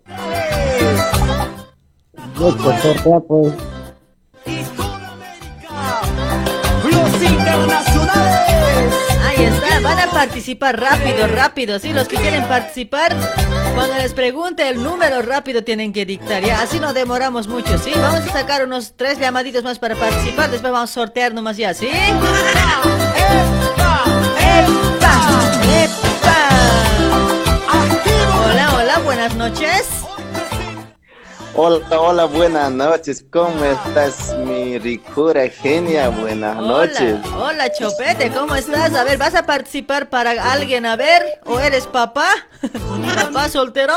Yo, pues, sortea, pues. Los internacionales. Ahí está, van a participar rápido, rápido, ¿sí? Los que quieren participar, cuando les pregunte el número rápido tienen que dictar, ¿ya? Así no demoramos mucho, ¿sí? Vamos a sacar unos tres llamaditos más para participar, después vamos a sortear nomás ya, ¿sí? Hola, hola, buenas noches. Hola, hola, buenas noches. ¿Cómo estás, mi ricura genia? Buenas noches. Hola, Chopete, ¿cómo estás? A ver, ¿vas a participar para alguien? A ver, ¿o eres papá? ¿Papá soltero?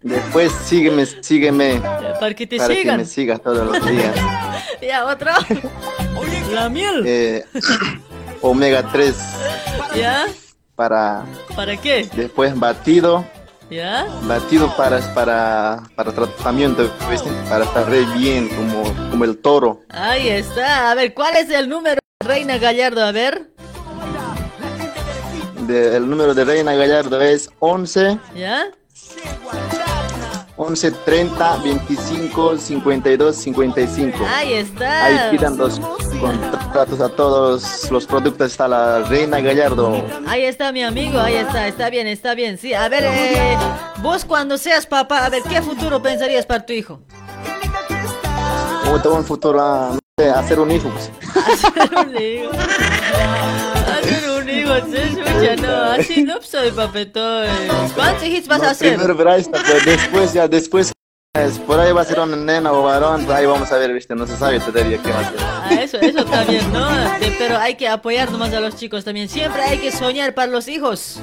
Después sígueme, sígueme. Para que te para que me sigas todos los días. Ya, otro. La miel. Eh, omega 3 ¿Ya? para ¿Para qué? después batido. ¿Ya? Batido para, para, para tratamiento. Para estar re bien, como, como el toro. Ahí está. A ver, ¿cuál es el número, Reina Gallardo? A ver. De- el número de Reina Gallardo es 11 ¿Ya? 11 30 25 52 55. Ahí está. Ahí pidan los contratos a todos los productos. Está la Reina Gallardo. Ahí está mi amigo, ahí está, está bien, está bien. Sí, a ver, eh, vos cuando seas papá, a ver, ¿qué futuro pensarías para tu hijo? Tengo un futuro a no sé, hacer un hijo. Pues. Hacer un hijo. Hacer un hijo, se escucha, no, así no soy papetón. ¿Cuántos hijos vas a hacer? Primero, pero está, pues, después, ya después, es- por ahí va a ser una nena o varón, pues ahí vamos a ver, viste, no se sabe todavía qué va a ser. Ah, eso, eso también, ¿no? De- pero hay que apoyar nomás a los chicos también. Siempre hay que soñar para los hijos.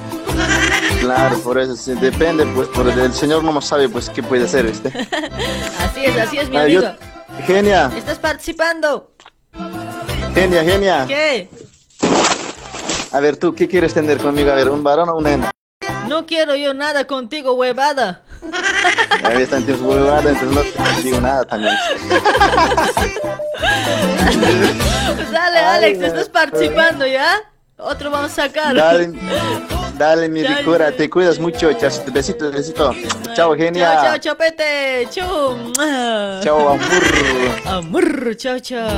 Claro, por eso, sí, depende, pues, por el, el señor no sabe, pues, qué puede hacer, viste. Así es, así es, mi Ah, yo- amigo. Genia, ¿Estás participando? genia, genia. ¿Qué? A ver, tú, ¿qué quieres tener conmigo? A ver, ¿un varón o una nena? No quiero yo nada contigo, huevada. Ahí están tus huevadas, entonces no te digo nada también. Dale, Alex, ¿estás participando ya? Otro vamos a sacar. Dale. Dale, mi Chao, ricura, chao. te cuidas mucho. Chao, besito, besito. Chao, genia. Chao, chao, chopete. Mua. Chao, amor. Amor, chao, chao.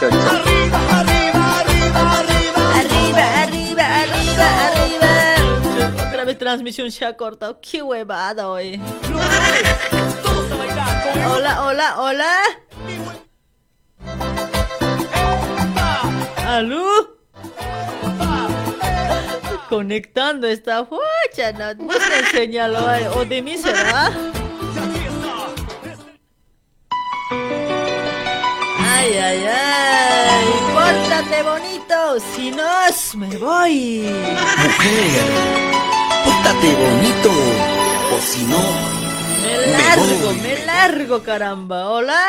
Chao, chao. Transmisión se ha cortado. Qué huevada hoy. Hola, hola, hola. ¿Aló? Conectando esta fucha, no, te señaló, ay, o de mí será. Ay, ay, ay, pórtate bonito, si no, me voy. Mujer, pórtate bonito, o si no, Me largo, me largo, caramba. Hola.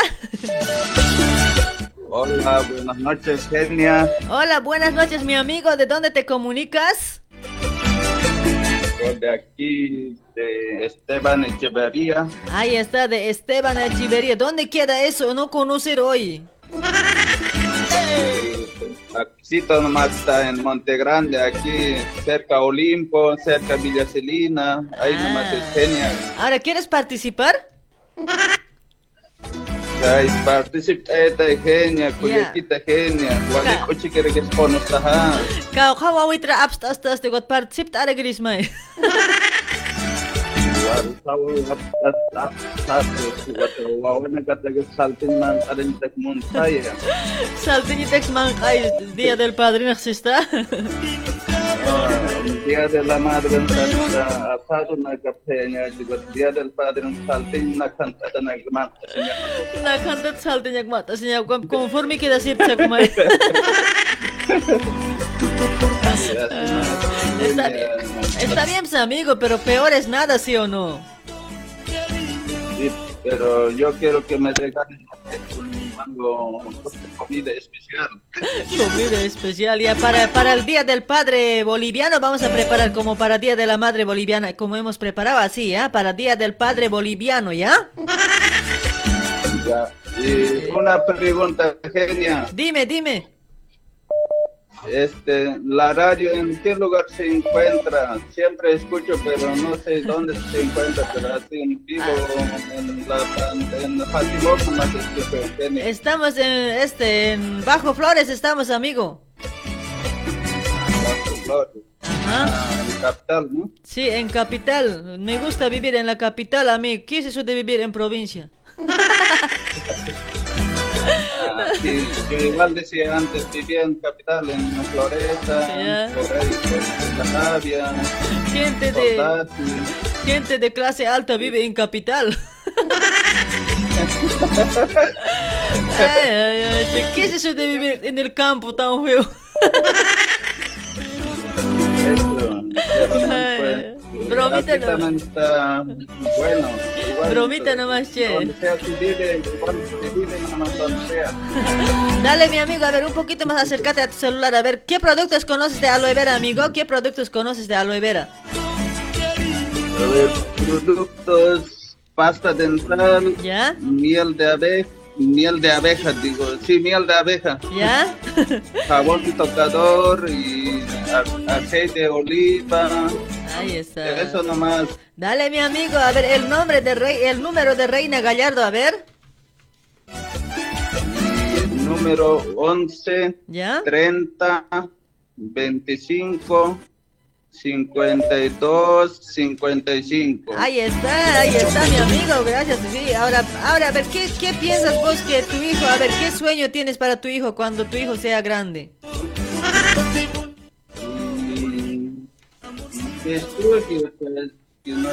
Hola, buenas noches, genia. Hola, buenas noches, mi amigo. ¿De dónde te comunicas? De aquí, de Esteban Echeverría. Ahí está, de Esteban Echeverría. ¿Dónde queda eso? No conocer hoy. Aquí nomás está en Monte Grande, aquí cerca a Olimpo, cerca a Villa Celina. Ahí nomás es genia. Ahora, ¿quieres participar? Ahí participa de genia, cuyaquita genia. Gualeco chiquere que es con nosotros. Kau kau witra abst asta asta got participt ara man ay día del padre no está. Día de la madre en na día del padre en saltín na cantada na gmata. Na kantat saltinya mata sinya conforme queda sipsa kumai. Está bien, está bien, pues, amigo, pero peor es nada, ¿sí o no? Sí, pero yo quiero que me regalen algo, comida especial. Comida especial. Ya para, para el Día del Padre Boliviano vamos a preparar como para Día de la Madre Boliviana, como hemos preparado así, ¿ya? Para Día del Padre Boliviano, ¿ya? Ya. Y una pregunta, genia. Dime, dime. Este, la radio, ¿en qué lugar se encuentra? Siempre escucho, pero no sé dónde se encuentra, pero así en vivo, en la en escucho, genia. Estamos en este en Bajo Flores estamos, amigo. Ah, en capital, ¿no? Sí, en capital. Me gusta vivir en la capital, a mí. ¿Qué es eso de vivir en provincia? Ah, sí, yo igual decía antes, vivía en capital, en Floresta, Ya. por ahí, por Canavia, Gente de gente de clase alta vive en capital. Ay, ay, ay, ¿Qué es eso de vivir en el campo tan feo? Bromita Aquí no. también está bueno. igual, Bromita nomás, che. Donde sea que vive, igual se vive nomás donde sea. Dale, mi amigo, a ver, un poquito más acércate a tu celular. A ver, ¿qué productos conoces de aloe vera, amigo? ¿Qué productos conoces de aloe vera? A ver, productos, pasta dental, ¿Ya? miel de abeja, miel de abeja, digo, sí, miel de abeja. ¿Ya? Jabón y tocador y aceite de oliva. Ahí está. Eso nomás. Dale, mi amigo, a ver, el nombre de rey, el número de Reina Gallardo, a ver. Número 11, ¿Ya? 30, 25, 52, 55. Ahí está, ahí está, mi amigo, gracias. Sí, ahora, ahora, a ver, ¿qué, qué piensas vos que tu hijo, a ver, qué sueño tienes para tu hijo cuando tu hijo sea grande? Que estudie, pues, que no-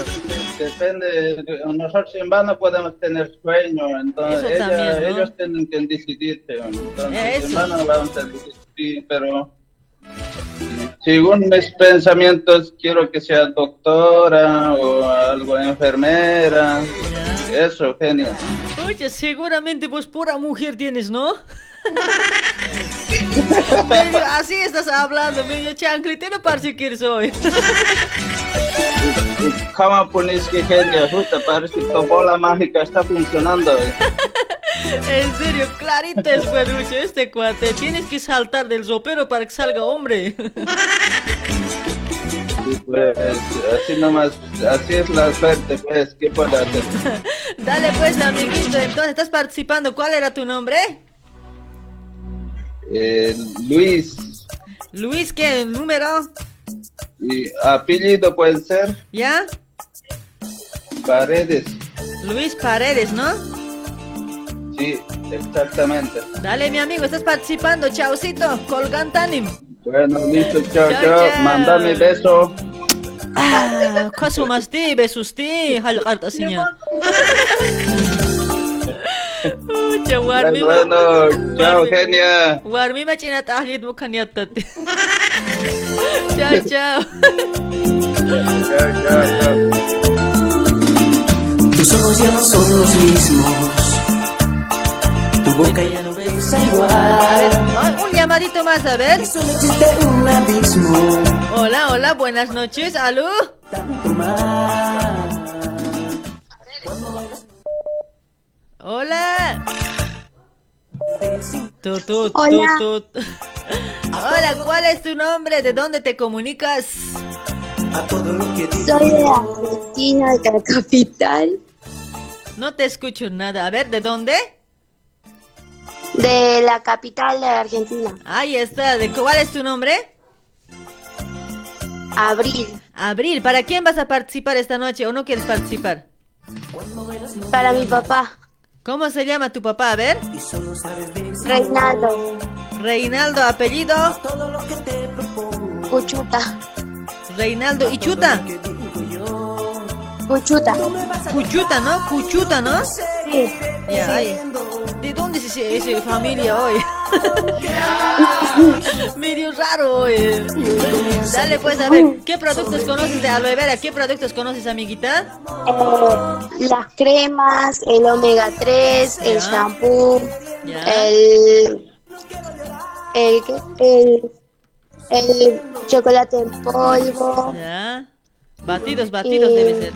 depende, nosotros en vano podemos tener sueños, entonces también, ¿no? ellos tienen que decidirse, entonces Eso. en vano vamos a decidir, pero según mis pensamientos quiero que sea doctora o algo enfermera, eso, genial. Oye, seguramente vos pura mujer tienes, ¿no? Medio así estás hablando, medio chancletero parece que eres hoy. ¿Cómo pones que genial? Justo parece que tu bola mágica está funcionando. En serio, clarita es peluche este cuate. Tienes que saltar del sopero para que salga hombre. Pues así nomás, así es la suerte, pues, ¿qué puedo hacer? Dale pues, amiguito. Entonces, ¿estás participando? ¿Cuál era tu nombre? Eh, Luis, Luis, ¿qué número? y apellido puede ser ¿Ya? Paredes. Luis Paredes, ¿no? Sí, exactamente. Dale, mi amigo, estás participando. Chaucito, colgantanim. Bueno, listo, chao, Chao, chao. chao. Mandame beso. Ah, kasumasti, besusti, halqarta sinya. Ucha, warmi Bueno, chao, genia. warmi machina tahlit mo kanyatat. Chao, chao. Chao, chao, chao. Tus ojos ya no son los mismos. Tu boca ya no besa igual. Ah, Un llamadito más, a ver. Solo existe un abismo. Hola, hola, buenas noches. ¿Aló? Hola. Tu, tu, tu, Hola. tu. Hola, ¿cuál es tu nombre? ¿De dónde te comunicas? Soy de Argentina, de la capital. No te escucho nada. A ver, ¿de dónde? De la capital de Argentina. Ahí está. ¿De cuál es tu nombre? Abril. Abril. ¿Para quién vas a participar esta noche o no quieres participar? Para mi papá. ¿Cómo se llama tu papá? A ver. Reinaldo. Reinaldo, apellido. Cuchuta. Reinaldo y Chuta. Cuchuta. Cuchuta, ¿no? Cuchuta, ¿no? Sí. Ya, ay. ¿De dónde es ese, ese familia hoy? Medio raro hoy. Dale pues a ver, ¿qué productos conoces de aloe vera? ¿Qué productos conoces, amiguita? Eh, las cremas, el omega 3, el shampoo, Ya. el, el, el, el chocolate en polvo, Ya. Batidos, batidos Y- debe ser.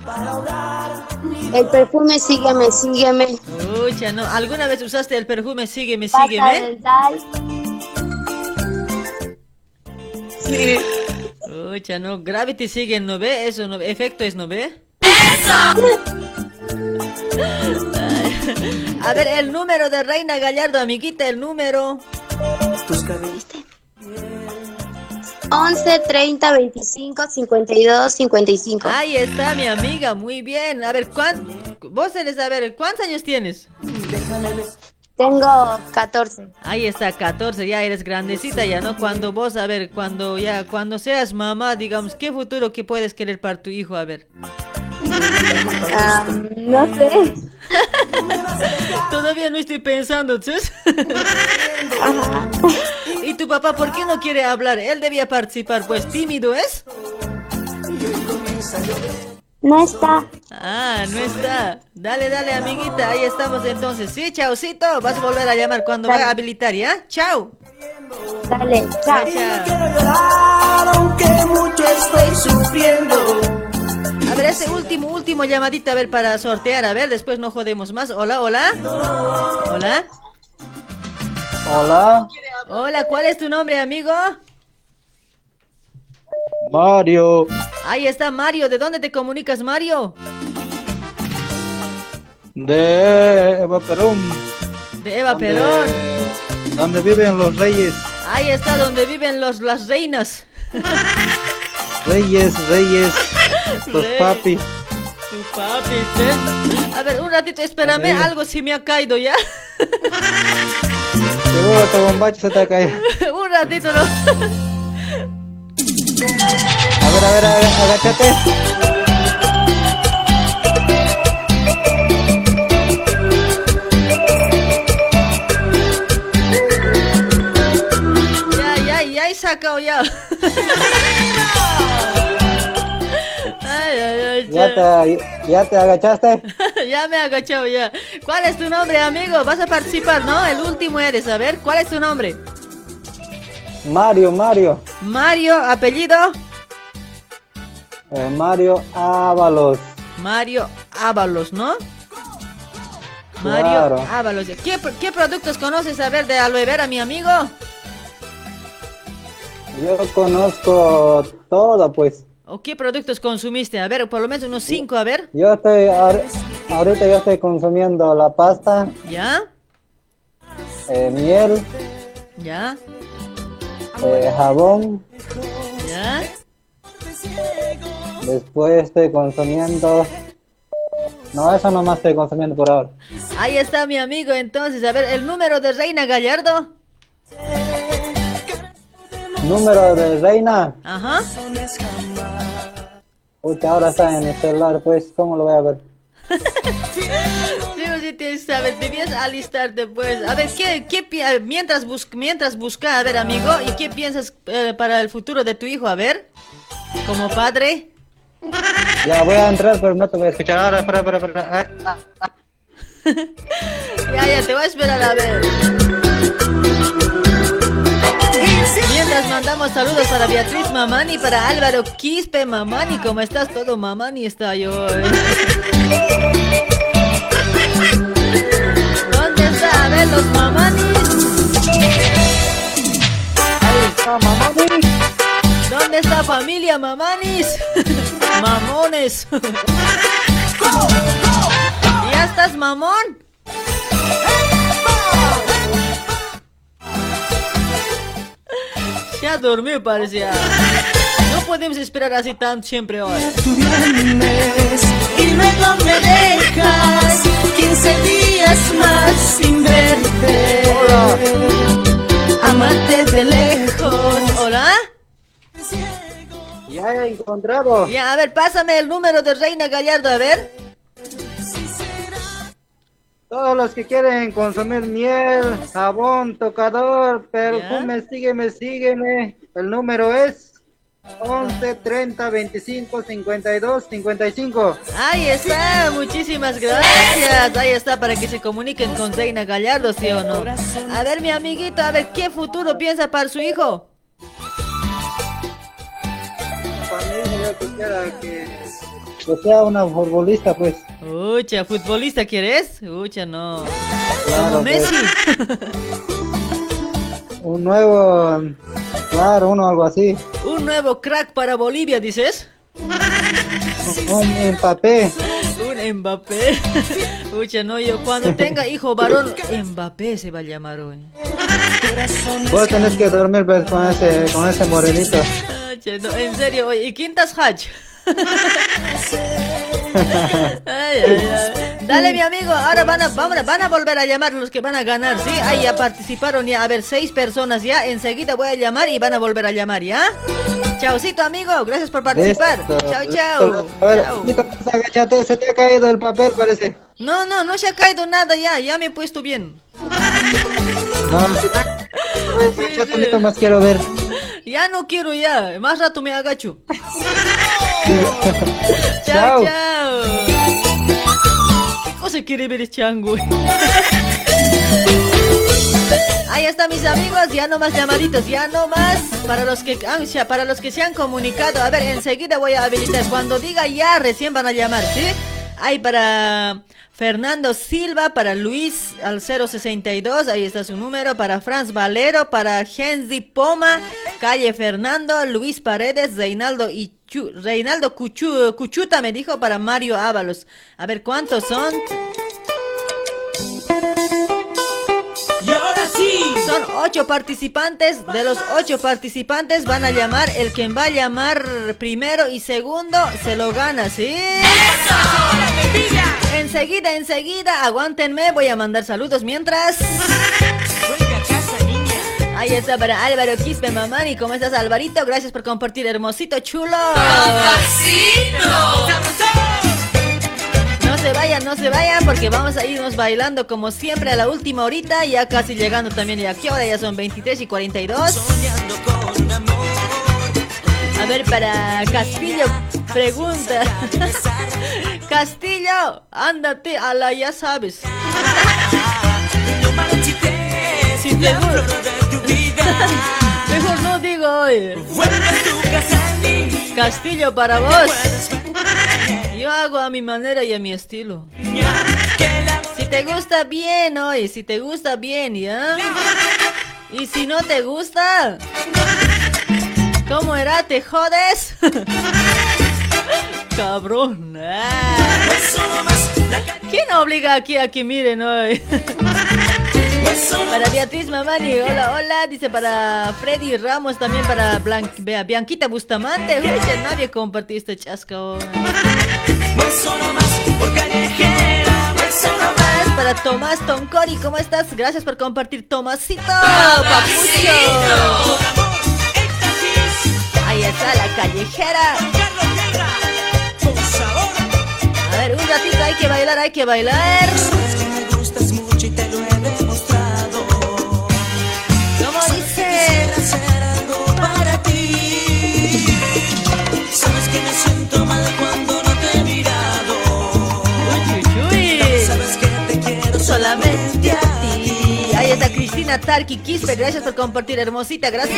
el perfume Sígueme, Sígueme, Ucha, ¿no? ¿Alguna vez usaste el perfume Sígueme, sígueme? Sí. Ucha, no. Gravity sigue, ¿no ve? Eso, ¿no ve? Efecto es, ¿no ve? A ver, el número de Reina Gallardo, amiguita, el número. 11, 30, 25, 52, 55. Ahí está mi amiga, muy bien. A ver, ¿cuán... vos eres, a ver, ¿cuántos años tienes? Tengo 14. Ahí está, 14, ya eres grandecita ya, ¿no? Cuando vos, a ver, cuando ya, cuando seas mamá, digamos, ¿qué futuro que puedes querer para tu hijo? A ver. Ah, no sé. Todavía no estoy pensando, ¿ches? ¿Y tu papá por qué no quiere hablar? Él debía participar, pues tímido es. No está. Ah, no está. Dale, dale, amiguita, ahí estamos entonces. Sí, chaucito, vas a volver a llamar cuando vaya a habilitar, ¿ya? Chao. Dale, chao. Aunque mucho estoy sufriendo. A ver, ese último, último llamadita, a ver, para sortear, a ver, después no jodemos más. Hola, hola. Hola. Hola, Hola, ¿cuál es tu nombre, amigo? Mario. Ahí está Mario, ¿de dónde te comunicas, Mario? De Eva Perón. De Eva Perón. Donde viven los reyes. Ahí está donde viven los, las reinas. Reyes, reyes. Los Rey. papi. Tu papi, ¿sí? A ver, un ratito, espérame, algo sí me ha caído ya. Seguro que bombacho se te cae. un ratito, ¿no? A ver, a ver, a ver, agáchate. Ya, ya, ya he sacado ya. ¿Ya te, ya te agachaste? ya me he agachado ya. ¿Cuál es tu nombre, amigo? Vas a participar, ¿no? El último eres, a ver, ¿cuál es tu nombre? Mario, Mario. Mario, apellido. Eh, Mario Ábalos. Mario Ábalos, ¿no? Mario Claro. Ábalos. ¿Qué, ¿Qué productos conoces, a ver, de aloe vera, mi amigo? Yo conozco todo, pues. ¿O qué productos consumiste? A ver, por lo menos unos cinco, a ver. Yo estoy, ahor- ahorita yo estoy consumiendo la pasta, ¿Ya? eh, miel, ¿Ya? eh, jabón, ¿Ya? después estoy consumiendo... No, eso nomás estoy consumiendo por ahora. Ahí está mi amigo, entonces, a ver, el número de Reina Gallardo. Número de reina, Ajá. porque ahora está en el celular, pues, ¿cómo lo voy a ver? Sí, o sí, tienes, a ver, debías alistarte, pues. A ver, ¿qué, qué mientras, bus mientras busca, a ver, amigo, ¿y qué piensas eh, para el futuro de tu hijo? A ver, como padre. Ya voy a entrar, pero no te voy a escuchar ahora, espera, espera, espera. Ya, ya, te voy a esperar a ver. Mientras mandamos saludos para Beatriz Mamani, para Álvaro Quispe Mamani, ¿cómo estás? Todo Mamani está yo. eh. ¿Dónde está? A ver, los Mamanis. Ahí está, Mamani. ¿Dónde está familia Mamanis? Mamones. ¿Ya estás mamón? Ya dormió parecía. No podemos esperar así tan siempre hoy. Tú vienes y luego me dejas 15 días más sin verte. Amarte de lejos. ¿Hola? Ya he encontrado. Ya, a ver, pásame el número de Reina Gallardo, a ver. Todos los que quieren consumir miel, jabón, tocador, perfume, sígueme, sígueme. El número es 11 30 25 52 55. Ahí está, muchísimas gracias. Ahí está para que se comuniquen con Reina Gallardo, ¿sí o no? A ver, mi amiguito, a ver, ¿qué futuro piensa para su hijo? Para hijo yo quisiera que, que sea una futbolista, pues. Ucha, ¿futbolista quieres? Ucha, no. Claro, Como pues. Messi. Un nuevo, claro, uno algo así. Un nuevo crack para Bolivia, dices. Un Mbappé. Un Mbappé. Ucha, no, yo cuando tenga hijo varón, Mbappé se va a llamar hoy. Vos tenés que dormir pues, con ese, con ese morenito. Ucha, no, en serio, ¿y Quintas Hatch? Ay, ay, ay. Dale, mi amigo, ahora van a, vamos a- van a volver a llamar los que van a ganar, ¿sí? Ahí ya participaron ya, a ver, seis personas ya. Enseguida voy a llamar y van a volver a llamar, ¿ya? Chaucito, amigo, gracias por participar. Chao, chao. A ver, se te ha caído el papel, parece. No, no, no se ha caído nada ya, ya me he puesto bien. No, ha Agáchate, Nito, más quiero ver. Ya no quiero ya, más rato me agacho. chao, Chao. ¿Qué cosa quiere ver este chango? Ahí está mis amigos, ya no más llamaditos, ya no más para los que o sea, para los que se han comunicado. A ver, enseguida voy a habilitar. Cuando diga ya, recién van a llamar, ¿sí? Hay para Fernando Silva, para Luis al 062, ahí está su número, para Franz Valero, para Genzi Poma, calle Fernando, Luis Paredes, Reinaldo y Reinaldo Cuchu- Cuchuta me dijo para Mario Ábalos. A ver cuántos son. Y ahora sí. Son ocho participantes. De los ocho participantes van a llamar. El quien va a llamar primero y segundo se lo gana, ¿sí? Enseguida, enseguida, aguántenme. Voy a mandar saludos mientras. Ahí está para Álvaro Quispe Mamani. ¿Cómo estás, Alvarito? Gracias por compartir, hermosito chulo. No se vayan, no se vayan, porque vamos a irnos bailando como siempre a la última horita, ya casi llegando también. ¿Y a qué hora? Ya son 23 y 42. A ver, para Castillo, pregunta. Castillo, ándate a la, ya sabes. Si te gusta. Mejor no digo hoy. Castillo para vos. Yo hago a mi manera y a mi estilo. Si te gusta bien hoy, si te gusta bien, ¿ya? Y si no te gusta, ¿cómo era? ¿Te jodes? cabrón. Ah. ¿Quién obliga aquí a que miren hoy? Para Beatriz Mamani, hola, hola. Dice para Freddy Ramos, también para Blan- Bianquita Bustamante. Que nadie compartió este chasco. Para Tomás Toncori, ¿cómo estás? Gracias por compartir, Tomasito. Papucho. Ahí está la callejera. A ver, un ratito hay que bailar, hay que bailar. ¿Cómo dice? para ti. Sabes que me siento mal cuando no te he mirado. Sabes que te quiero solamente a ti. Ahí está Cristina Tarki Quispe, gracias por compartir, hermosita, gracias.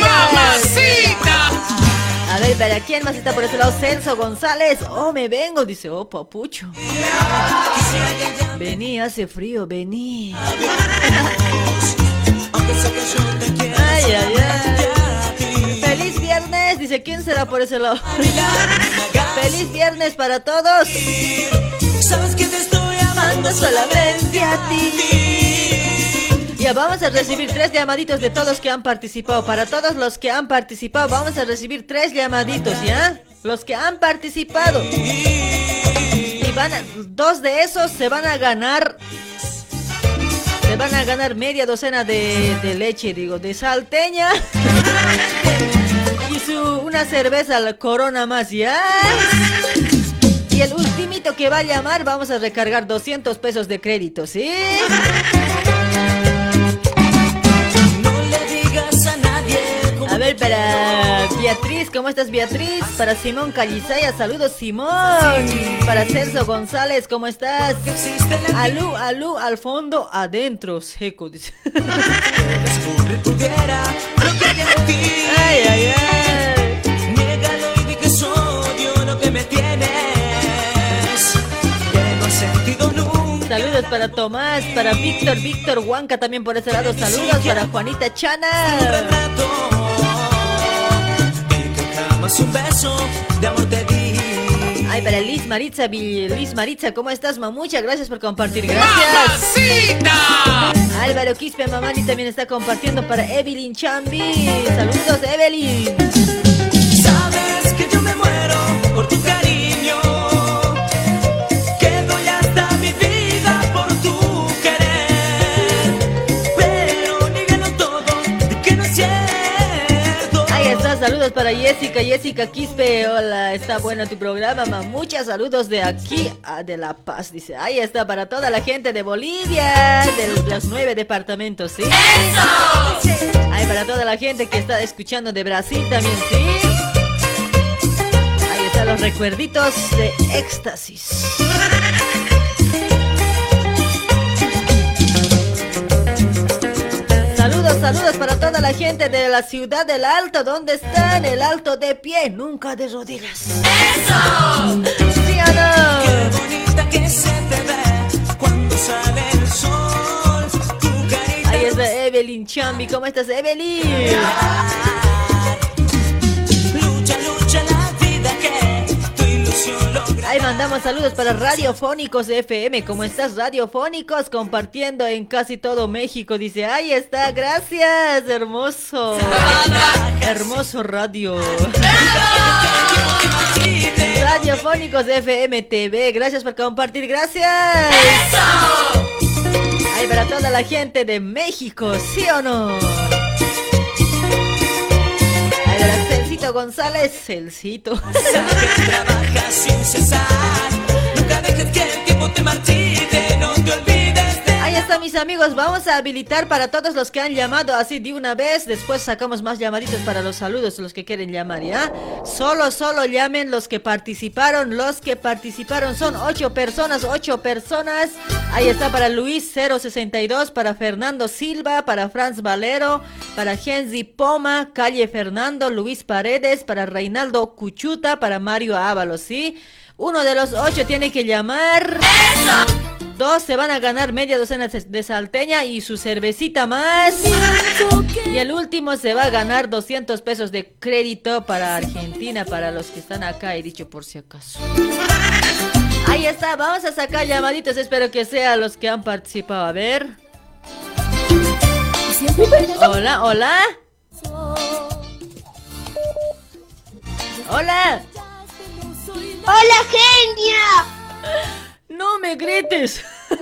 A ver, ¿para quién más está por ese lado? Celso González. Oh, me vengo, dice, oh, papucho. Vení, hace frío, vení. Ay, ay, ay. Feliz viernes, dice, ¿quién será por ese lado? Feliz viernes para todos. Sabes que te estoy amando solamente a ti. Vamos a recibir tres llamaditos de todos que han participado. Para todos los que han participado, vamos a recibir tres llamaditos, ¿ya? Los que han participado. Y van a- dos de esos se van a ganar. Se van a ganar media docena de, de leche, digo, de salteña. y su una cerveza la corona más, ¿ya? Y el ultimito que va a llamar, vamos a recargar 200 pesos de crédito, ¿sí? A ver, para Beatriz, ¿cómo estás Beatriz? Para Simón Calizaya, saludos Simón. Para Celso González, ¿cómo estás? Alú, alú, al fondo, adentro, seco, dice. Ay, ay, ay. Saludos para Tomás, para Víctor, Víctor Huanca también por ese lado. Saludos para Juanita Chana. Jamás un beso de amor te di. Ay, para Liz Maritza, Liz Maritza, ¿cómo estás, mamucha? Gracias por compartir, gracias. Álvaro Quispe Mamani también está compartiendo para Evelyn Chambi. Saludos, Evelyn. Sabes que yo me muero por tu cariño. Saludos para Jessica, Jessica Quispe. Hola, está bueno tu programa, mamucha. Saludos de aquí a de La Paz, dice. Ahí está para toda la gente de Bolivia, de los nueve departamentos, ¿sí? ¡Eso! Ahí para toda la gente que está escuchando de Brasil también, ¿sí? Ahí están los recuerditos de éxtasis. Saludos, saludos para toda la gente de la ciudad del Alto. ¿Dónde están? El Alto de pie, nunca de rodillas. ¡Eso! ¿Sí o no? Qué bonita que se te ve cuando sale el sol. Tu carita Ahí está Evelyn Chambi. ¿Cómo estás, Evelyn? Ahí mandamos saludos para Radiofónicos FM. ¿Cómo estás, Radiofónicos? Compartiendo en casi todo México. Dice, ahí está, gracias, hermoso. Hermoso radio. Radiofónicos FM TV. Gracias por compartir, gracias. Ahí para toda la gente de México, ¿sí o no? Celcito González, Celcito. Trabaja sin cesar. Nunca dejes que el tiempo te marchite. No mis amigos, vamos a habilitar para todos los que han llamado así de una vez, después sacamos más llamaditos para los saludos, los que quieren llamar, ¿ya? Solo, solo llamen los que participaron, los que participaron son ocho personas, ocho personas. Ahí está para Luis 062, para Fernando Silva, para Franz Valero, para Genzi Poma, Calle Fernando, Luis Paredes, para Reinaldo Cuchuta, para Mario Ábalos, ¿sí? Uno de los ocho tiene que llamar. Dos se van a ganar media docena de salteña y su cervecita más. Y el último se va a ganar 200 pesos de crédito para Argentina, para los que están acá, he dicho por si acaso. Ahí está, vamos a sacar llamaditos, espero que sean los que han participado. A ver. Hola, hola. Hola. ¡Hola, genia! No me grites.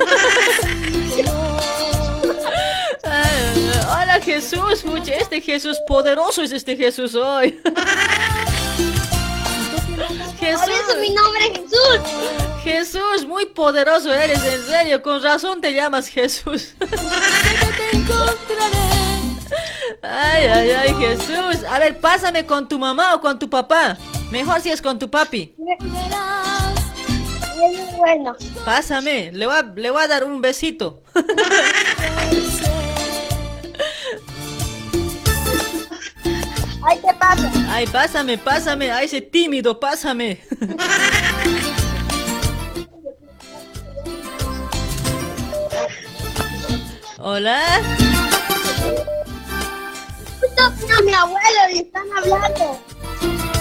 Hola Jesús, mucha, este Jesús poderoso es este Jesús hoy. Jesús. Por eso mi nombre es Jesús. Jesús, muy poderoso eres, en serio, con razón te llamas Jesús. Ay, ay, ay, Jesús. A ver, pásame con tu mamá o con tu papá. Mejor si es con tu papi. Bueno, Pásame, le voy a, le voy a dar un besito. ahí te paso. Ay, pásame, pásame, ay, ese tímido, pásame. Hola. Vino mi abuelo y están hablando.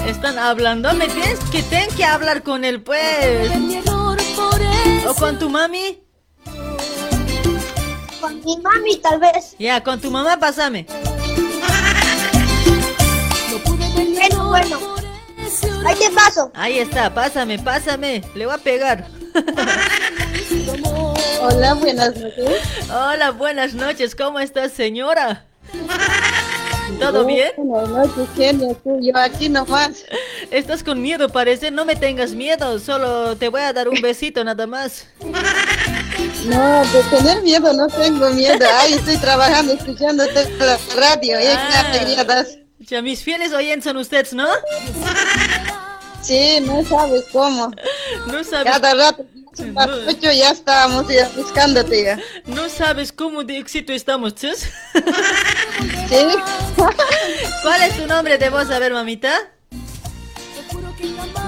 Están hablando, me tienes que ten que hablar con él, pues. ¿O con tu mami? Con mi mami, tal vez. Ya, con tu mamá, pásame. Bueno, bueno. Ahí te paso. Ahí está, pásame, pásame. Le voy a pegar. Hola, buenas noches. Hola, buenas noches. ¿Cómo estás, señora? ¿Todo bien? Buenas noches, tú, Yo aquí nomás. Estás con miedo, parece. No me tengas miedo. Solo te voy a dar un besito, nada más. No, de tener miedo no tengo miedo. Ay, estoy trabajando, escuchándote la radio. Y qué Ah. alegría das. Ya, mis fieles oyentes son ustedes, ¿no? Sí, no sabes cómo. No sabes. Cada rato, ocho ya estábamos ya buscándote ya. No sabes cómo de éxito estamos, chus. Sí. ¿Cuál es tu nombre de voz? A ver, mamita.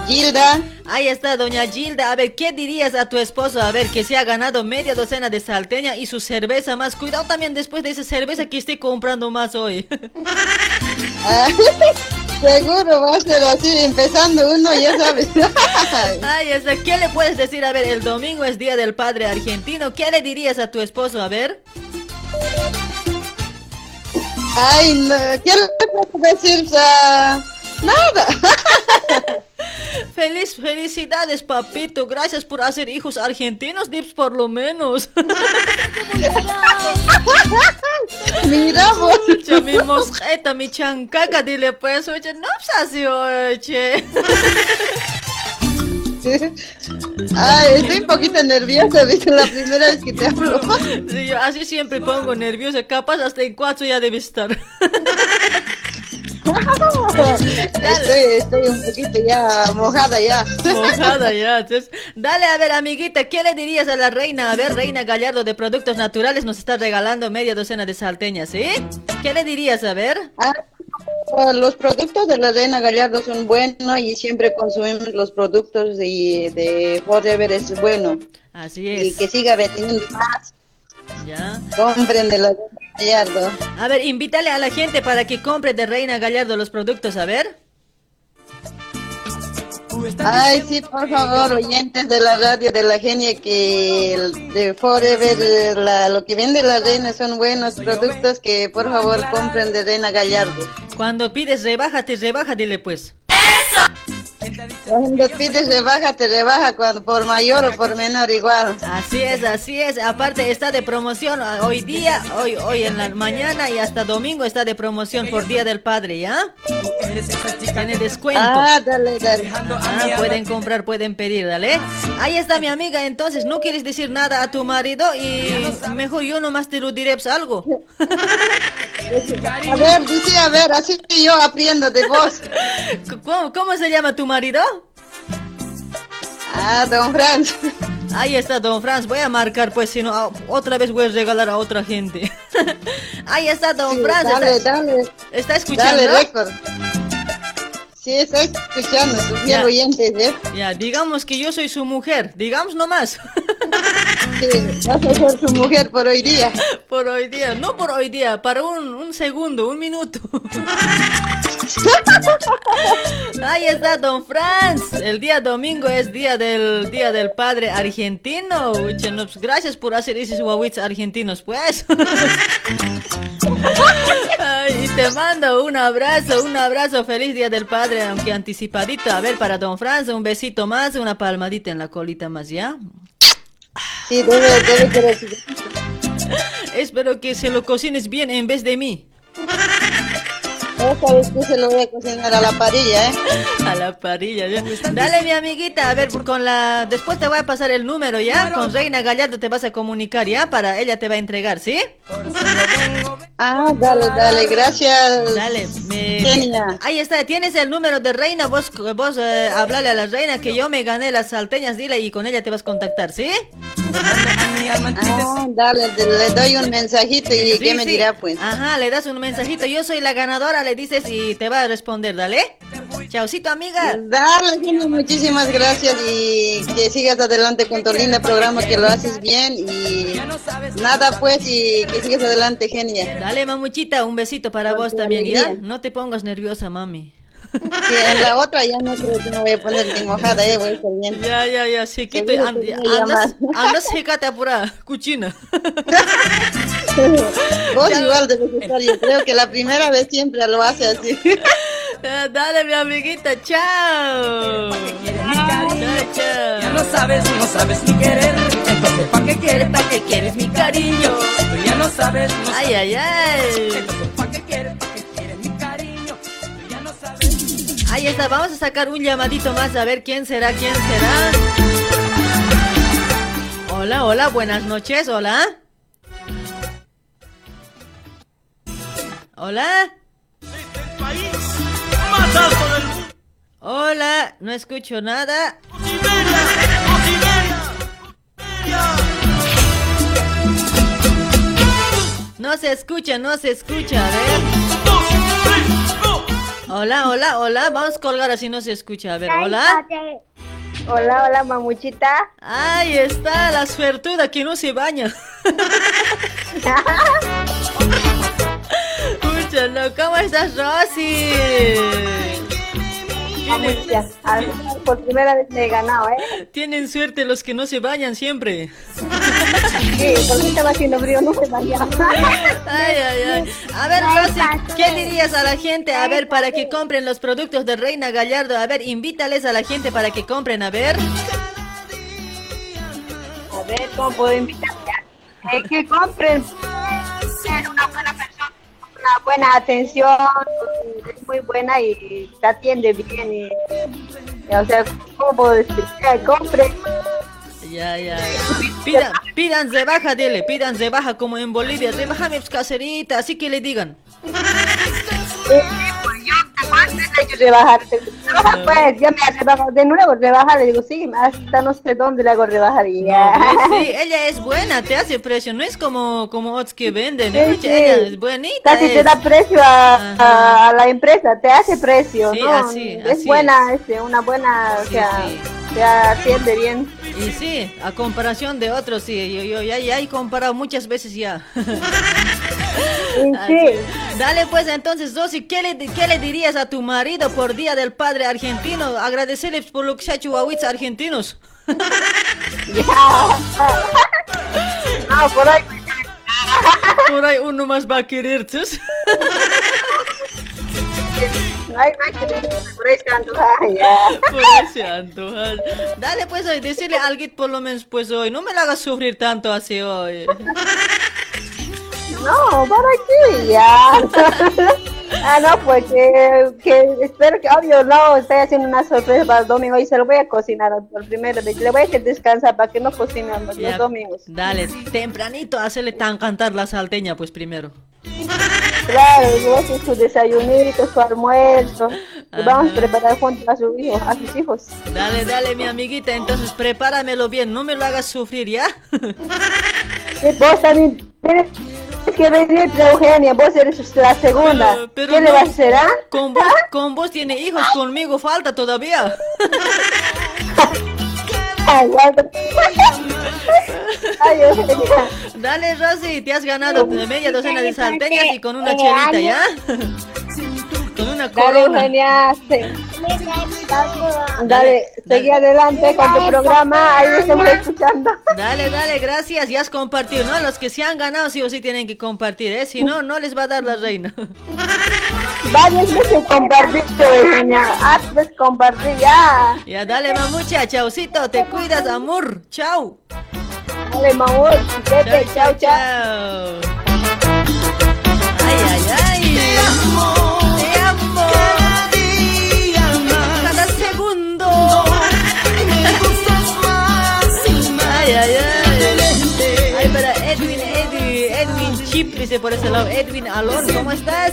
Gilda. Ahí está, doña Gilda. A ver, ¿qué dirías a tu esposo? A ver, que se ha ganado media docena de salteña y su cerveza más. Cuidado también después de esa cerveza que estoy comprando más hoy. Ah, seguro va a ser así, empezando uno, ya sabes. Ay, está. ¿Qué le puedes decir? A ver, el domingo es Día del Padre Argentino. ¿Qué le dirías a tu esposo? A ver. Ay, no, ¿qué le puedo decir? Ah, nada. Feliz, felicidades, papito. Gracias por hacer hijos argentinos, Dips, por lo menos. Mira. Oye, mi mosqueta, mi chancaca, dile pues, oye, no pues así, Ay, estoy un poquito nerviosa, ¿viste? La primera vez que te hablo. Sí, yo así siempre pongo nerviosa, capaz hasta en cuatro ya debe estar. Estoy, estoy un poquito ya mojada ya. Mojada ya. entonces, dale, a ver, amiguita, ¿qué le dirías a la reina? A ver, reina Gallardo de Productos Naturales nos está regalando media docena de salteñas, ¿sí? ¿Qué le dirías, a ver? Ah, los productos de la Reina Gallardo son buenos y siempre consumimos los productos de, de Forever es bueno. Así Y es. que siga vendiendo más. Ya. Compren de la Reina Gallardo. A ver, invítale a la gente para que compre de Reina Gallardo los productos, a ver. Ay, sí, por favor, oyentes de la radio de la genia, que el de Forever, la- lo que vende la reina son buenos productos que por favor compren de Reina Gallardo. Cuando pides rebájate, rebaja, dile pues. Cuando pides rebaja, te rebaja cuando, por mayor o por menor igual. Así es, así es. Aparte está de promoción hoy día, hoy, hoy en la mañana y hasta domingo está de promoción por Día del Padre, ¿ya? Tiene descuento. Ah, dale, dale. Ah, pueden comprar, pueden pedir, dale. Ahí está mi amiga, entonces, ¿no quieres decir nada a tu marido? Y mejor yo nomás te lo diré pues, algo. A ver, dice, a ver, así que yo aprendo de vos. ¿Cómo, cómo se llama tu marido? Ah, don Franz. Ahí está, don Franz. Voy a marcar, pues, si no, ah, otra vez voy a regalar a otra gente. Ahí está, don Sí, Franz. dale, está, dale. ¿Está escuchando? Dale, récord. Sí, estoy escuchando, tu fiel Ya. oyente, ¿eh? Ya, digamos que yo soy su mujer, digamos nomás. Sí, vas a ser su mujer por hoy día. Por hoy día, no por hoy día, para un, un segundo, un minuto. Ahí está Don Franz. El día domingo es día del día del padre argentino. Pues, gracias por hacer esos guaguits argentinos, pues. Ay, y te mando un abrazo, un abrazo, feliz día del padre, aunque anticipadito. A ver, para Don Franz, un besito más, una palmadita en la colita más, ¿ya? Sí, debe, debe querer. Espero que se lo cocines bien en vez de mí. Esta vez que se lo voy a cocinar a la parilla, ¿eh? A la parilla, ya. Dale, mi amiguita, a ver, con la... Después te voy a pasar el número, ¿ya? Con Reina Gallardo te vas a comunicar, ¿ya? Para ella te va a entregar, ¿sí? Ah, dale, dale, gracias. Dale, me... Genia. Ahí está, tienes el número de Reina, vos, vos eh, hablale a la Reina que yo me gané las salteñas, dile, y con ella te vas a contactar, ¿sí? Ah, dale, le doy un mensajito y Sí, qué me dirá, pues. Ajá, le das un mensajito, yo soy la ganadora, le dices y te va a responder, dale. Chaucito, amiga. Dale, Genia, muchísimas gracias y que sigas adelante con tu lindo programa, que lo haces bien y nada pues y que sigas adelante, Genia. Dale, mamuchita, un besito para vos también, ¿ya? No te pongas nerviosa, mami. Sí, en la otra ya no creo que me voy a poner bien mojada, eh, voy a estar bien. Ya, ya, ya, sí, quito, Seguro and- andas, andas, secate apura, cuchina. Vos igual debes estar, yo creo que la primera vez siempre lo hace así. Dale, mi amiguita, chao. Ya no sabes, no sabes ni querer. Entonces, ¿pa' qué quieres? ¿Pa' qué quieres mi cariño? Tú ya no sabes, no Ay, sabes. ay, ay. Entonces, ¿pa' qué quieres? ¿Pa' qué quieres mi cariño? Tú ya no sabes. Ahí está, vamos a sacar un llamadito más a ver quién será, quién será. Hola, hola, buenas noches, hola. Hola. Hola, no escucho nada. No se escucha, no se escucha, a ver. Hola, hola, hola, vamos a colgar así no se escucha, a ver, hola. Hola, hola, mamuchita. Ahí está la suertuda que no se baña. ¿cómo estás, Rosy? Mamuchita, a ver, por primera vez me he ganado, ¿eh? Tienen suerte los que no se bañan siempre. Sí, porque estaba haciendo frío, no se bañaba. Ay, ay, ay. A ver, Rosy, ¿qué dirías a la gente? A ver, para que compren los productos de Reina Gallardo. A ver, invítales a la gente para que compren, a ver. A ver, ¿cómo puedo invitar? Eh, que compren. Ser una buena persona, una buena atención, es muy buena y te atiende bien. Y, o sea, ¿cómo puedo decir? Eh, compren. Ya, ya. Pidan, pidan de baja, dile, pidan de baja como en Bolivia. Rebájame pues, caserita, así que le digan. Pues te rebajarte. Rebaja, pues, ya me ha rebajado de nuevo, rebaja, le digo, sí, hasta no sé dónde le hago rebajar y ya. No, sí, ella es buena, te hace precio, no es como, como otros que venden. Sí, ¿eh? sí. Ella es buenita. Casi te es. da precio a, a- a la empresa, te hace precio, Sí, ¿no? así, es así buena, este, una buena, o sea, sí. te atiende bien. Y sí, a comparación de otros, sí, yo, yo ya, ya he comparado muchas veces ya. Así. Dale pues entonces, Rosy, ¿qué le, ¿qué le dirías a tu marido por Día del Padre Argentino? Agradecerles por lo que se ha hecho argentinos. No, por ahí. Por ahí uno más va a querer, ¿tus? Ay, por ahí se antoja, ya. Por ahí se antoja. Dale pues hoy, decirle algo por lo menos pues hoy. No me la hagas sufrir tanto así hoy. No, para qué, ya. Ah, no, pues que, que espero que, obvio, no, estoy haciendo una sorpresa para el domingo y se lo voy a cocinar por primera vez. Le voy a hacer descansar para que no cocine los Ya. domingos. Dale, tempranito, hacerle tan cantar la salteña pues primero. Claro, le voy a hacer su desayunito, su almuerzo. Y vamos a preparar juntos a sus hijos, a sus hijos. Dale, dale, mi amiguita, entonces prepáramelo bien, no me lo hagas sufrir, ¿ya? Sí, vos también tienes que venir, Eugenia, vos eres la segunda. Pero ¿Qué le vas a hacer, ah? Con vos, con vos tiene hijos, conmigo falta todavía. Ay. Ay. Dale, Rosy, te has ganado media docena de salteñas y con una chelita, ¿ya? Con una Dale, corona. Eugenia. se- Dale, seguí adelante con tu programa. Ahí estamos escuchando. Dale, dale, gracias. Ya has compartido, ¿no? Los que se han ganado sí o sí tienen que compartir, ¿eh? Si no, no les va a dar la reina. Varias veces compartiste, Eugenia. Haz veces compartir ya. Ya, dale, mamucha, chaucito, te cuidas, amor. Chau. Dale, mamor. Vete, chao, chao. chao. Ay, ay, ay. Dice por ese lado. Edwin Alon, ¿cómo estás?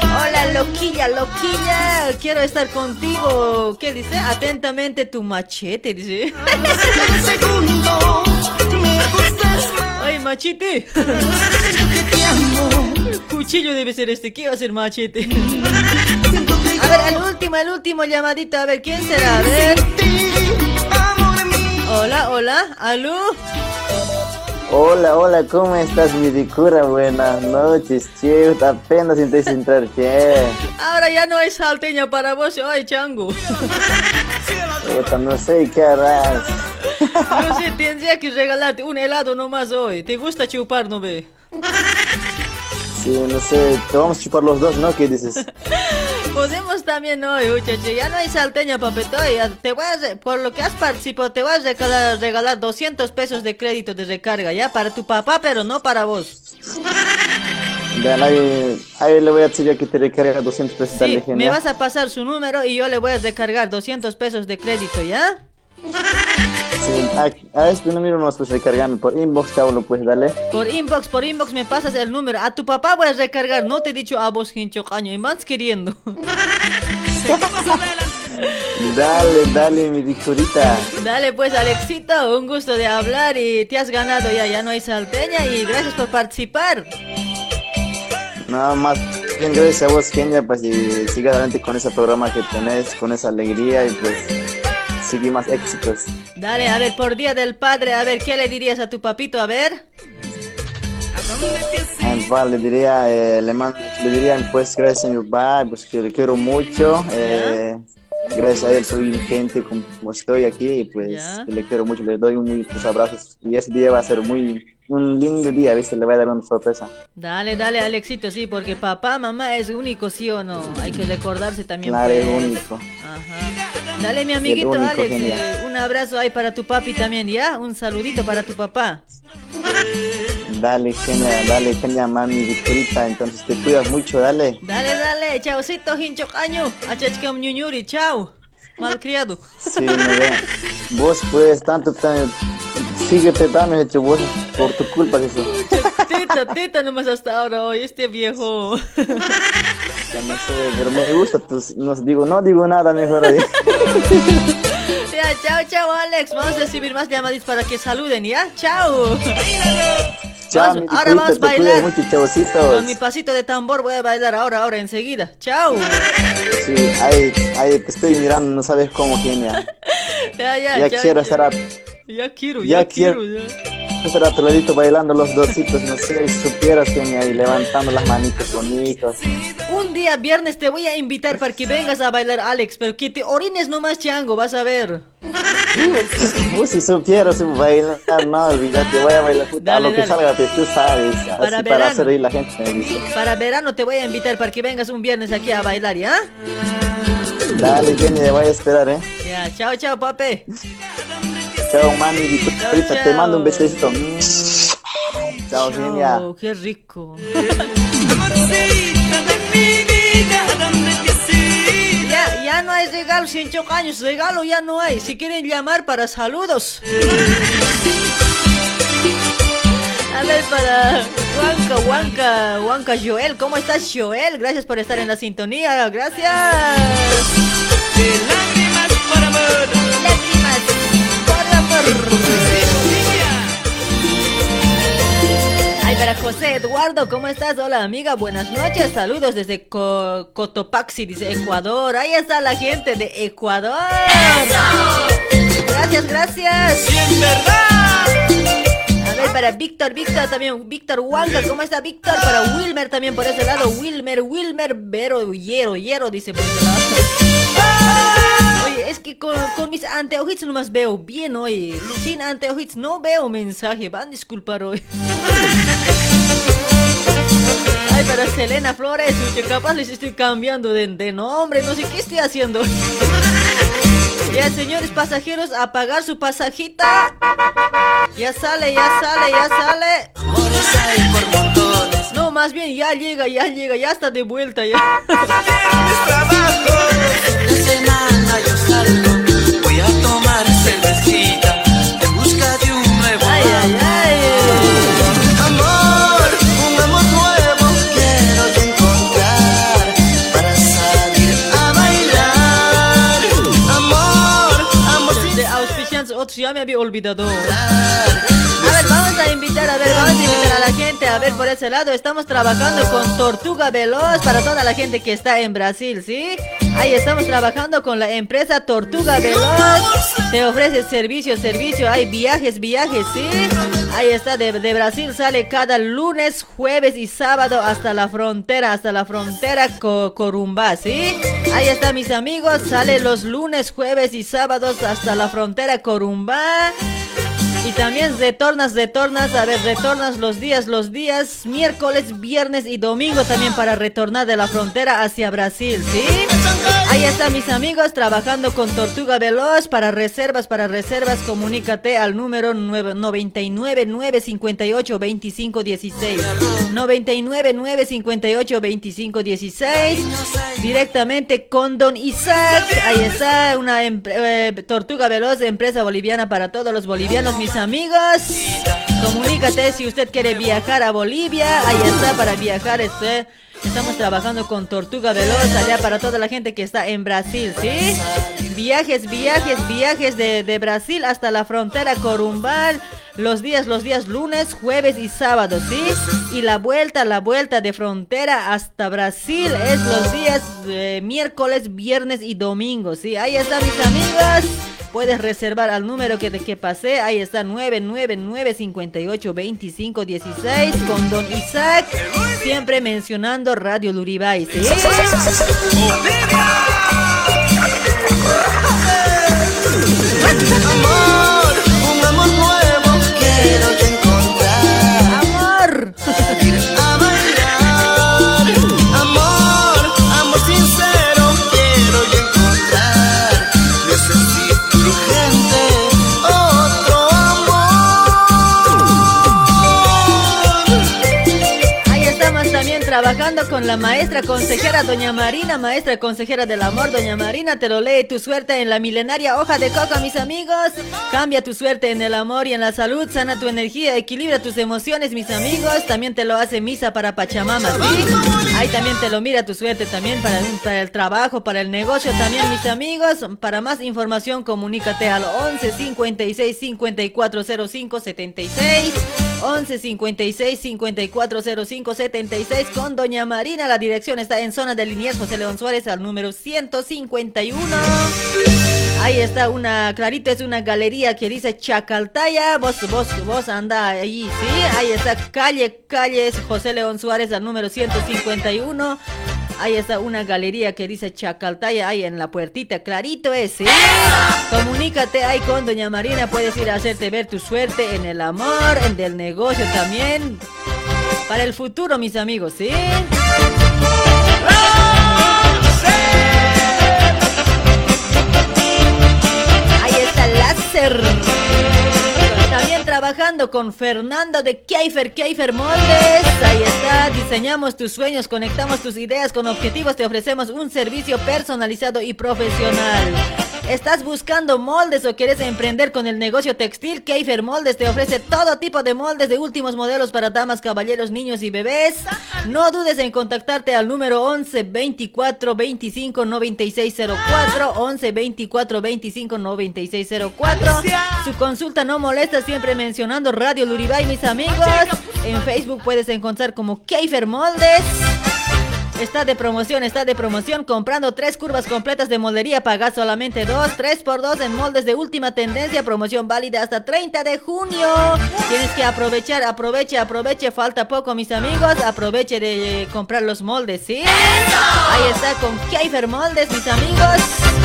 Hola, loquilla, loquilla. Quiero estar contigo. ¿Qué dice? Atentamente tu machete, dice. Ay, machete. Cuchillo debe ser este. ¿Qué va a ser machete? A ver, el último, el último llamadito. A ver, ¿quién será? A ver. Hola, hola. ¿Aló? Hola, hola, ¿cómo estás, mi ricura? Buenas noches, che. Apenas intenté entrar, che. Ahora ya no hay salteña para vos. Ay, chango. Puta, no sé qué harás. No sé, tendría que regalarte un helado nomás hoy. ¿Te gusta chupar, no ve? Sí, no sé, te vamos a chupar los dos, ¿no? ¿Qué dices? Podemos también hoy, muchacho. Ya no hay salteña, papito. Ya Te voy a por lo que has participado, te voy a regalar, regalar 200 pesos de crédito de recarga, ¿ya? Para tu papá, pero no para vos. Vean, ahí, ahí le voy a decir yo que te recarga 200 pesos, Sí, me vas a pasar su número y yo le voy a recargar 200 pesos de crédito, ¿ya? Sí, a, a este número nos puedes recargarme por inbox, te hablo, pues, dale. Por inbox, por inbox me pasas el número. A tu papá voy a recargar, no te he dicho a vos, hincho caño, y más queriendo. Dale, dale, mi ricurita. Dale pues Alexito, un gusto de hablar y te has ganado ya, ya no hay salteña y gracias por participar. Nada más, bien, gracias a vos, Kenia, pues, y siga adelante con ese programa que tenés, con esa alegría y pues, más éxitos. Dale, a ver, por Día del Padre, a ver, ¿qué le dirías a tu papito? A ver. Ah, pues, le diría, eh, le, man- le diría, pues, gracias a mi papá, pues, que le quiero mucho. eh, gracias a él soy gente como estoy aquí pues Ya. le quiero mucho, le doy muchos abrazos y ese día va a ser muy un lindo día, ¿viste? Le voy a dar una sorpresa. Dale, dale, Alexito, sí, porque papá, mamá es único, ¿sí o no? Hay que recordarse también. Claro, es único. Ajá. Dale, mi amiguito único, Alex, genial. un abrazo ahí para tu papi también, ¿ya? Un saludito para tu papá. Dale, genia, dale, genia, mami, Victorita, entonces te cuidas mucho, dale. Dale, dale, chaucito, hincho caño, achachcam ñuñuri, chao. Malcriado. Sí, me. Vos pues tanto, tan, sigue petando, hecho vos por tu culpa que eso. Teta, teta nomás hasta ahora hoy, este viejo. Ya no sé, pero me gusta, pues no digo, no digo nada mejor ahí. Ya, chao, chao, Alex. Vamos a recibir más llamadas para que saluden, ¿ya? Chao. Chao, mi ahora vamos a bailar. mucho. Con mi pasito de tambor voy a bailar ahora, ahora, enseguida. Chao. Sí, ahí, ahí te estoy mirando, no sabes cómo, genia. Ya, ya, Ya chao, quiero estar Ya quiero, ya, ya quiero. quiero. ya. Estar a tu ladito bailando los dositos, no sé, si supieras, genia, y levantando las manitos bonitos. Un día viernes te voy a invitar para que vengas a bailar, Alex, pero que te orines nomás, chango, vas a ver. Uy, si supieras bailar, no, olvídate, voy a bailar puta, Dale, lo que dale. salga, pues tú sabes, así Para para, verano. hacer reír la gente. me dice. Para verano te voy a invitar para que vengas un viernes aquí a bailar, ¿ya? Dale, genia, voy a esperar, eh. Ya, chao, chao, papi. Chao, mami, te mando un besito. Chao, genia. Qué rico. Ya, ya no hay regalo, 108 años, regalo ya no hay. Si quieren llamar para saludos. A ver, para Huanca, Huanca, Huanca Joel, ¿cómo estás Joel? Gracias por estar en la sintonía, gracias. Lágrimas por amor. Lágrimas para José Eduardo, ¿cómo estás? Hola amiga, buenas noches, saludos desde Co- Cotopaxi, dice Ecuador. Ahí está la gente de Ecuador. Gracias, gracias. A ver, para Víctor, Víctor también, Víctor Huanca, ¿cómo está Víctor? Para Wilmer también por ese lado, Wilmer, Wilmer, Vero, Hiero, Hiero, dice por ese lado. Oye, es que con, con mis anteojitos nomás veo bien hoy. Sin anteojitos no veo mensaje, van a disculpar hoy. Ay, para Selena Flores, que capaz les estoy cambiando de, de nombre, no sé qué estoy haciendo. Ya, señores pasajeros, a pagar su pasajita. Ya sale, ya sale, ya sale. No, más bien ya llega, ya llega, ya está de vuelta ya. Semana yo ya me había olvidado. A ver, vamos a invitar, a ver, vamos a invitar a la gente, a ver por ese lado, estamos trabajando con Tortuga Veloz para toda la gente que está en Brasil, ¿sí? Ahí estamos trabajando con la empresa Tortuga Veloz, te ofrece servicio, servicio, hay viajes, viajes, ¿sí? Ahí está, de, de Brasil sale cada lunes, jueves y sábado hasta la frontera, hasta la frontera Co- Corumbá, ¿sí? Ahí está, mis amigos, sale los lunes, jueves y sábados hasta la frontera Corumbá. Y también retornas, retornas, a ver, retornas los días, los días, miércoles, viernes y domingo también para retornar de la frontera hacia Brasil, ¿sí? Ahí están mis amigos trabajando con Tortuga Veloz para reservas, para reservas, comunícate al número 9- 99 958 25 16. 99 958 25 16. Directamente con Don Isaac. Ahí está una eh, Tortuga Veloz, empresa boliviana para todos los bolivianos, mis amigos. Comunícate si usted quiere viajar a Bolivia. Ahí está para viajar. Este, estamos trabajando con Tortuga Veloz allá para toda la gente que está en Brasil, ¿sí? Viajes, viajes, viajes de, de Brasil hasta la frontera Corumbal. Los días, los días lunes, jueves y sábado, ¿sí? Y la vuelta, la vuelta de frontera hasta Brasil es los días miércoles, viernes y domingo, ¿sí? Ahí están mis amigos. Puedes reservar al número que, que pasé. Ahí está 999-58-2516 con Don Isaac. Siempre mencionando Radio Luribay. ¿sí? Trabajando con la maestra consejera Doña Marina, maestra consejera del amor, Doña Marina, te lo lee tu suerte en la milenaria hoja de coca, mis amigos. Cambia tu suerte en el amor y en la salud, sana tu energía, equilibra tus emociones, mis amigos. También te lo hace misa para Pachamama, ¿sí? Ahí también te lo mira tu suerte también para, para el trabajo, para el negocio también, mis amigos. Para más información, comunícate al 11 56 54 05 76. 11 56 54 05 76 con Doña Marina. La dirección está en zona de Liniers José León Suárez al número 151. Ahí está una, clarito, es una galería que dice Chacaltaya. Vos, vos, vos anda ahí, ¿sí? Ahí está calle, calle José León Suárez al número 151. Ahí está una galería que dice Chacaltaya, ahí en la puertita, clarito es, ¿sí? Comunícate ahí con Doña Marina, puedes ir a hacerte ver tu suerte en el amor, en del negocio también. Para el futuro, mis amigos, ¿sí? Ahí está Láser. Trabajando con Fernando de Keifer, Keifer Moldes. Ahí está, diseñamos tus sueños, conectamos tus ideas con objetivos, te ofrecemos un servicio personalizado y profesional. ¿Estás buscando moldes o quieres emprender con el negocio textil? Keifer Moldes te ofrece todo tipo de moldes de últimos modelos para damas, caballeros, niños y bebés. No dudes en contactarte al número 11 24 25 96 04 11 24 25 96 04. Su consulta no molesta siempre mencionando Radio Luribay, mis amigos. En Facebook puedes encontrar como Keifer Moldes. Está de promoción, está de promoción. Comprando tres curvas completas de moldería, pagas solamente dos. Tres por dos en moldes de última tendencia. Promoción válida hasta 30 de junio. Tienes que aprovechar, aproveche, aproveche. Falta poco, mis amigos. Aproveche de comprar los moldes, ¿sí? Ahí está con Keifer Moldes, mis amigos.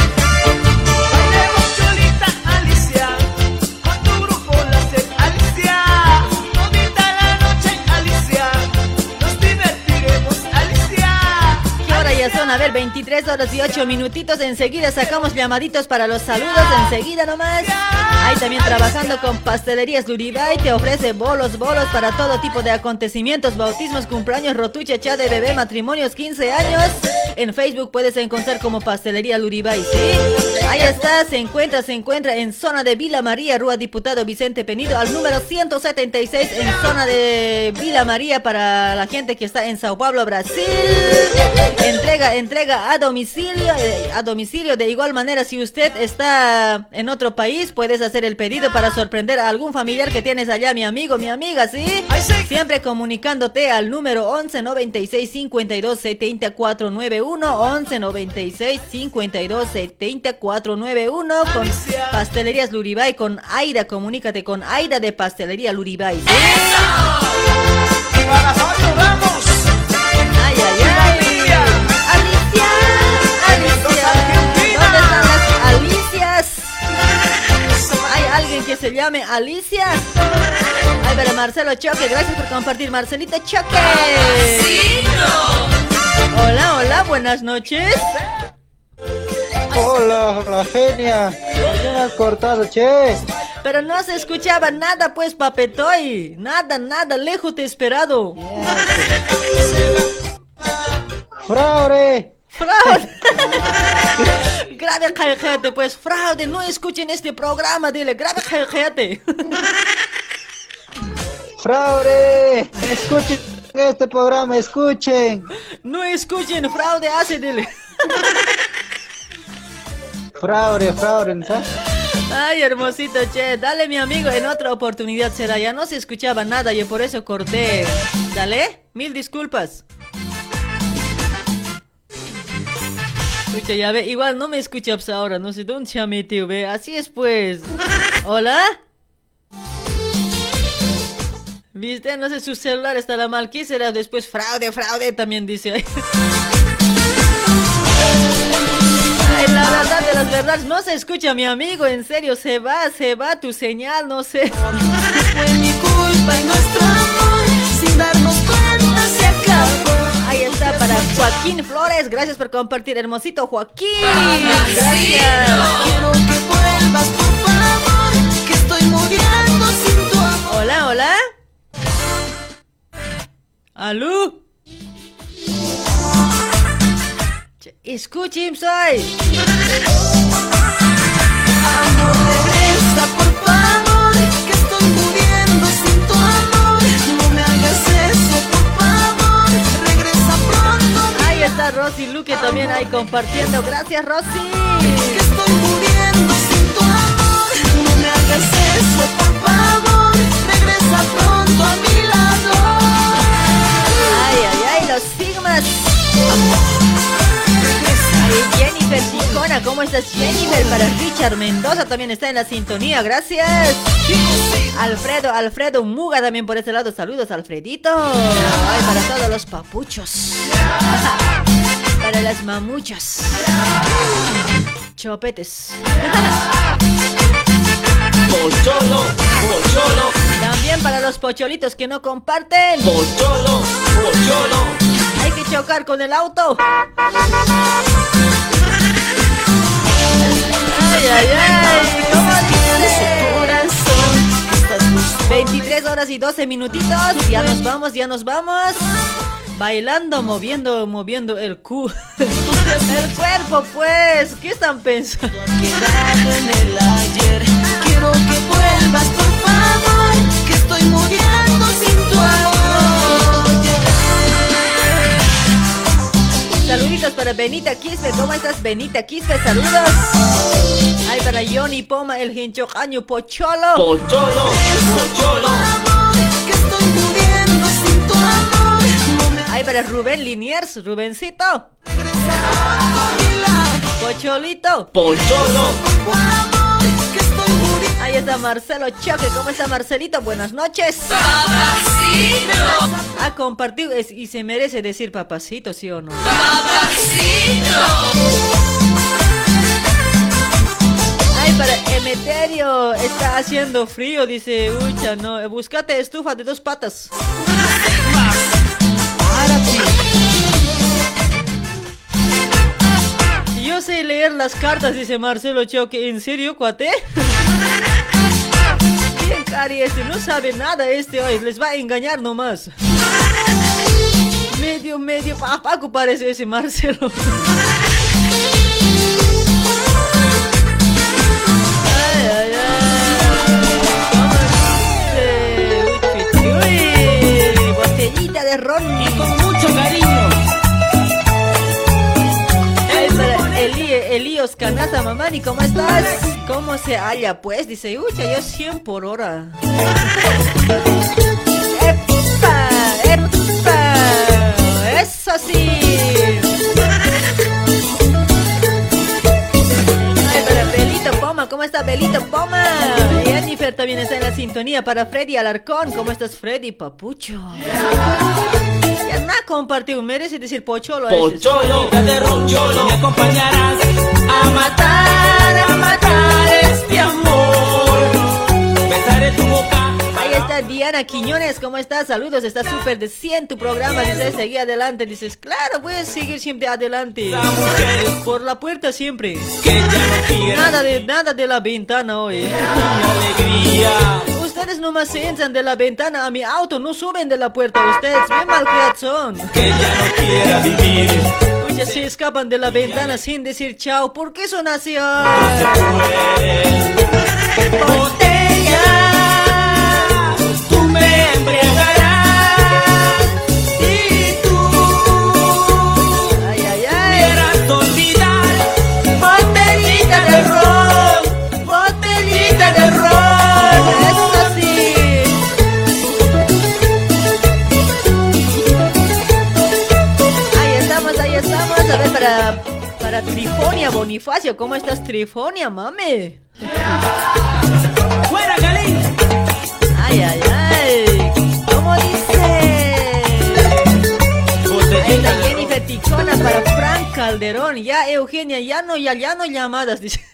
A ver, 23 horas y 8 minutitos. Enseguida sacamos llamaditos para los saludos. Enseguida nomás. Ahí también trabajando con Pastelerías Luribay. Te ofrece bolos, bolos para todo tipo de acontecimientos, bautismos, cumpleaños, rotucha, cha de bebé, matrimonios, 15 años. En Facebook puedes encontrar como Pastelería Luribay, ¿sí? Ahí está, se encuentra, se encuentra en zona de Vila María, Rua Diputado Vicente Penido, al número 176 en zona de Vila María para la gente que está en Sao Paulo, Brasil. Entrega, entrega a domicilio, eh, a domicilio. De igual manera, si usted está en otro país, puedes hacer el pedido para sorprender a algún familiar que tienes allá, mi amigo, mi amiga, ¿sí? Siempre comunicándote al número 11 96 52 74 91 11 96 52 74 91 con Pastelerías Luribay con Aida, comunícate con Aida de Pastelería Luribay. ¿sí? Ay, ay, ay. Se llame Alicia? Ay, pero Marcelo Choque, gracias por compartir, Marcelito Choque. Hola, hola, buenas noches. Hola, la genia. ¿Por qué me has cortado, che? Pero no se escuchaba nada, pues, papetoy. Nada, nada, lejos te he esperado. ¡Fraude! ¡Fraude! Grave cállate, pues, fraude. No escuchen este programa, dile. Grave cállate. ¡Fraude! Escuchen este programa, escuchen. No escuchen, fraude hace, dile. Fraude, fraude, ¿no? Ay, hermosito, che. Dale, mi amigo, en otra oportunidad será. Ya no se escuchaba nada, yo por eso corté. Dale, mil disculpas. Escucha, ya ve, igual no me escuchas ahora, no sé dónde se ha metido, ve. Así es, pues. ¿Hola? ¿Viste? No sé, su celular estará mal. ¿Qué será después? Fraude, fraude, también dice. La verdad de las verdades, no se escucha, mi amigo. En serio, se va, se va tu señal, no sé. Fue mi culpa y nuestro para Joaquín Flores. Gracias por compartir, hermosito Joaquín. Gracias. Hola, hola. ¿Aló? Che, Escuchen, soy. Amor, está Rosy Luque también ahí compartiendo. Gracias, Rosy. Que estoy muriendo sin tu amor. No me hagas eso, por favor, regresa pronto a mi lado. Ay, ay, ay, los sigmas. Jennifer Ticona, ¿cómo estás, Jennifer? Para Richard Mendoza también está en la sintonía, gracias. Alfredo, Alfredo Muga también por ese lado. Saludos, Alfredito. Ay, para todos los papuchos. Para las mamuchas. Chopetes. Pocholo, pocholo, También para los pocholitos que no comparten. pocholo, pocholo. Hay que chocar con el auto. Ay, ay, ay. ¿Cómo dice? 23 horas y 12 minutitos. Ya nos vamos, ya nos vamos. Bailando, moviendo, moviendo el cu. el cuerpo, pues. ¿Qué están pensando? Quedado en el ayer. Quiero que vuelvas, por favor. Que estoy muriendo Saluditos para Benita Quispe. ¿Cómo estás, Benita Quispe? Saludos. Ay, para Johnny Poma, el hinchocaño Pocholo. Pocholo, pocholo. Que estoy muriendo sin tu amor. Ay, para Rubén Liniers, Rubencito. Pocholito. Pocholo. Ahí está Marcelo Choque. ¿Cómo está Marcelito? Buenas noches. Papacito. Ha compartido es- y se merece decir papacito, ¿sí o no? Ay, para Emeterio, está haciendo frío, dice Ucha, no, búscate estufa de dos patas. Yo sé leer las cartas, dice Marcelo Choque. ¿En serio, cuate? Cari, este no sabe nada este hoy, les va a engañar nomás. Medio, medio, pa- Paco parece ese Marcelo. Botellita de ron. con mucho cariño. Elíos Canata, mamani, ¿cómo estás? ¿Cómo se halla? Pues dice, ucha, yo 100 por hora. ¡Epa! ¡Epa! ¡Eso sí! Para Belito Poma, ¿cómo está Belito Poma? Jennifer también está en la sintonía para Freddy Alarcón. ¿Cómo estás, Freddy Papucho? Ya no ha compartido, merece decir pocholo. Pocholo, de roncholo. Me acompañarás a matar, a matar este amor. Besaré tu boca. Ahí está Diana Quiñones, ¿cómo estás? Saludos, está súper de 100 tu programa, dice, seguí adelante, dices, claro, voy a seguir siempre adelante. Por la puerta siempre. Nada de, nada de la ventana hoy. Ustedes nomás se entran de la ventana a mi auto, no suben de la puerta ustedes, bien mal son. Que ya no quiera vivir. Oye, se escapan de la ventana sin decir chao, ¿por qué son así? Ay? Botella, tú me embriagarás. Trifonia Bonifacio, ¿cómo estás, Trifonia, mame? ¡Fuera, Galín! Ay, ay, ay. ¿Cómo dice? Ahí está Jennifer Ticona para Frank Calderón. Ya, Eugenia, ya no, ya, ya no llamadas, dice.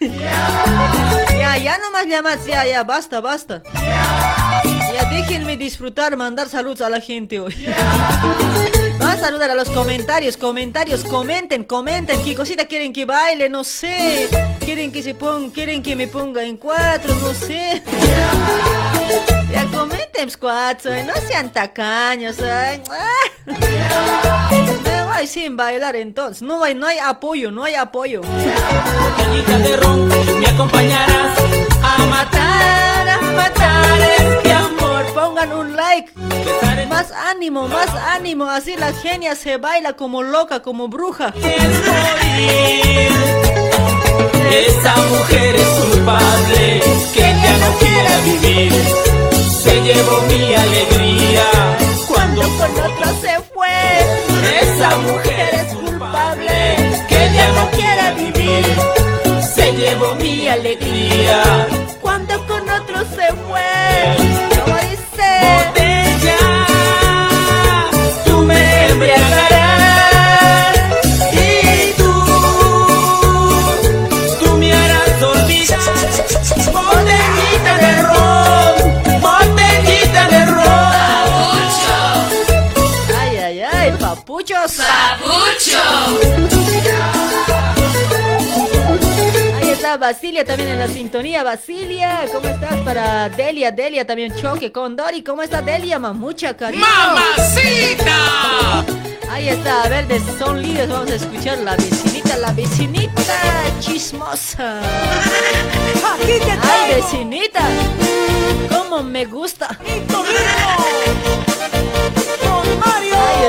Ya, ya no más llamadas, ya, ya, basta, basta. Ya déjenme disfrutar, mandar saludos a la gente hoy. Vamos a saludar a los comentarios, comentarios, comenten, comenten, qué cosita quieren que baile, no sé. Quieren que se ponga, quieren que me ponga en cuatro, no sé. Ya comenten, cuatro, no sean tacaños, ay. Me voy sin bailar entonces, no hay, no hay apoyo, no hay apoyo. Me acompañarás a matar, a matar. Pongan un like. Más ánimo, más ánimo. Así la genia se baila como loca, como bruja. Esa mujer es culpable, que ya no quiera vivir. Se llevó mi alegría cuando con otro se fue. Esa mujer es culpable, que ya no quiera vivir. Se llevó mi alegría Cuando con otro se fue. ¿Cómo está Basilia también en la sintonía. Basilia, ¿cómo estás? Para Delia, Delia también choque con Dori. ¿Cómo está Delia? Mamucha, cariño. ¡Mamacita! Ahí está, a ver, de Son Líderes vamos a escuchar la vecinita, la vecinita chismosa. Ay, vecinita, cómo me gusta. Ahí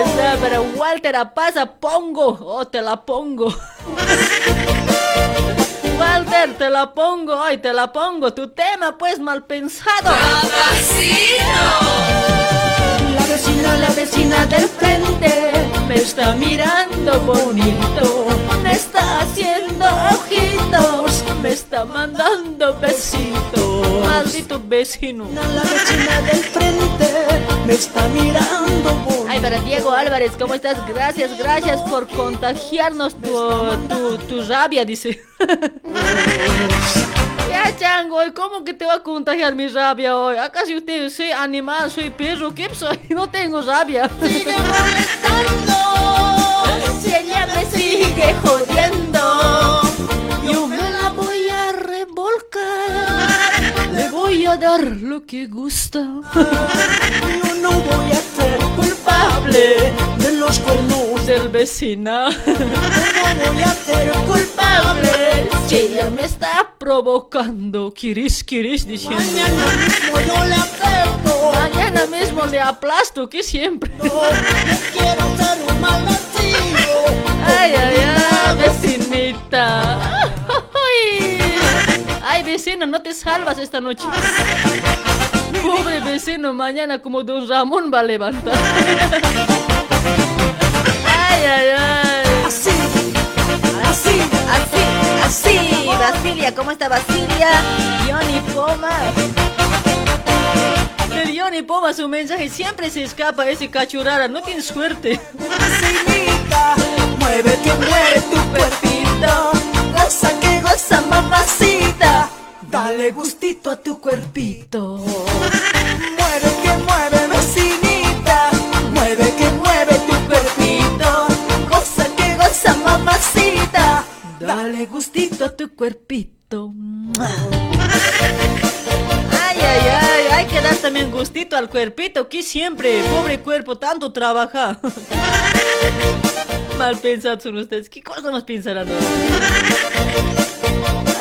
está, pero Walter pasa, pongo, oh, te la pongo. Walter, te la pongo, ay, te la pongo. Tu tema, pues, mal pensado. La vecina, la vecina del frente me está mirando bonito, me está haciendo ojitos, me está mandando besitos. Maldito vecino. La vecina del frente me está mirando bonito. Ay, para Diego Álvarez, ¿cómo estás? Gracias, gracias por contagiarnos tu, tu, tu rabia, dice. Ya, chango, ¿y ¿cómo que te va a contagiar mi rabia hoy? ¿Acaso usted soy animal, soy perro? ¿Qué soy? No tengo rabia. Sigue molestando. Si ella me sigue jodiendo, yo me voy a dar lo que gusta. Yo no voy a ser culpable de los cuernos del vecino. No voy a ser culpable si ella me está provocando. Kiris, kiris, diciendo. Mañana mismo yo le aplasto. Mañana mismo le aplasto, que siempre. quiero ser un mal Ay, ay, ay, vecinita. Ay, ay, vecino, no te salvas esta noche. Pobre vecino, mañana como Don Ramón va a levantar. Ay, ay, ay. Así, así, así, así. Basilia, ¿cómo está Basilia? Johnny Poma. El Johnny Poma, su mensaje siempre se escapa ese cachurara. No tienes suerte. Vasilita, mueve que mueve tu cuerpito. Goza que goza, mamacita. Dale gustito a tu cuerpito. Mueve que mueve, vecinita. Mueve que mueve tu cuerpito. Goza que goza, mamacita. Dale gustito a tu cuerpito. Ay, ay, ay, hay que dar también gustito al cuerpito, que siempre, pobre cuerpo, tanto trabaja. Mal pensados son ustedes, ¿qué cosa nos pensarán?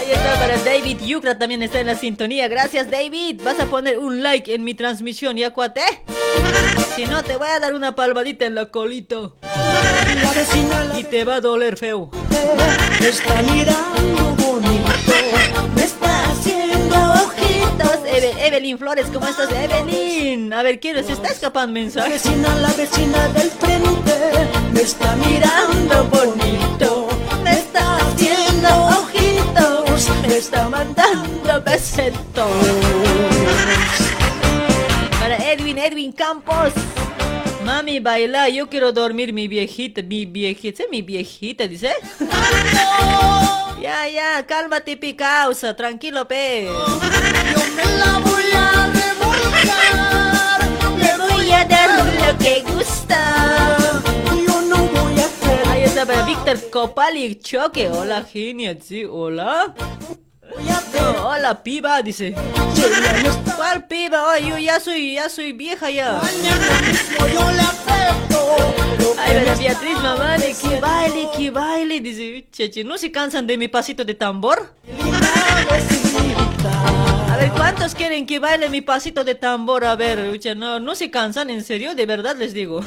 Ahí está para David Yucra, también está en la sintonía. Gracias, David. Vas a poner un like en mi transmisión, ¿ya cuate? Si no, te voy a dar una palmadita en la colito. Y te va a doler feo. Me está mirando bonito, me está haciendo ojitos. Eve- Evelyn Flores, ¿cómo estás, Evelyn? A ver, ¿quién se está escapando mensaje? La vecina, la vecina del frente me está mirando bonito, está mandando besitos. Para Edwin, Edwin Campos. Mami, baila, yo quiero dormir mi viejita, mi viejita, mi viejita, dice. ya, ya, cálmate, picausa, tranquilo, pe. Yo me la voy a revolcar, le voy a dar lo que gusta. Yo no voy a hacer. Ahí está para Víctor Copali Choque. Hola, genia, sí, hola. Hola, piba, dice. ¿Cuál piba? Ay, yo ya soy, ya soy vieja ya. Ay, pero Beatriz mamá, de que baile, que baile, dice, cheche, ¿no se cansan de mi pasito de tambor? A ver, ¿cuántos quieren que baile mi pasito de tambor? A ver, ucha, no, no se cansan, en serio, de verdad les digo.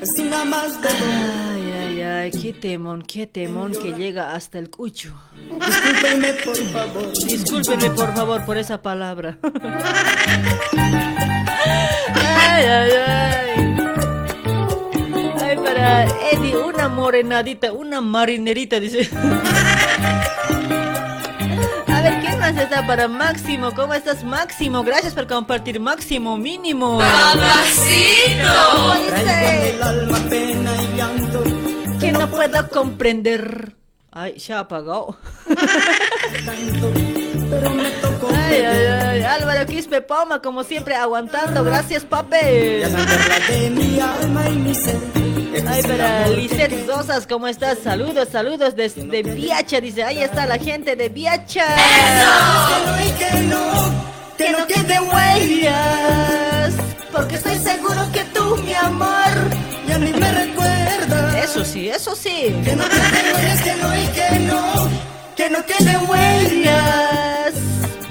Es una más de Ay, ay, ay, qué temón, qué temón que llega hasta el cucho. Discúlpeme por favor. Discúlpeme por favor por esa palabra. Ay, ay, ay. Ay, para Eddie, una morenadita, una marinerita, dice. A ver, ¿quién más está para Máximo? ¿Cómo estás, Máximo? Gracias por compartir, Máximo, mínimo. Dice, el alma, pena y llanto. que no puedo comprender. Ay, se ha Ay, ay, ay. Álvaro Quispe Poma, como siempre, aguantando. Gracias, pape. de mi alma y mi ser. Ay, para Lisette Rosas, ¿cómo estás? Saludos, saludos desde Viacha. Dice, ahí está la gente de Viacha. No, que no quede huellas, porque estoy seguro que tú, mi amor, y a mí me recuerdas. Eso sí, eso sí. Que no quede huellas, que no y que no, que no quede huellas,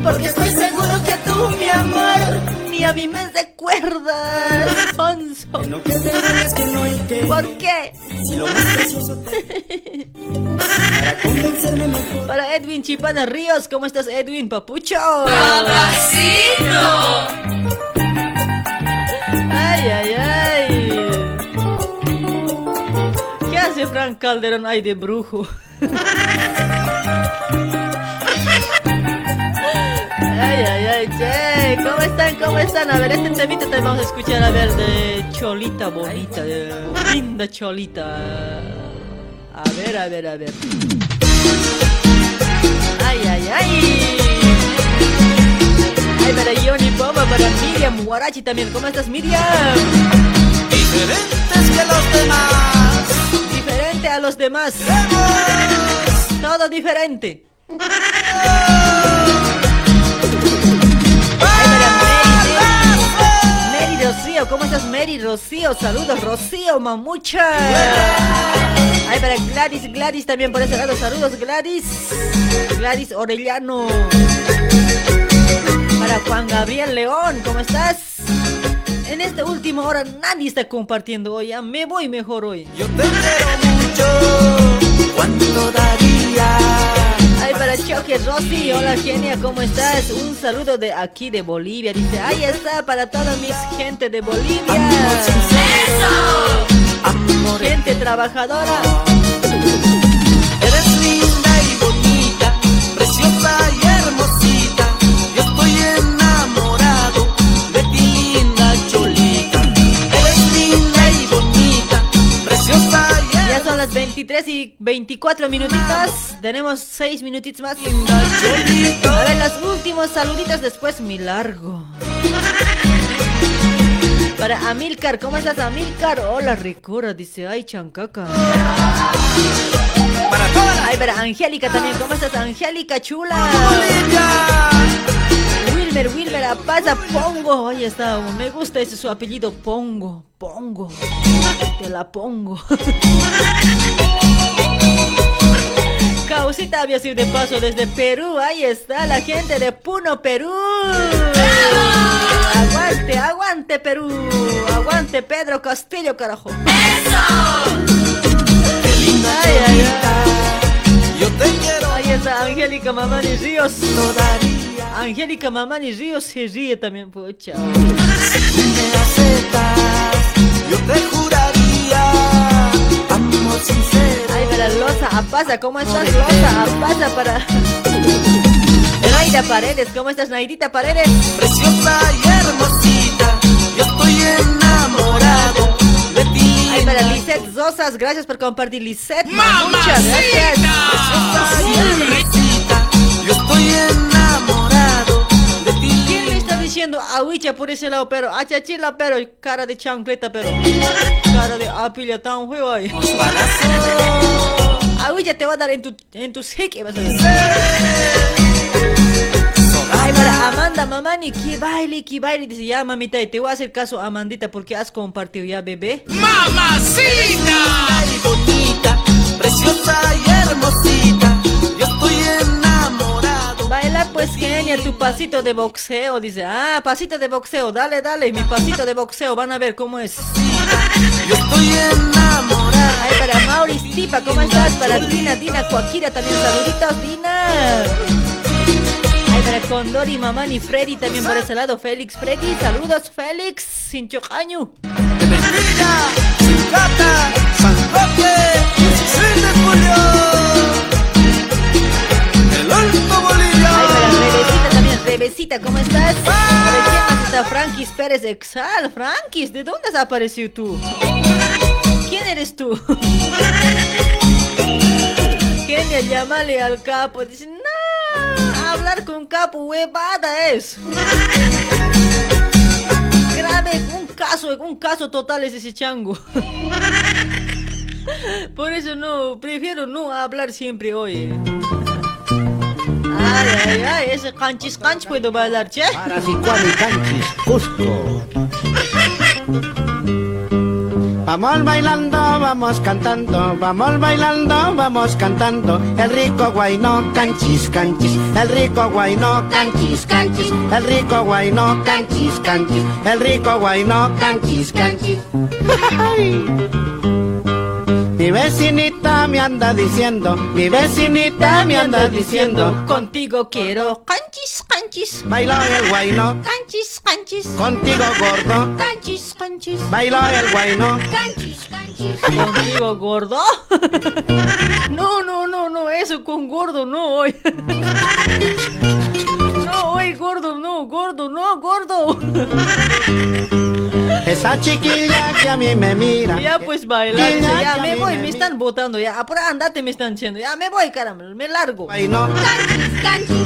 porque estoy seguro que tú, mi amor, Ni a mí me recuerdas, Alfonso. que no que no que no. ¿Por qué? Si lo más precioso te- para. Para Edwin Chipana Ríos, ¿cómo estás, Edwin Papucho? Ay, ay, ay. ¿Qué hace Frank Calderón ahí de brujo? Ay, ay, ay, che, ¿cómo están? ¿Cómo están? A ver, este temita te vamos a escuchar, a ver, de Cholita Bonita, de linda Cholita. A ver, a ver, a ver. Ay, ay, ay. Ay, para Johnny Bomba, para Miriam Guarachi también. ¿Cómo estás, Miriam? Diferentes que los demás. Diferente a los demás. Todo diferente. ¿Cómo estás, Mary Rocío? Saludos, Rocío, mamucha. Ay, para Gladys, Gladys también por ese lado. Saludos, Gladys. Gladys Orellano. Para Juan Gabriel León, ¿cómo estás? En esta última hora nadie está compartiendo hoy. Ya me voy mejor hoy. Yo te quiero mucho. ¿Cuánto daría? Ay, para Choque Rosy, hola genia, ¿cómo estás? Un saludo de aquí de Bolivia. Dice, ahí está para toda mis gente de Bolivia. Gente trabajadora. Las 23 y 24 minutitos. Tenemos 6 minutitos más. A ver, los últimos saluditos después mi largo. Para Amilcar, ¿cómo estás Amilcar? Hola Ricura, dice, ay chancaca. Ay, para Angélica también, ¿cómo estás Angélica chula? Wilmer, Wilmer, pasa Pongo. Ahí está, me gusta ese su apellido Pongo, Pongo. Te la pongo. Causita había sido de paso desde Perú. Ahí está la gente de Puno, Perú. Aguante, aguante, Perú. Aguante, Pedro Castillo, carajo. Ay, ay, ay. Yo te quiero. Ahí está Angélica Mamani Ríos. Angélica Mamani Ríos se ríe también, pucha. yo te juraría amor sincero. Ay, para Loza Apaza, ¿cómo estás, Loza Apaza? Para. Naida Paredes, ¿cómo estás, Naidita Paredes? Preciosa y hermosita, yo estoy enamorado de ti. Ay, para Lisette Rosas, gracias por compartir, Lisette. Muchas gracias. Preciosa y hermosita, yo estoy enamorado diciendo ahuicha por ese lado, pero achachila, pero cara de chancleta, pero cara de apilla tan feo ahí? Ahuicha te va a dar en tu, en tus hic, vas a ver. Ay, para Amanda Mamani, que baile, que baile. Dice, ya mamita, te voy a hacer caso, Amandita, porque has compartido ya, bebé. ¡Mamacita! y bonita, preciosa y hermosita, pues genia tu pasito de boxeo, dice, ah, pasito de boxeo, dale, dale, mi pasito de boxeo, van a ver cómo es. Yo estoy enamorado. Ay, para Maurice Tipa, ¿cómo estás? Para Dina, Dina Cuaquira también, saluditos, Dina. Ay, para Condori, Mamani, Freddy también por ese lado, Félix, Freddy, saludos, Félix, sin chocaño. Gata, San Roque, 16 de julio. También, Rebecita, ¿cómo estás? ¿Para quién más está Frankis Pérez Exal? Frankis, ¿de dónde has aparecido tú? ¿Quién eres tú? Genia, llámale al capo. Dice, no, hablar con capo, huevada es. Grave, un caso, un caso total es ese chango. Por eso no, prefiero no hablar siempre hoy. Ay, ay, ay, ese canchis canch puedo bailar, che. Parasicuani canchis, Cusco. Vamos bailando, vamos cantando, vamos bailando, vamos cantando. El rico guayno, canchis, canchis. El rico guayno, canchis, canchis. El rico guayno, canchis, canchis. El rico guayno, canchis, canchis. Mi vecinita me anda diciendo, mi vecinita me anda diciendo, Contigo quiero canchis, canchis. bailó el guayno, Canchis, canchis. contigo gordo, Canchis, canchis. bailó el guayno. Canchis, canchis. ¿Contigo gordo? No, no, no, no, eso con gordo no hoy. No, hoy gordo, no, gordo, no, gordo. Esa chiquilla que a mí me mira. Ya pues bailar, Chiquilla ya me voy, me están botando ya. Apura, andate, me están diciendo. Ya me voy, caramba, me largo. Guayno,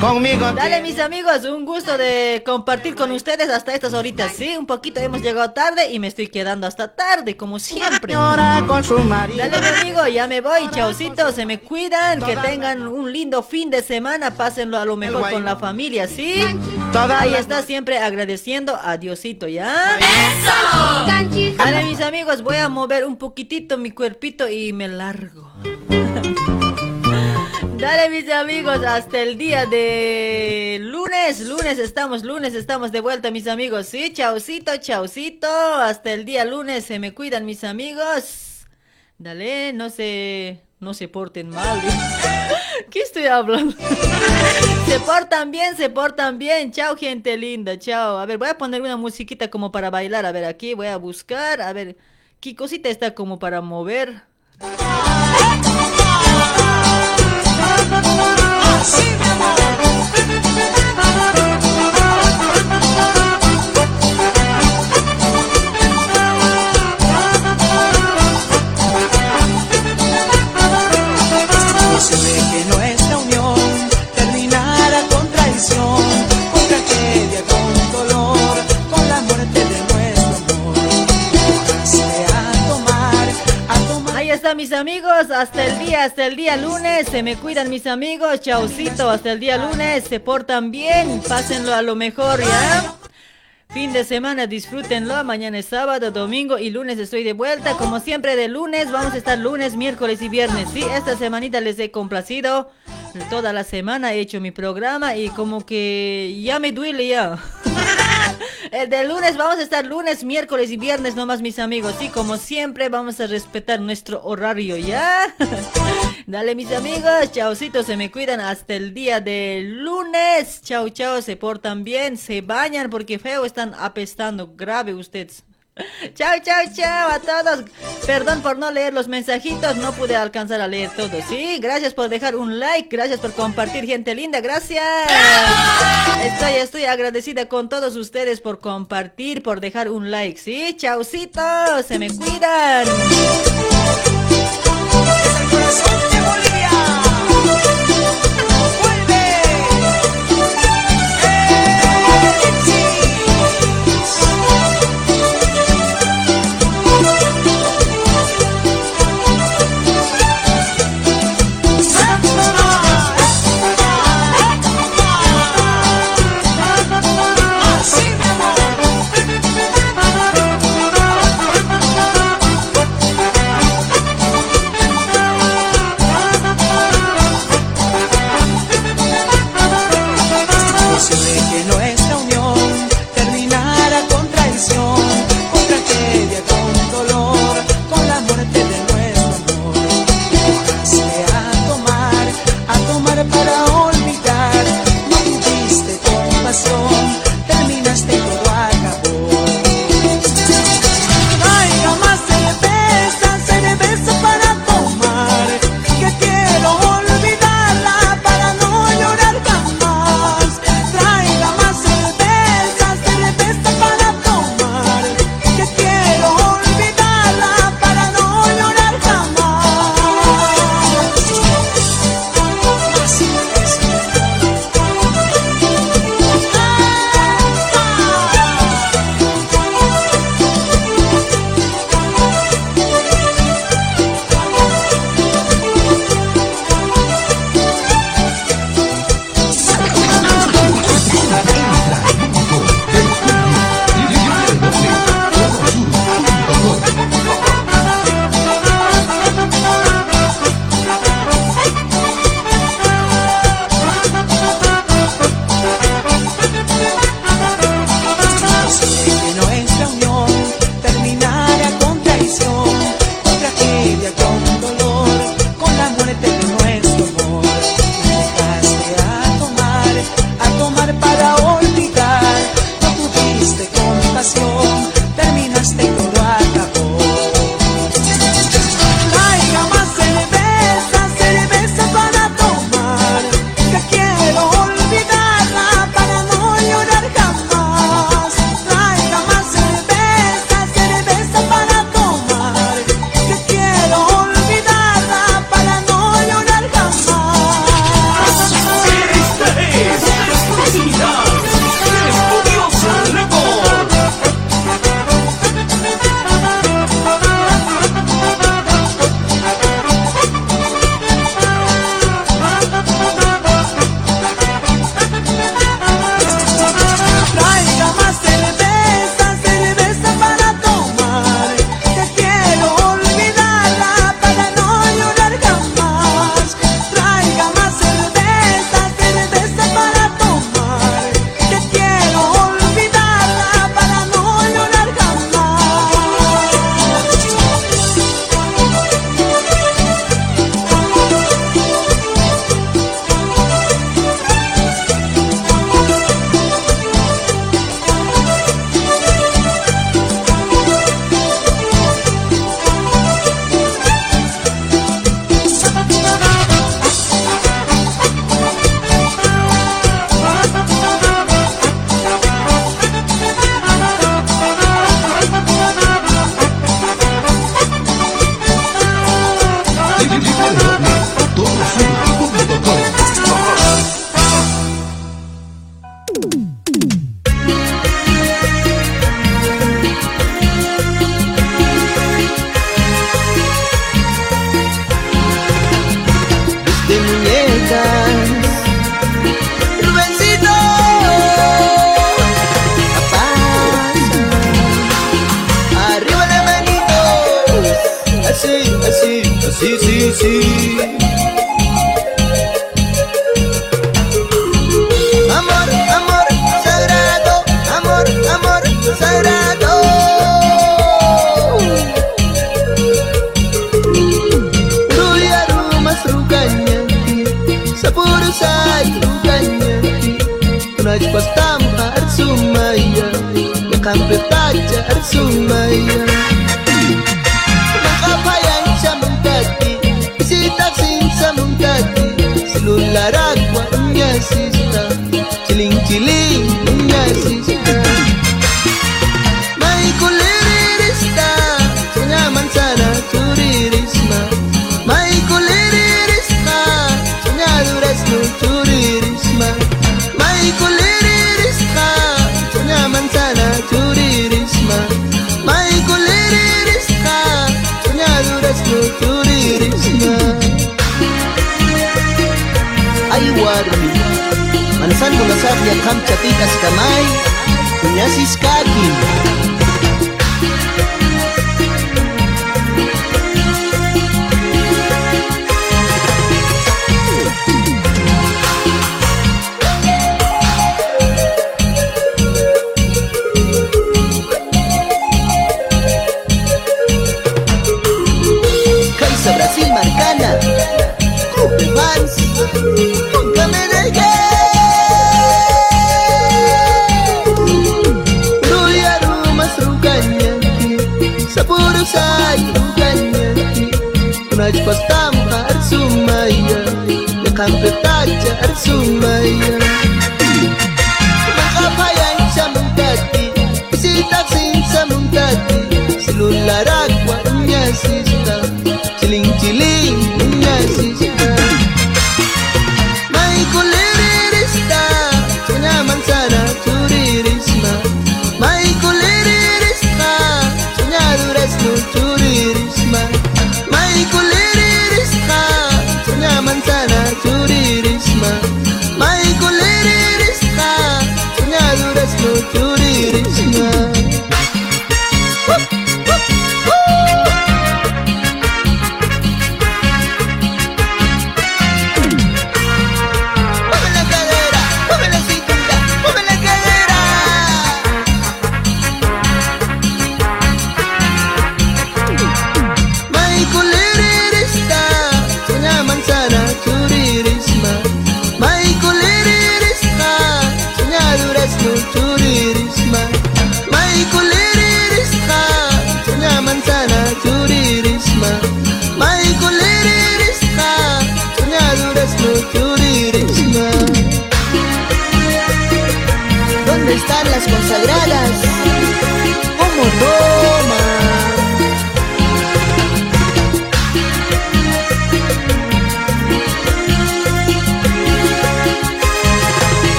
conmigo. Dale mis amigos, un gusto de compartir con ustedes hasta estas horitas. Sí, un poquito hemos llegado tarde y me estoy quedando hasta tarde, como siempre. Llora con su marido. Dale mi amigo, ya me voy, chaucito, se me cuidan, que tengan un lindo fin de semana, pásenlo a lo mejor con la familia, ¿sí? Ahí está siempre agradeciendo a Diosito, ¿ya? ¡Eso! Dale mis amigos, voy a mover un poquitito mi cuerpito y me largo. Dale mis amigos, hasta el día de lunes, lunes estamos, lunes estamos de vuelta mis amigos, sí, chaucito, chaucito, hasta el día lunes, se me cuidan mis amigos. Dale, no se, no se porten mal. ¿Qué estoy hablando? se portan bien, se portan bien. Chao, gente linda, chao. A ver, voy a poner una musiquita como para bailar. A ver, aquí voy a buscar. A ver, ¿qué cosita está como para mover? Mis amigos, hasta el día, hasta el día lunes, se me cuidan mis amigos, chaucito, hasta el día lunes, se portan bien, pásenlo a lo mejor, ¿ya? Fin de semana, disfrútenlo, mañana es sábado, domingo y lunes estoy de vuelta, como siempre de lunes, vamos a estar lunes, miércoles y viernes, sí, esta semanita les he complacido, toda la semana he hecho mi programa y como que ya me duele ya. El de lunes vamos a estar lunes, miércoles y viernes nomás mis amigos. Y como siempre vamos a respetar nuestro horario, ¿ya? Dale mis amigos, chaucitos, se me cuidan hasta el día de lunes. Chau, chau, se portan bien, se bañan porque feo están apestando, grave ustedes. Chao, chao, chao a todos. Perdón por no leer los mensajitos, no pude alcanzar a leer todos. Sí, gracias por dejar un like, gracias por compartir, gente linda, gracias. Estoy, estoy agradecida con todos ustedes por compartir, por dejar un like. Sí, chaucitos, se me cuidan.